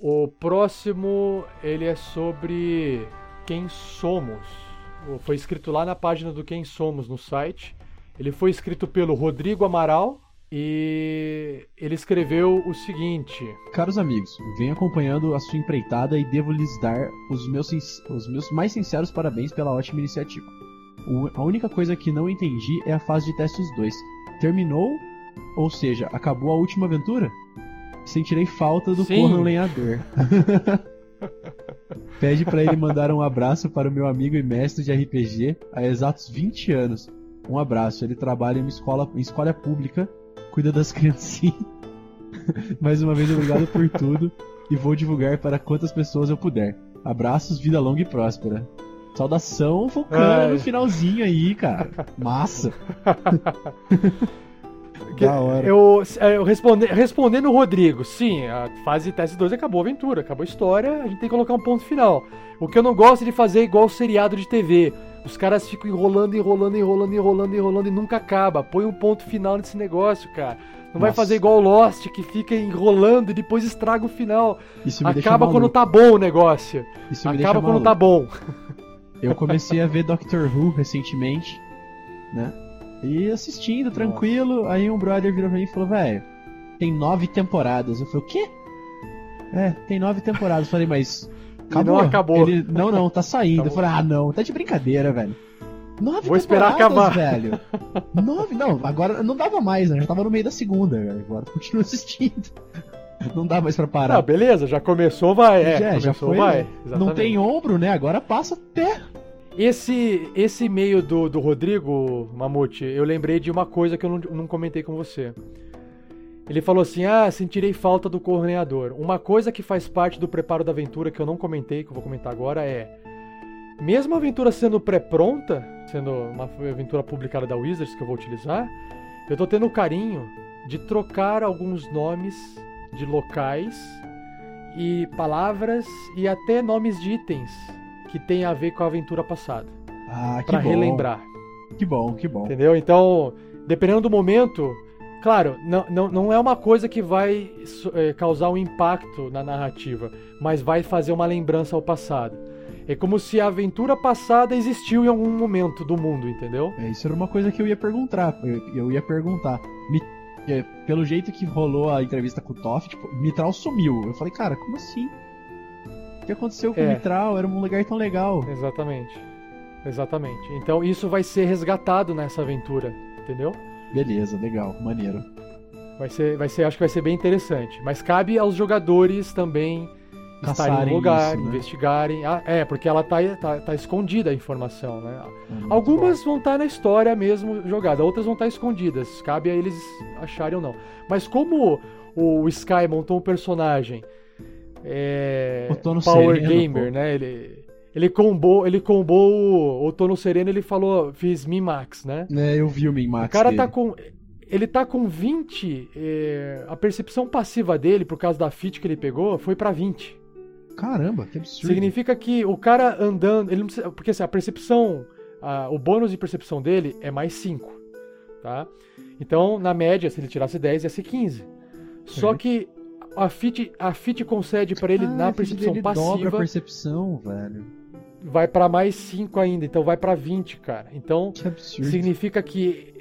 O próximo, ele é sobre quem somos. Foi escrito lá na página do Quem Somos no site. Ele foi escrito pelo Rodrigo Amaral e ele escreveu o seguinte: Caros amigos, venho acompanhando a sua empreitada e devo lhes dar os meus, os meus mais sinceros parabéns pela ótima iniciativa. O- a única coisa que não entendi é a fase de testes 2. Terminou? Ou seja, acabou a última aventura? Sentirei falta do Sim. corno lenhador. Pede pra ele mandar um abraço para o meu amigo e mestre de RPG há exatos 20 anos. Um abraço, ele trabalha em uma escola, em escola pública, cuida das criancinhas. Mais uma vez, obrigado por tudo e vou divulgar para quantas pessoas eu puder. Abraços, vida longa e próspera. Saudação Vulcana no finalzinho aí, cara. Massa. Da hora. Eu, é, eu responde- respondendo o Rodrigo, sim, a fase teste 2 acabou a aventura, acabou a história, a gente tem que colocar um ponto final. O que eu não gosto é de fazer igual o seriado de TV. Os caras ficam enrolando, enrolando, enrolando, enrolando, enrolando e nunca acaba. Põe um ponto final nesse negócio, cara. Não vai Nossa. fazer igual o Lost, que fica enrolando e depois estraga o final. Isso me Acaba quando tá bom o negócio. Isso me Acaba quando tá bom. Eu comecei a ver Doctor Who recentemente, né? E assistindo, tranquilo. Aí um brother virou pra mim e falou, velho, tem nove temporadas. Eu falei, o quê? É, tem nove temporadas. Eu falei, mas. Acabou. não acabou. Ele, não, não, tá saindo. Acabou. Eu falei, ah, não, tá de brincadeira, velho. Nove Vou esperar acabar. velho. Nove, não, agora não dava mais, né? Já tava no meio da segunda, velho. Agora continua assistindo. Não dá mais pra parar. Ah, beleza, já começou, vai. É, Já, começou, já foi. vai. né? Não tem ombro, né? Agora passa até. Esse, esse e-mail do, do Rodrigo Mamute, eu lembrei de uma coisa que eu não, não comentei com você. Ele falou assim: Ah, sentirei falta do corneador. Uma coisa que faz parte do preparo da aventura que eu não comentei, que eu vou comentar agora, é. Mesmo a aventura sendo pré-pronta, sendo uma aventura publicada da Wizards que eu vou utilizar, eu tô tendo o carinho de trocar alguns nomes de locais e palavras e até nomes de itens que tem a ver com a aventura passada. Ah, que Pra bom. relembrar. Que bom, que bom. Entendeu? Então, dependendo do momento, claro, não, não, não é uma coisa que vai eh, causar um impacto na narrativa, mas vai fazer uma lembrança ao passado. É como se a aventura passada existiu em algum momento do mundo, entendeu? É, isso era uma coisa que eu ia perguntar. Eu, eu ia perguntar. Mi- é, pelo jeito que rolou a entrevista com o Toff, tipo, Mitral sumiu. Eu falei, cara, como assim? O que aconteceu com É. o Mitral? Era um lugar tão legal. Exatamente. Exatamente. Então isso vai ser resgatado nessa aventura, entendeu? Beleza, legal, maneiro. Vai ser, vai ser, acho que vai ser bem interessante. Mas cabe aos jogadores também estarem Caçarem no lugar, isso, né? investigarem. Ah, é, porque ela tá, tá, tá escondida a informação, né? É Algumas vão estar na história mesmo jogada, outras vão estar escondidas. Cabe a eles acharem ou não. Mas como o Sky montou um personagem é, Power sereno, Gamer, pô. né? Ele, ele combou, ele combou o, o Tono Sereno, ele falou, fiz Min-Max, né? É, eu vi o Min Max. O cara dele. tá com. Ele tá com 20. é, a percepção passiva dele, por causa da fit que ele pegou, foi pra 20. Caramba, que absurdo. Significa que o cara andando. Ele não precisa, porque assim, a percepção. a- o bônus de percepção dele é mais 5. Tá? Então, na média, se ele tirasse 10, ia ser 15. Só Certo. que a fit, a fit concede pra ele Ah, na percepção dele dobra a passiva, percepção, velho. vai pra mais 5 ainda. Então vai pra 20, cara. Então. Que absurdo. Significa que,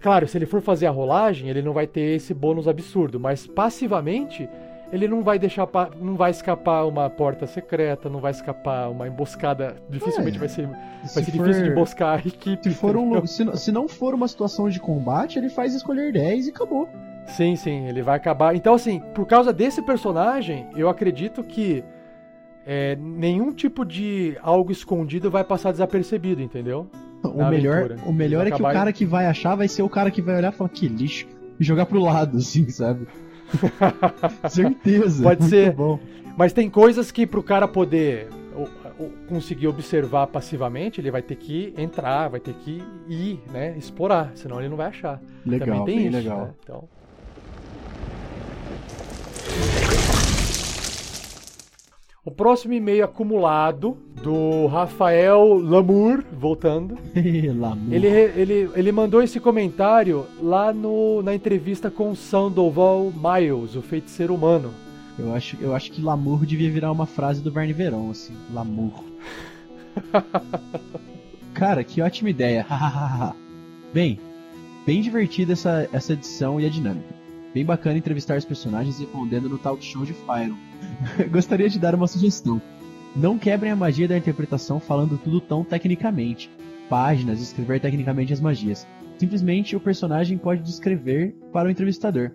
claro, se ele for fazer a rolagem, ele não vai ter esse bônus absurdo, mas passivamente ele não vai deixar, não vai escapar uma porta secreta, não vai escapar uma emboscada. Dificilmente É, vai ser, vai Se ser for- difícil de emboscar a equipe. Se, for um, se, não- se não for uma situação de combate, ele faz escolher 10 e acabou. Sim, sim, ele vai acabar. Então, assim, por causa desse personagem, eu acredito que é, nenhum tipo de algo escondido vai passar desapercebido, entendeu? O Na melhor, aventura. o melhor é que o cara que vai achar vai ser o cara que vai olhar e falar que lixo e jogar pro lado, assim, sabe? Certeza. Pode ser. Bom. Mas tem coisas que pro cara poder conseguir observar passivamente, ele vai ter que entrar, vai ter que ir, né? Explorar, senão ele não vai achar. Legal, Também tem bem isso, legal. né? Então... O próximo e-mail acumulado do Rafael Lamour, voltando. Lamu. Ele, ele, ele mandou esse comentário lá no, na entrevista com Sandoval Miles, o feiticeiro humano. Eu acho, eu acho que Lamour devia virar uma frase do Verne Verão, assim. Lamour. Cara, que ótima ideia. bem, bem divertida essa, essa edição e a dinâmica. Bem bacana entrevistar os personagens respondendo no talk show de Fyron. Gostaria de dar uma sugestão. Não quebrem a magia da interpretação falando tudo tão tecnicamente. Páginas, escrever tecnicamente as magias. Simplesmente o personagem pode descrever para o entrevistador.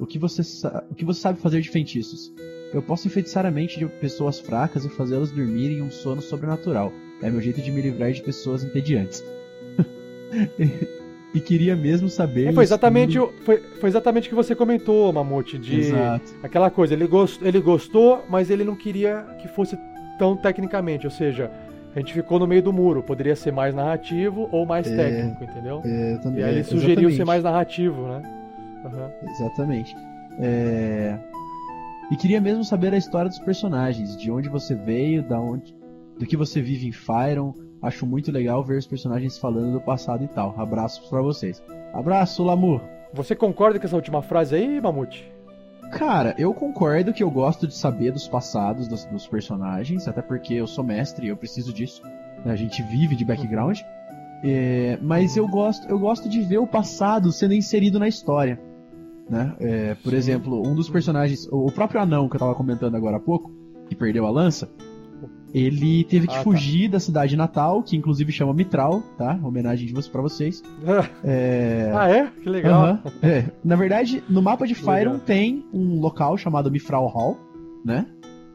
O que você, o que você sabe fazer de feitiços? Eu posso enfeitiçar a mente de pessoas fracas e fazê-las dormir em um sono sobrenatural. É meu jeito de me livrar de pessoas entediantes. e queria mesmo saber. É, foi, exatamente, o- foi, foi exatamente o que você comentou, Mamute, de Exato. aquela coisa, ele, gost, ele gostou, mas ele não queria que fosse tão tecnicamente, ou seja, a gente ficou no meio do muro, poderia ser mais narrativo ou mais É. técnico, entendeu? É, também, E aí ele é, sugeriu exatamente. ser mais narrativo, né? Aham. Exatamente. É, E queria mesmo saber a história dos personagens, de onde você veio, da onde, do que você vive em Fyron. Acho muito legal ver os personagens falando do passado e tal. Abraços pra vocês. Abraço, Lamu. Você concorda com essa última frase aí, Mamute? Cara, eu concordo que eu gosto de saber dos passados dos, dos personagens, até porque eu sou mestre e eu preciso disso. né? A gente vive de background. É, mas eu gosto, eu gosto de ver o passado sendo inserido na história. Né? É, por exemplo, um dos personagens, o próprio anão que eu tava comentando agora há pouco, que perdeu a lança, ele teve que Ah, tá. fugir da cidade natal, que inclusive chama Mitral, tá? Homenagem de você para vocês. É, ah, é? Que legal. É. Na verdade, no mapa de Legal. Fyron tem um local chamado Mifral Hall, né?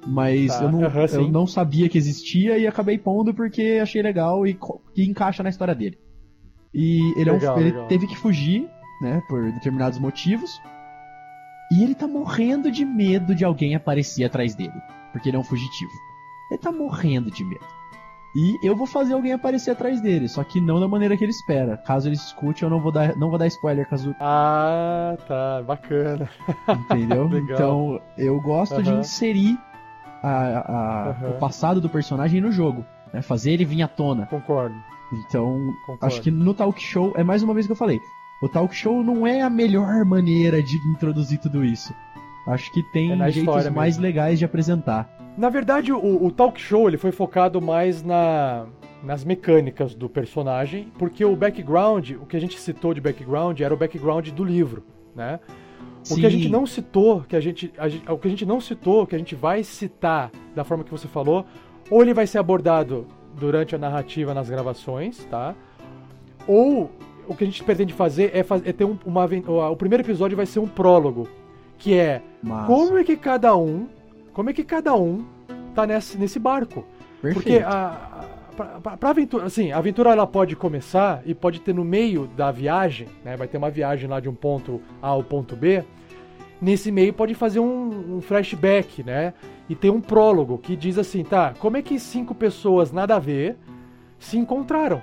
Mas Tá, eu, não, eu não sabia que existia e acabei pondo porque achei legal e, e encaixa na história dele. E ele, é um- Legal, ele legal. teve que fugir, né, por determinados motivos. E ele tá morrendo de medo de alguém aparecer atrás dele, porque ele é um fugitivo. Ele tá morrendo de medo. E eu vou fazer alguém aparecer atrás dele, só que não da maneira que ele espera. Caso ele escute, eu não vou dar, não vou dar spoiler caso Ah, tá. Bacana. Entendeu? Então, eu gosto de inserir a- a- o passado do personagem no jogo. Né? Fazer ele vir à tona. Concordo. Então, Concordo. acho que no talk show, é mais uma vez que eu falei, o talk show não é a melhor maneira de introduzir tudo isso. Acho que tem É jeitos mais mesmo. legais de apresentar. Na verdade, o, o talk show ele foi focado mais na, nas mecânicas do personagem, porque o background, o que a gente citou de background, era o background do livro, né? O que a gente Sim. não citou, que a gente, a o que a gente não citou, que a gente vai citar da forma que você falou, ou ele vai ser abordado durante a narrativa nas gravações, tá? Ou o que a gente pretende fazer é, é ter um- uma o primeiro episódio vai ser um prólogo, que é Mas, como é que cada um, como é que cada um tá nesse, nesse barco? perfeito. Porque a, aventura, assim, a aventura ela pode começar e pode ter no meio da viagem, né? Vai ter uma viagem lá de um ponto A ao ponto B. Nesse meio pode fazer um, um flashback, né? E tem um prólogo que diz assim, tá? Como é que cinco pessoas nada a ver se encontraram?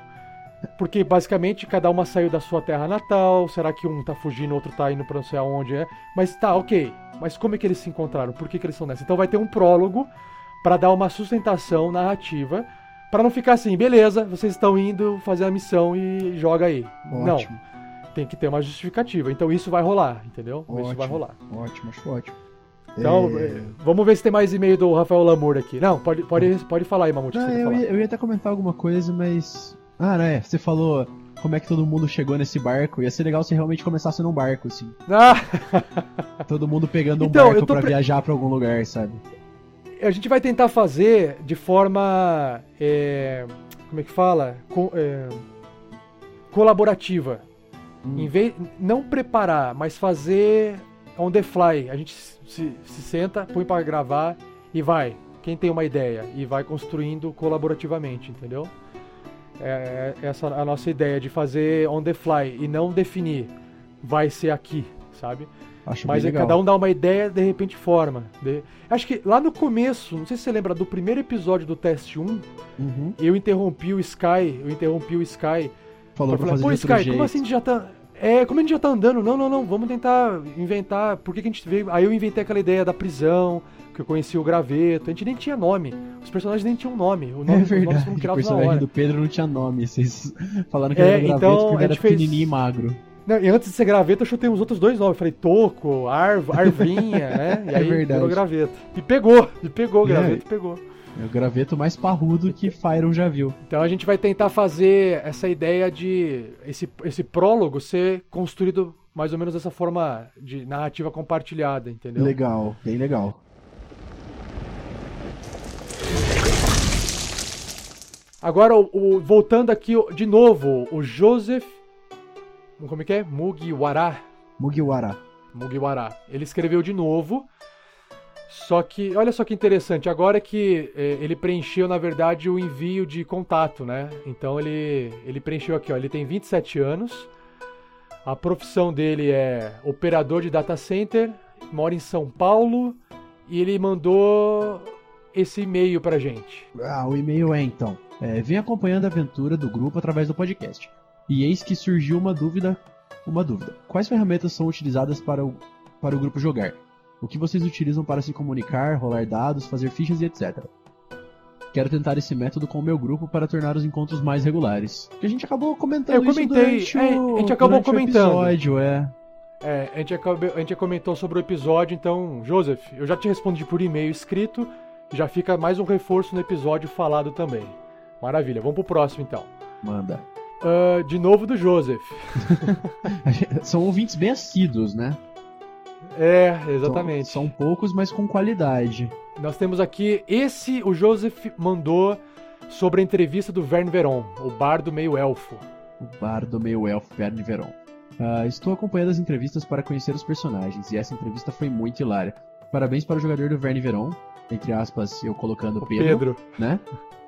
Porque basicamente cada uma saiu da sua terra natal. Será que um tá fugindo, outro tá indo pra não sei aonde é? Mas tá, ok. Mas como é que eles se encontraram? Por que, que eles estão nessa? Então vai ter um prólogo pra dar uma sustentação narrativa Pra não ficar assim, beleza, vocês estão indo fazer a missão e joga aí. Não, Ótimo, tem que ter uma justificativa. Então isso vai rolar, entendeu? Isso vai Ótimo. rolar. ótimo, acho ótimo. Então, É, eh, vamos ver se tem mais e-mail do Rafael Lamour aqui. Não, pode, pode, pode falar aí, Mamute. Não, eu, ia, eu ia até comentar alguma coisa, mas. Ah, não é. Você falou como é que todo mundo chegou nesse barco. Ia ser legal se realmente começasse num barco, assim. Ah, Todo mundo pegando um Então, eu barco pra pre- viajar pra algum lugar, sabe? a gente vai tentar fazer de forma. eh, como é que fala? Co- eh, colaborativa. Hum. Em vez, não preparar, mas fazer on the fly. A gente se, se senta, põe pra gravar e vai. Quem tem uma ideia e vai construindo colaborativamente, entendeu? É, é essa a nossa ideia de fazer on the fly e não definir. Vai ser aqui, sabe? Acho Mas é cada um dá uma ideia, de repente forma. De- Acho que lá no começo, não sei se você lembra do primeiro episódio do teste 1, Uhum. eu interrompi o Sky, eu interrompi o Sky Falou pra fazer pô, Sky, jeito. como assim a gente já tá. É, como a gente já tá andando? Não, não, não, vamos tentar inventar. Por que, que a gente veio. Aí eu inventei aquela ideia da prisão, que eu conheci o graveto. A gente nem tinha nome. Os personagens nem tinham nome. O nome É os verdade, foram o personagem do Pedro não tinha nome. Vocês falaram que É, ele era graveto então, porque ele era fez- pequenininho e magro. Não, e antes de ser graveto, eu chutei uns outros dois nomes. Falei Toco, Arv, Arvinha, né? E É aí verdade. virou graveto. E pegou, e pegou, o É. graveto pegou. É o graveto mais parrudo que Fyron já viu. Então a gente vai tentar fazer essa ideia de esse, esse prólogo ser construído mais ou menos dessa forma de narrativa compartilhada, entendeu? Legal, bem legal. Agora, o, o- voltando aqui de novo, o Joseph. Como é que é? Mugiwara. Mugiwara. Mugiwara. Ele escreveu de novo. Só que, olha só que interessante, agora que eh, ele preencheu, na verdade, o envio de contato, né? Então ele, ele preencheu aqui, ó, ele tem 27 anos, a profissão dele é operador de data center, mora em São Paulo, e ele mandou esse e-mail pra gente. Ah, o e-mail é então. É, vem acompanhando a aventura do grupo através do podcast. E eis que surgiu uma dúvida. Uma dúvida. Quais ferramentas são utilizadas para o, para o grupo jogar? O que vocês utilizam para se comunicar, rolar dados, fazer fichas e etc. Quero tentar esse método com o meu grupo para tornar os encontros mais regulares. Que a gente acabou comentando Eu isso comentei, durante é, o, a gente acabou durante o comentando. episódio, é. É, a gente, acabou- a gente comentou sobre o episódio, então, Joseph, eu já te respondi por e-mail escrito, já fica mais um reforço no episódio falado também. Maravilha, vamos pro próximo então. Manda. Ah, de novo do Joseph. São ouvintes bem assíduos, né? É, exatamente. São, são poucos, mas com qualidade. Nós temos aqui, esse o Joseph mandou sobre a entrevista do Verne Veron, o bardo meio elfo. O bardo meio elfo Verne Veron. Ah, estou acompanhando as entrevistas para conhecer os personagens, e essa entrevista foi muito hilária. Parabéns para o jogador do Verne Veron, entre aspas, eu colocando O Pedro, Pedro. né?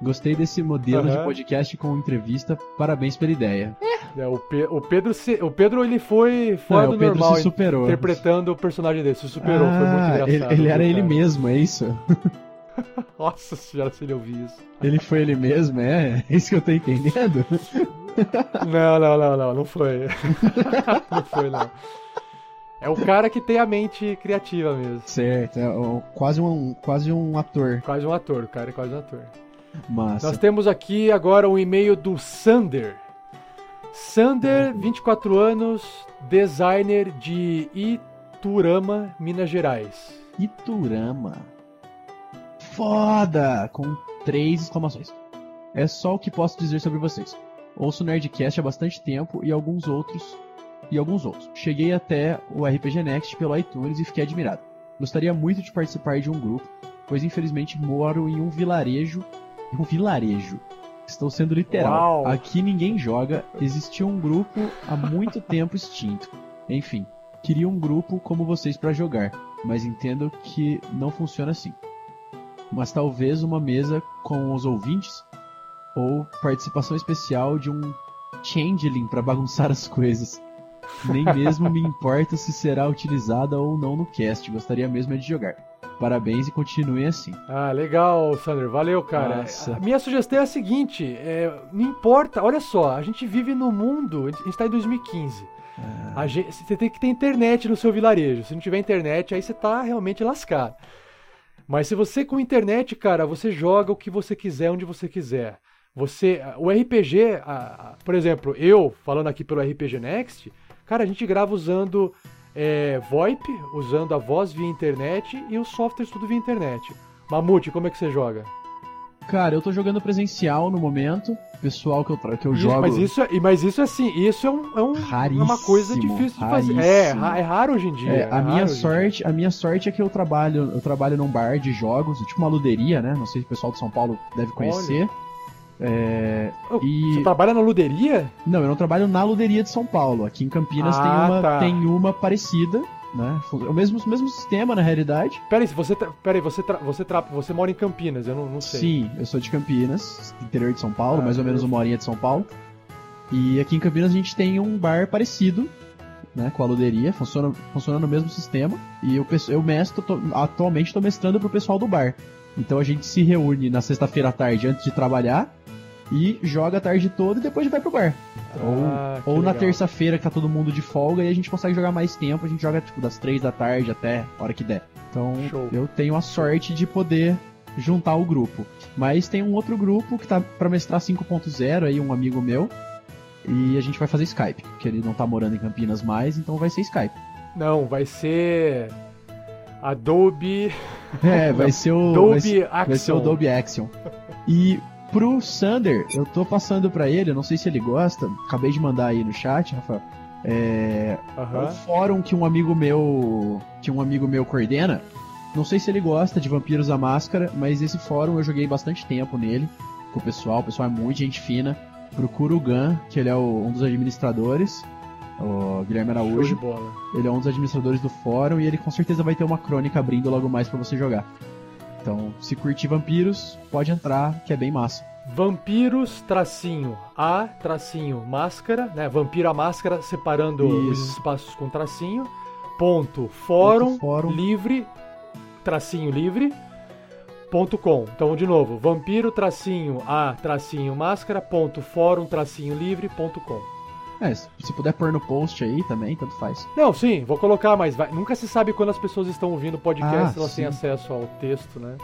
Gostei desse modelo de Aham. podcast com entrevista, parabéns pela ideia. É, o, Pe- o Pedro, se- o Pedro ele foi fora Não, do o Pedro normal se superou. interpretando o personagem dele, se superou, foi muito Ah, engraçado. ele, ele era viu, ele cara? mesmo, é isso? Nossa senhora, se ele ouvir isso. Ele foi ele mesmo, é? É isso que eu tô entendendo? Não, não, não, não, não foi. não foi, não. É o cara que tem a mente criativa mesmo. Certo, é ó, quase um, quase um ator. Quase um ator, o cara é quase um ator. Massa. Nós temos aqui agora um e-mail do Sander. Sander, 24 anos, designer de Iturama, Minas Gerais. Iturama. Foda! Com três exclamações. É só o que posso dizer sobre vocês. Ouço o Nerdcast há bastante tempo e alguns outros. E alguns outros. Cheguei até o RPG Next pelo iTunes e fiquei admirado. Gostaria muito de participar de um grupo, pois infelizmente moro em um vilarejo. Um vilarejo. Estou sendo literal. Uau. Aqui ninguém joga. Existia um grupo há muito tempo extinto. Enfim, queria um grupo como vocês para jogar, mas entendo que não funciona assim. Mas talvez uma mesa com os ouvintes ou participação especial de um changeling para bagunçar as coisas. Nem mesmo me importa se será utilizada ou não no cast, gostaria mesmo é de jogar. Parabéns e continuem assim. Ah, legal, Sander. Valeu, cara. Nossa. A minha sugestão é a seguinte: é, não importa, olha só, a gente vive no mundo, a gente está em 2015. A gente- você tem que ter internet no seu vilarejo. Se não tiver internet, aí você tá realmente lascado. Mas se você com internet, cara, você joga o que você quiser, onde você quiser. Você, o RPG, por exemplo, eu falando aqui pelo RPG Next, cara, a gente grava usando é, VoIP, usando a voz via internet e os softwares tudo via internet. Mamute, como é que você joga? Cara, eu tô jogando presencial no momento. Pessoal que eu, que eu Isso, jogo. mas isso, é- mas isso é assim, isso é, um, é, um- é uma coisa Raríssimo, difícil de fazer. É, raríssimo. é raro hoje em dia. É, é a minha sorte, a minha sorte é que eu trabalho, eu trabalho num bar de jogos, tipo uma luderia, né? Não sei se o pessoal de São Paulo deve conhecer. É, Oh, e- Você trabalha na luderia? Não, eu não trabalho na luderia de São Paulo. Aqui em Campinas Ah, tem, uma, tá. tem uma parecida, né? É o mesmo, mesmo sistema na realidade. Peraí, você. Peraí, você, tra... você, tra... você mora em Campinas, eu não, não sei. Sim, eu sou de Campinas, interior de São Paulo, Ah, mais ou menos uma horinha de São Paulo. E aqui em Campinas a gente tem um bar parecido, né, com a luderia, funciona, funciona no mesmo sistema. E eu, eu mestro, tô- atualmente estou mestrando pro pessoal do bar. Então a gente se reúne na sexta-feira à tarde antes de trabalhar e joga a tarde toda e depois vai pro bar. Ah, que Ou na terça-feira que tá todo mundo de folga e a gente consegue jogar mais tempo, a gente joga tipo das três da tarde até a hora que der. Então Show. eu tenho a sorte de poder juntar o grupo. Mas tem um outro grupo que tá pra mestrar 5.0 aí, um amigo meu. E a gente vai fazer Skype, porque ele não tá morando em Campinas mais, então vai ser Skype. Não, vai ser. Adobe. É, vai ser o. Adobe vai Action. vai ser o Adobe Action. E pro Sander, eu tô passando pra ele, não sei se ele gosta, acabei de mandar aí no chat, Rafael. É, É Aham. um fórum que um amigo meu que um amigo meu coordena. Não sei se ele gosta de Vampiros à Máscara, mas esse fórum eu joguei bastante tempo nele com o pessoal. O pessoal é muito gente fina. Procura o Gan, que ele é o- um dos administradores, o Guilherme Araújo. Ele é um dos administradores do fórum e ele com certeza vai ter uma crônica abrindo logo mais pra você jogar. Então, se curtir vampiros, pode entrar, que é bem massa. Vampiros, tracinho, a, tracinho, máscara, né? Vampiro a máscara, separando os Isso. espaços com tracinho. Ponto, fórum, Ponto, fórum. livre, tracinho livre. Ponto com. Então, de novo, vampiro, tracinho, a, tracinho, máscara, ponto, fórum, tracinho livre, ponto com. É, se puder pôr no post aí também, tanto faz. Não, sim, vou colocar, mas vai- nunca se sabe quando as pessoas estão ouvindo o podcast, Ah, se elas têm sim. acesso ao texto, né?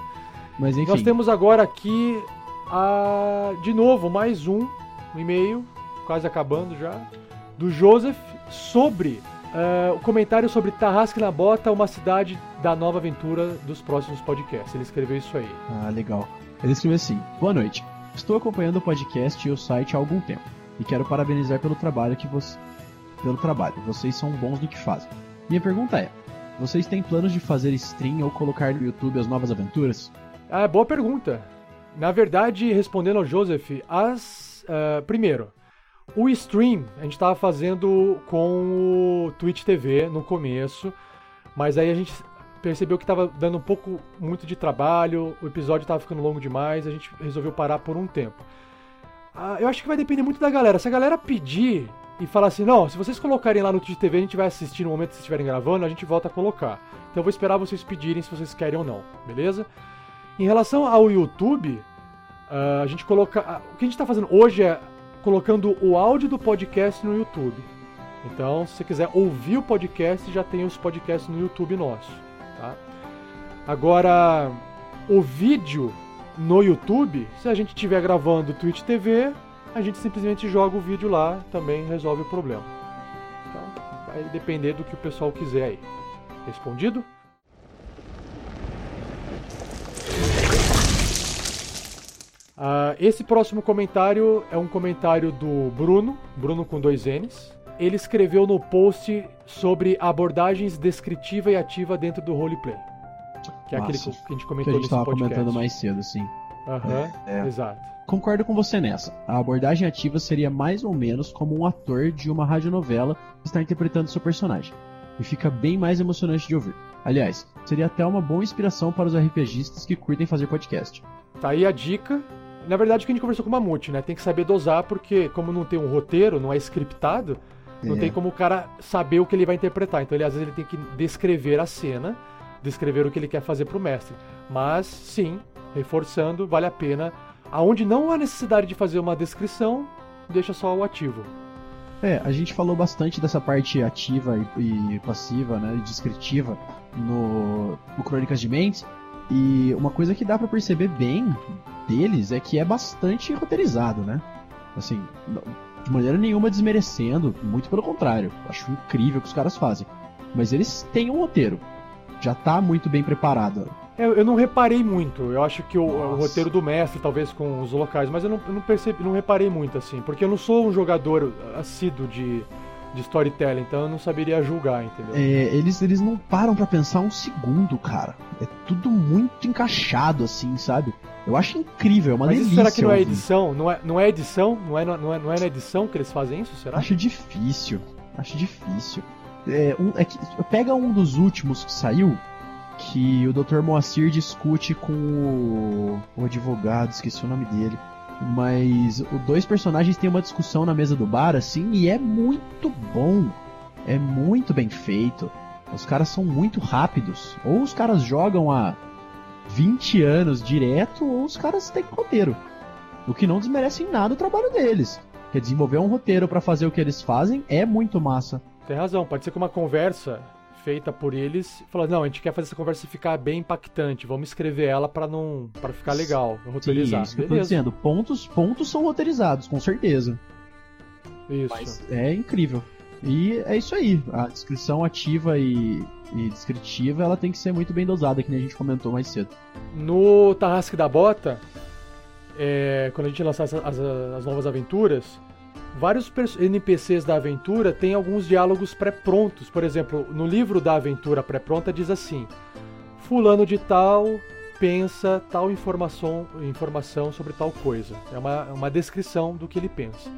Mas enfim. Nós temos agora aqui, a, de novo, mais um e-mail, quase acabando já, do Joseph, sobre eh, o comentário sobre Tarrasque na Bota, uma cidade da nova aventura dos próximos podcasts. Ele escreveu isso aí. Ah, legal. Ele escreveu assim: Boa noite. Estou acompanhando o podcast e o site há algum tempo e quero parabenizar pelo trabalho que você pelo trabalho. Vocês são bons no que fazem. Minha pergunta é: vocês têm planos de fazer stream ou colocar no YouTube as novas aventuras? Ah, boa pergunta. Na verdade, respondendo ao Joseph, as. ah, primeiro, o stream a gente estava fazendo com o Twitch TV no começo, mas aí a gente percebeu que estava dando um pouco muito de trabalho, o episódio estava ficando longo demais, a gente resolveu parar por um tempo. Ah, eu acho que vai depender muito da galera. Se a galera pedir e falar assim, não, se vocês colocarem lá no Twitch TV, a gente vai assistir no momento que vocês estiverem gravando, a gente volta a colocar. Então eu vou esperar vocês pedirem se vocês querem ou não, beleza? Em relação ao YouTube, ah, a gente coloca. ah, O que a gente está fazendo hoje é colocando o áudio do podcast no YouTube. Então, se você quiser ouvir o podcast, já tem os podcasts no YouTube nosso. Tá? Agora, o vídeo no YouTube, se a gente estiver gravando Twitch TV, a gente simplesmente joga o vídeo lá, também resolve o problema. Então, vai depender do que o pessoal quiser aí. Respondido? Uh, esse próximo comentário é um comentário do Bruno, Bruno com dois N's. Ele escreveu no post sobre abordagens descritiva e ativa dentro do roleplay. Que é Massa. aquele que a gente Que comentou a gente nesse tava podcast. comentando mais cedo, sim. Aham, É. exato. Concordo com você nessa. A abordagem ativa seria mais ou menos como um ator de uma radionovela que está interpretando seu personagem. E fica bem mais emocionante de ouvir. Aliás, seria até uma boa inspiração para os RPGistas que curtem fazer podcast. Tá aí a dica. Na verdade, o que a gente conversou com o Mamute, né? Tem que saber dosar, porque como não tem um roteiro, não é scriptado, não É. tem como o cara saber o que ele vai interpretar. Então, ele, às vezes, ele tem que descrever a cena, descrever o que ele quer fazer pro mestre. Mas, sim, reforçando, vale a pena. Aonde não há necessidade de fazer uma descrição, deixa só o ativo. É, a gente falou bastante dessa parte ativa e, e passiva, né, e descritiva no, no Crônicas de Mentes. E uma coisa que dá pra perceber bem deles é que é bastante roteirizado, né? Assim, de maneira nenhuma desmerecendo, muito pelo contrário. Acho incrível o que os caras fazem. Mas eles têm um roteiro. Já tá muito bem preparado. Eu, eu não reparei muito. Eu acho que o, o roteiro do mestre, talvez com os locais, mas eu não, eu não percebi, não reparei muito assim, porque eu não sou um jogador assíduo de, de storytelling, então eu não saberia julgar, entendeu? É, eles, eles não param pra pensar um segundo, cara. É tudo muito encaixado, assim, sabe? Eu acho incrível, é uma mas delícia. será que não é edição? Não é, não é edição? Não é, não, é, não é na edição que eles fazem isso? Será? Acho difícil. Acho difícil. É, um, é que, pega um dos últimos que saiu, que o Dr. Moacir discute com o, o advogado, esqueci o nome dele. Mas os dois personagens têm uma discussão na mesa do bar, assim, e é muito bom. É muito bem feito. Os caras são muito rápidos. Ou os caras jogam há 20 anos direto, ou os caras têm roteiro. O que não desmerece em nada o trabalho deles. Porque desenvolver um roteiro pra fazer o que eles fazem é muito massa. Tem razão, pode ser que uma conversa feita por eles, falar, não, a gente quer fazer essa conversa ficar bem impactante, vamos escrever ela pra não para ficar legal, Sim, roteirizar. é isso que eu tô dizendo. Pontos, pontos são roteirizados, com certeza. Isso. Mas é incrível. E é isso aí. A descrição ativa e, e descritiva ela tem que ser muito bem dosada, que nem a gente comentou mais cedo. No Tarrasque da Bota, é, quando a gente lançar as, as- as novas aventuras, vários NPCs da aventura têm alguns diálogos pré-prontos. Por exemplo, no livro da aventura pré-pronta diz assim: Fulano de tal pensa tal informação, informação sobre tal coisa. É uma, uma descrição do que ele pensa.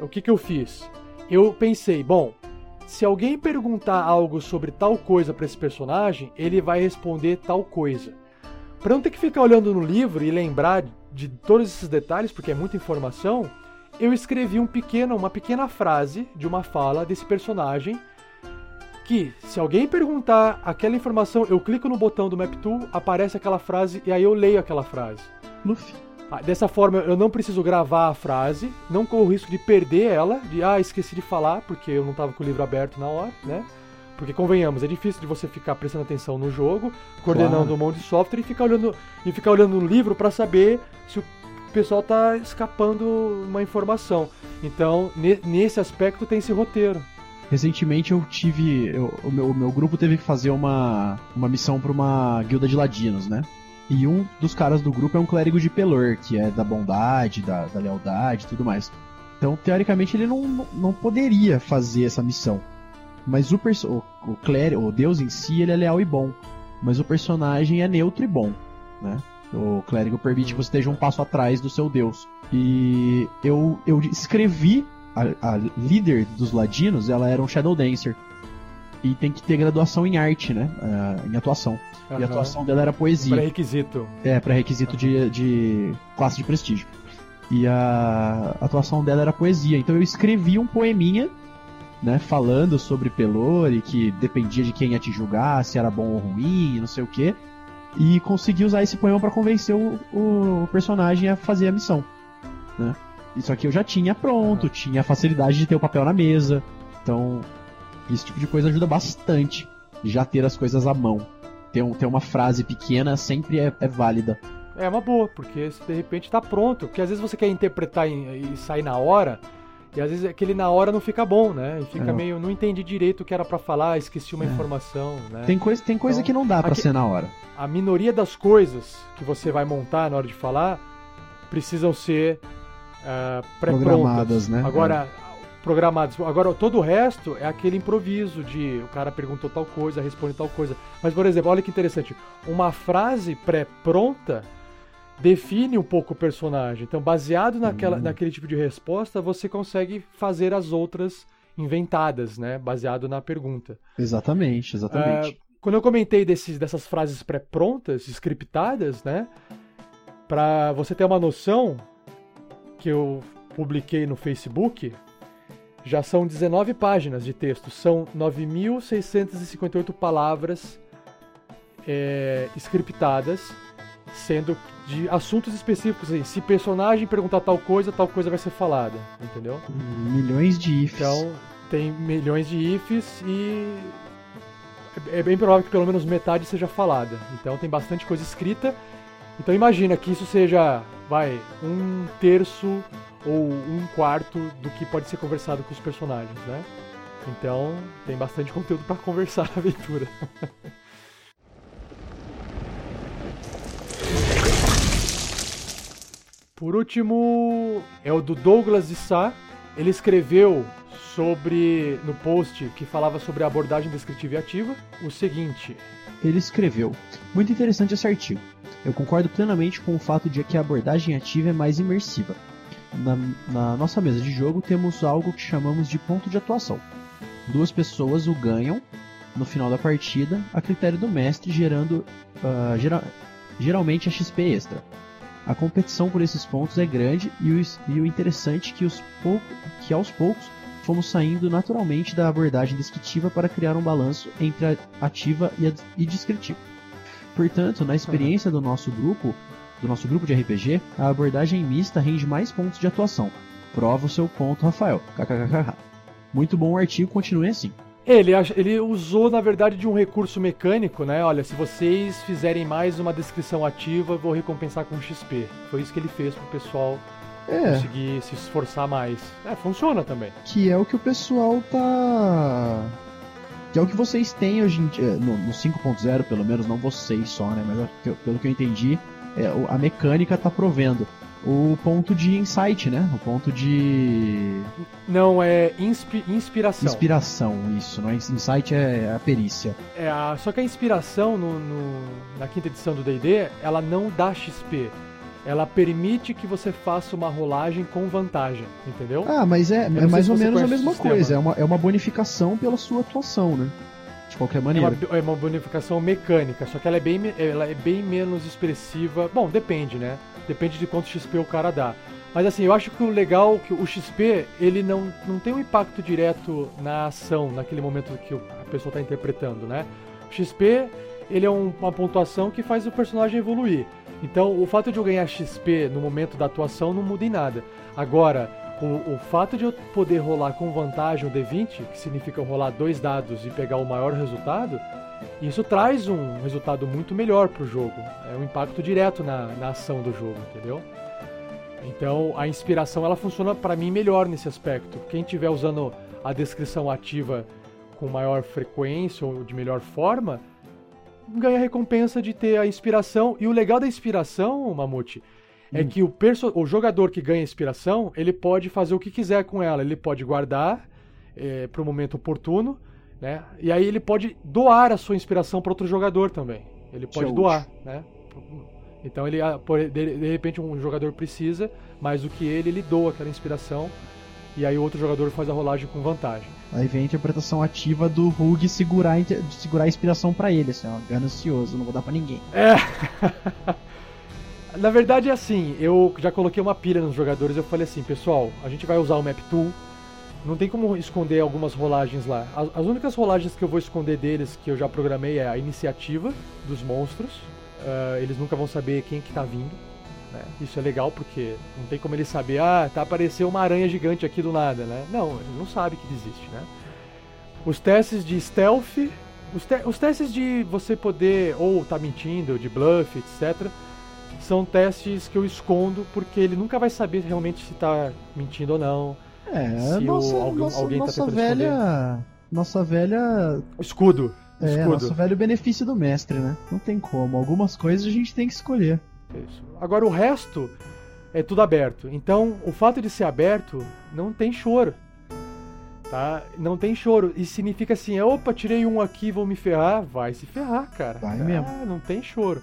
O que, que eu fiz? Eu pensei, bom, se alguém perguntar algo sobre tal coisa para esse personagem, ele vai responder tal coisa. Pra não ter que ficar olhando no livro e lembrar de todos esses detalhes, porque é muita informação, eu escrevi um pequeno, uma pequena frase de uma fala desse personagem que, se alguém perguntar aquela informação, eu clico no botão do Map Tool, aparece aquela frase e aí eu leio aquela frase. Luffy. Ah, Dessa forma, eu não preciso gravar a frase, não corro o risco de perder ela, de ah, esqueci de falar, porque eu não estava com o livro aberto na hora, né? Porque convenhamos, é difícil de você ficar prestando atenção no jogo, coordenando Claro. um monte de software e ficar olhando e ficar olhando no livro para saber se o pessoal tá escapando uma informação. Então, ne- nesse aspecto tem esse roteiro. Recentemente eu tive. eu- o, meu, o meu grupo teve que fazer uma, uma missão pra uma guilda de ladinos, né? E um dos caras do grupo é um clérigo de Pelor, que é da bondade, da, da lealdade e tudo mais. Então, teoricamente, ele não, não- poderia fazer essa missão. Mas o, o, o clérigo, o deus em si, ele é leal e bom. Mas o personagem é neutro e bom, né? O clérigo permite que você esteja um passo atrás do seu deus. E eu, eu escrevi a, a líder dos ladinos, ela era um Shadow Dancer. E tem que ter graduação em arte, né? Ah, em atuação. E a atuação dela era poesia. Pré-requisito. É, pré-requisito de, de classe de prestígio. E a atuação dela era poesia. Então eu escrevi um poeminha, né, falando sobre Pelori, que dependia de quem ia te julgar, se era bom ou ruim, não sei o quê. E consegui usar esse poema pra convencer o, o personagem a fazer a missão, né? Isso aqui eu já tinha pronto, tinha a facilidade de ter o papel na mesa, Então, esse tipo de coisa ajuda bastante. Já ter as coisas à mão. Ter, um, ter uma frase pequena sempre é, é válida. É uma boa, porque se de repente tá pronto. Porque às vezes você quer interpretar e sair na hora, e às vezes aquele na hora não fica bom, né? E fica É. meio. Não entendi direito o que era pra falar, esqueci uma É. informação, né? Tem coisa, tem coisa Então, que não dá pra aqui- ser na hora. A minoria das coisas que você vai montar na hora de falar precisam ser ah, pré-prontas. Programadas, né? Agora, programados. Agora, todo o resto é aquele improviso de o cara perguntou tal coisa, responde tal coisa. Mas, por exemplo, olha que interessante. Uma frase pré-pronta define um pouco o personagem. Então, baseado naquela, Hum. naquele tipo de resposta, você consegue fazer as outras inventadas, né? Baseado na pergunta. Exatamente, exatamente. Ah, quando eu comentei desses, dessas frases pré-prontas, scriptadas, né? Pra você ter uma noção, que eu publiquei no Facebook, já são 19 páginas de texto. São 9.658 palavras é, scriptadas, sendo de assuntos específicos. Assim, se personagem perguntar tal coisa, tal coisa vai ser falada, entendeu? Milhões de ifs. Então, tem milhões de ifs e é bem provável que pelo menos metade seja falada. Então, tem bastante coisa escrita. Então, imagina que isso seja, vai, um terço ou um quarto do que pode ser conversado com os personagens, né? Então, tem bastante conteúdo para conversar na aventura. Por último, é o do Douglas de Sá. Ele escreveu sobre, no post que falava sobre a abordagem descritiva e ativa, o seguinte: Ele escreveu: Muito interessante esse artigo. Eu concordo plenamente com o fato de que a abordagem ativa é mais imersiva. Na, na nossa mesa de jogo temos algo que chamamos de ponto de atuação. Duas pessoas o ganham no final da partida, a critério do mestre, gerando gera- geralmente a XP extra. A competição por esses pontos é grande e o, e o interessante é que, os pou- que aos poucos fomos saindo naturalmente da abordagem descritiva para criar um balanço entre a ativa e, a, e descritiva. Portanto, na experiência do nosso grupo, do nosso grupo de RPG, a abordagem mista rende mais pontos de atuação. Prova o seu ponto, Rafael. KKKK. Muito bom o artigo, continue assim. Ele, ele usou, na verdade, de um recurso mecânico, né? Olha, se vocês fizerem mais uma descrição ativa, eu vou recompensar com XP. Foi isso que ele fez pro pessoal É, conseguir se esforçar mais. É, funciona também. que é o que o pessoal tá. Que é o que vocês têm hoje em dia, no, no 5.0, pelo menos, não vocês só, né? Mas pelo que eu entendi, é, a mecânica tá provendo. O ponto de insight, né? O ponto de Não, é inspi- inspiração. inspiração, isso, não é? Insight é a perícia. É, a- só que a inspiração no, no- na quinta edição do D&D, ela não dá XP. Ela permite que você faça uma rolagem com vantagem, entendeu? Ah, mas é, é mais ou menos a mesma sistema. coisa. É uma, é uma bonificação pela sua atuação, né? Qualquer É maneira. uma, é uma bonificação mecânica, só que ela é, bem, ela é bem menos expressiva. Bom, depende, né? Depende de quanto XP o cara dá. Mas assim, eu acho que o legal é que o XP, ele não, não tem um impacto direto na ação, naquele momento que a pessoa está interpretando, né? O XP, ele é um- uma pontuação que faz o personagem evoluir. Então, o fato de eu ganhar XP no momento da atuação não muda em nada. Agora, o, o fato de eu poder rolar com vantagem o D20, que significa rolar dois dados e pegar o maior resultado, isso traz um resultado muito melhor pro jogo. É um impacto direto na, na ação do jogo, entendeu? Então a inspiração ela funciona para mim melhor nesse aspecto. Quem estiver usando a descrição ativa com maior frequência ou de melhor forma, ganha a recompensa de ter a inspiração. E o legal da inspiração, Mamute, é que o, perso o jogador que ganha inspiração, ele pode fazer o que quiser com ela. Ele pode guardar para o momento oportuno, né? E aí ele pode doar a sua inspiração para outro jogador também. Ele pode Show. doar, né? Então ele, ah, de, repente um jogador precisa, mais do que ele, ele doa aquela inspiração. E aí o outro jogador faz a rolagem com vantagem. Aí vem a interpretação ativa do Hug segurar, segurar a inspiração pra ele, assim, ó, ganancioso, não vou dar pra ninguém. É. Na verdade é assim, eu já coloquei uma pilha nos jogadores, eu falei assim, pessoal, a gente vai usar o Map Tool, não tem como esconder algumas rolagens lá. As, as únicas rolagens que eu vou esconder deles, que eu já programei, é a iniciativa dos monstros. Ah, eles nunca vão saber quem que tá vindo. né? Isso é legal porque não tem como ele saber, ah, tá apareceu uma aranha gigante aqui do nada, né? Não, ele não sabe que existe, né? Os testes de stealth, os, te os testes de você poder ou tá mentindo, de bluff, etc. São testes que eu escondo porque ele nunca vai saber realmente se tá mentindo ou não. É, Se nossa, o- alguém- nossa, alguém tá nossa tentando velha. Nossa velha. Escudo. É, escudo. nosso velho benefício do mestre, né? Não tem como. Algumas coisas a gente tem que escolher. Isso. Agora o resto é tudo aberto. Então, o fato de ser aberto não tem choro. Tá? Não tem choro. E significa assim, opa, tirei um aqui, vou me ferrar. Vai se ferrar, cara. Vai Ah, mesmo. Não tem choro.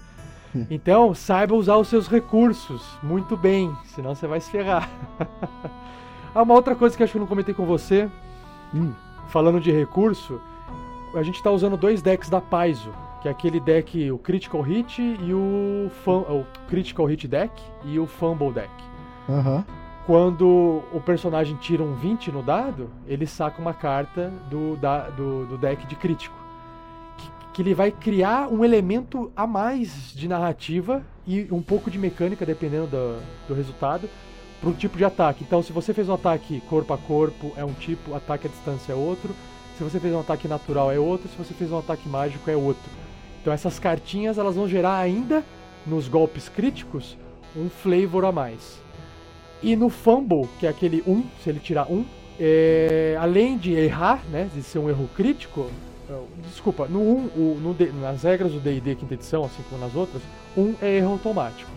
Então, saiba usar os seus recursos muito bem, senão você vai se ferrar. ah, uma outra coisa que acho que eu não comentei com você, Hum, falando de recurso, a gente tá usando dois decks da Paizo, que é aquele deck, o Critical Hit e o, o Critical Hit Deck e o Fumble Deck. Aham. Quando o personagem tira um 20 no dado, ele saca uma carta do, da- do, do deck de crítico. Que, ele vai criar um elemento a mais de narrativa e um pouco de mecânica, dependendo do, do resultado, para um tipo de ataque. Então, se você fez um ataque corpo a corpo, é um tipo, ataque à distância é outro. Se você fez um ataque natural, é outro. Se você fez um ataque mágico, é outro. Então, essas cartinhas elas vão gerar ainda, nos golpes críticos, um flavor a mais. E no fumble, que é aquele 1, se ele tirar 1, é, além de errar, né, de ser um erro crítico, desculpa, no 1, o- no D- nas regras do D&D quinta edição, assim como nas outras, 1 é erro automático.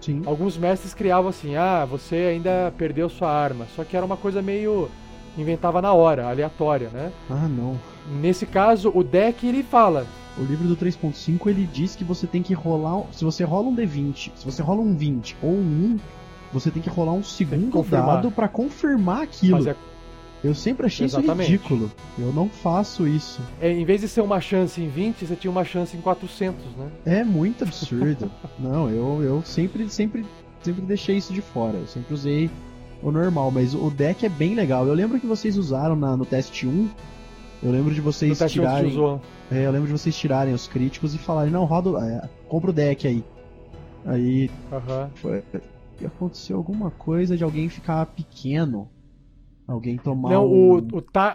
Sim. Alguns mestres criavam assim, ah, você ainda perdeu sua arma, só que era uma coisa meio inventava na hora, aleatória, né? Ah, não. Nesse caso, o deck ele fala, O livro do 3.5 ele diz que você tem que rolar. Se você rola um D20, se você rola um 20 ou um 1, você tem que rolar um segundo dado pra confirmar aquilo. mas é, Eu sempre achei Exatamente. isso ridículo. Eu não faço isso. é, em vez de ser uma chance em 20, você tinha uma chance em 400, né? É muito absurdo. não, eu, eu sempre, sempre, sempre deixei isso de fora. Eu sempre usei o normal, mas o deck é bem legal. Eu lembro que vocês usaram na- no teste 1. Eu lembro de vocês teste 1 que você tirarem. É, eu lembro de vocês tirarem os críticos e falarem, não, roda. É, compra o deck aí. Aí Aham. foi. e Aconteceu alguma coisa de alguém ficar pequeno. Alguém tomar. Não, um... o, o, ta,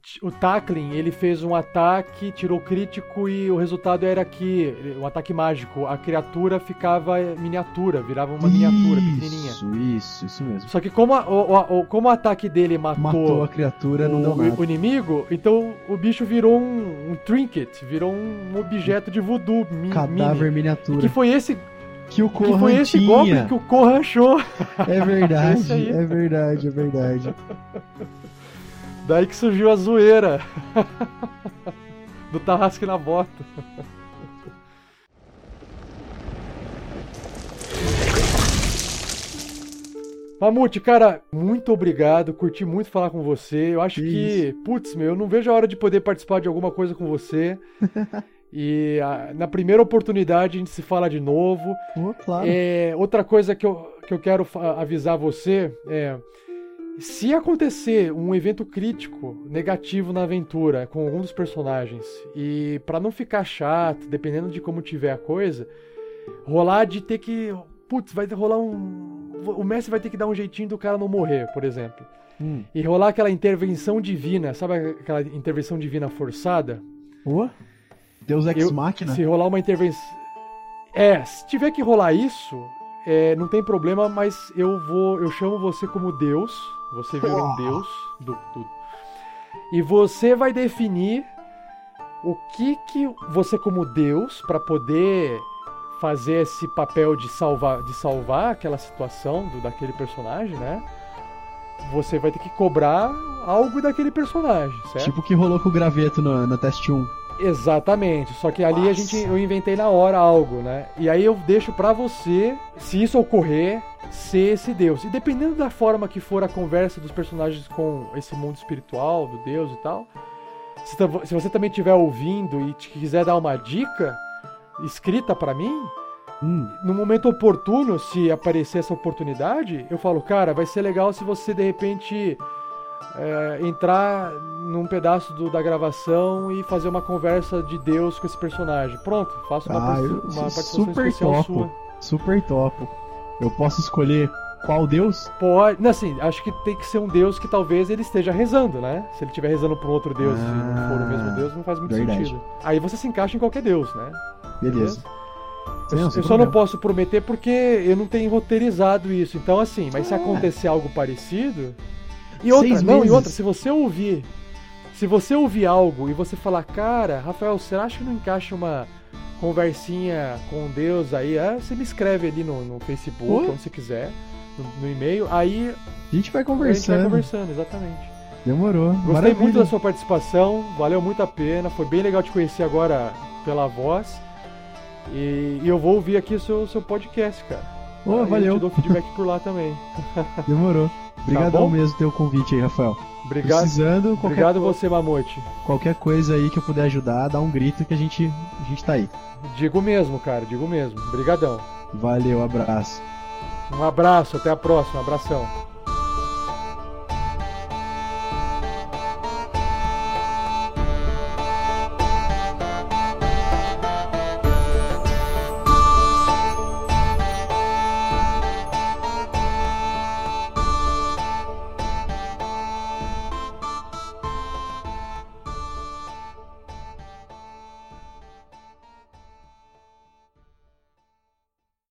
t- o Tackling, ele fez um ataque, tirou crítico e o resultado era que, um ataque mágico, a criatura ficava miniatura, virava uma miniatura pequenininha. Isso, isso, isso mesmo. Só que como, a- o, o- como o ataque dele matou, Matou a criatura, não deu o, nada. o inimigo, então o bicho virou um, um trinket, virou um objeto de voodoo mi, Cadáver mini. miniatura. Que foi esse, Que o que Corran foi esse tinha. golpe que o Corran achou. É verdade, aí. é verdade, é verdade. Daí que surgiu a zoeira do Tarrasque na bota. Mamute, cara, muito obrigado. Curti muito falar com você. Eu acho Que que, putz, meu, eu não vejo a hora de poder participar de alguma coisa com você. e ah, na primeira oportunidade a gente se fala de novo. Pô, claro. É, outra coisa que eu, que eu quero avisar você é. Se acontecer um evento crítico negativo na aventura com algum dos personagens e pra não ficar chato, dependendo de como tiver a coisa, rolar de ter que, putz, vai rolar um, o mestre vai ter que dar um jeitinho do cara não morrer, por exemplo. Hum. E rolar aquela intervenção divina, sabe aquela intervenção divina forçada? Ô, Deus Ex Eu- Machina. Se rolar uma intervenção. É, se tiver que rolar isso, é, não tem problema, mas eu vou. Eu chamo você como Deus. Você vira um Oh. Deus do, do- E você vai definir o que que você como Deus para poder fazer esse papel de salvar, de salvar aquela situação do, daquele personagem, né? Você vai ter que cobrar algo daquele personagem, certo? Tipo o que rolou com o graveto no, no teste 1. Exatamente, só que ali a Nossa. gente eu inventei na hora algo, né? E aí eu deixo pra você, se isso ocorrer, ser esse Deus. E dependendo da forma que for a conversa dos personagens com esse mundo espiritual do Deus e tal, se, você também estiver ouvindo e te quiser dar uma dica escrita pra mim, Hum, no momento oportuno, se aparecer essa oportunidade, eu falo, cara, vai ser legal se você de repente é, entrar num pedaço do- da gravação e fazer uma conversa de Deus com esse personagem. Pronto, faço uma, Ah, eu uma participação super especial topo. sua. super topo. Eu posso escolher qual Deus? Pode. Não, assim, acho que tem que ser um Deus que talvez ele esteja rezando, né? Se ele estiver rezando pra um outro Deus e não for o mesmo Ah, Deus, não faz muito verdade. sentido. Aí você se encaixa em qualquer Deus, né? Beleza. Eu, eu só não posso prometer porque eu não tenho roteirizado isso. Então, assim, mas se Ah. acontecer algo parecido. E outra, Seis não, e meses. outra, se você ouvir. Se você ouvir algo e você falar, cara, Rafael, será que não encaixa uma conversinha com Deus aí? Ah, você me escreve ali no, no Facebook, onde você quiser, no, no e-mail. Aí A gente vai a gente vai conversando. conversando, exatamente. Demorou. Gostei Maravilha. muito da sua participação, valeu muito a pena, foi bem legal te conhecer agora pela voz. E, e eu vou ouvir aqui o seu, seu podcast, cara. Ô, Aí Eu valeu. te dou feedback por lá também. Demorou. Obrigadão bom? mesmo pelo convite aí, Rafael. Obrigado, Precisando, qualquer, obrigado co- você, Mamute. qualquer coisa aí que eu puder ajudar, dá um grito que a gente, a gente tá aí. Digo mesmo, cara, digo mesmo. Obrigadão. Valeu, abraço. Um abraço, até a próxima, abração.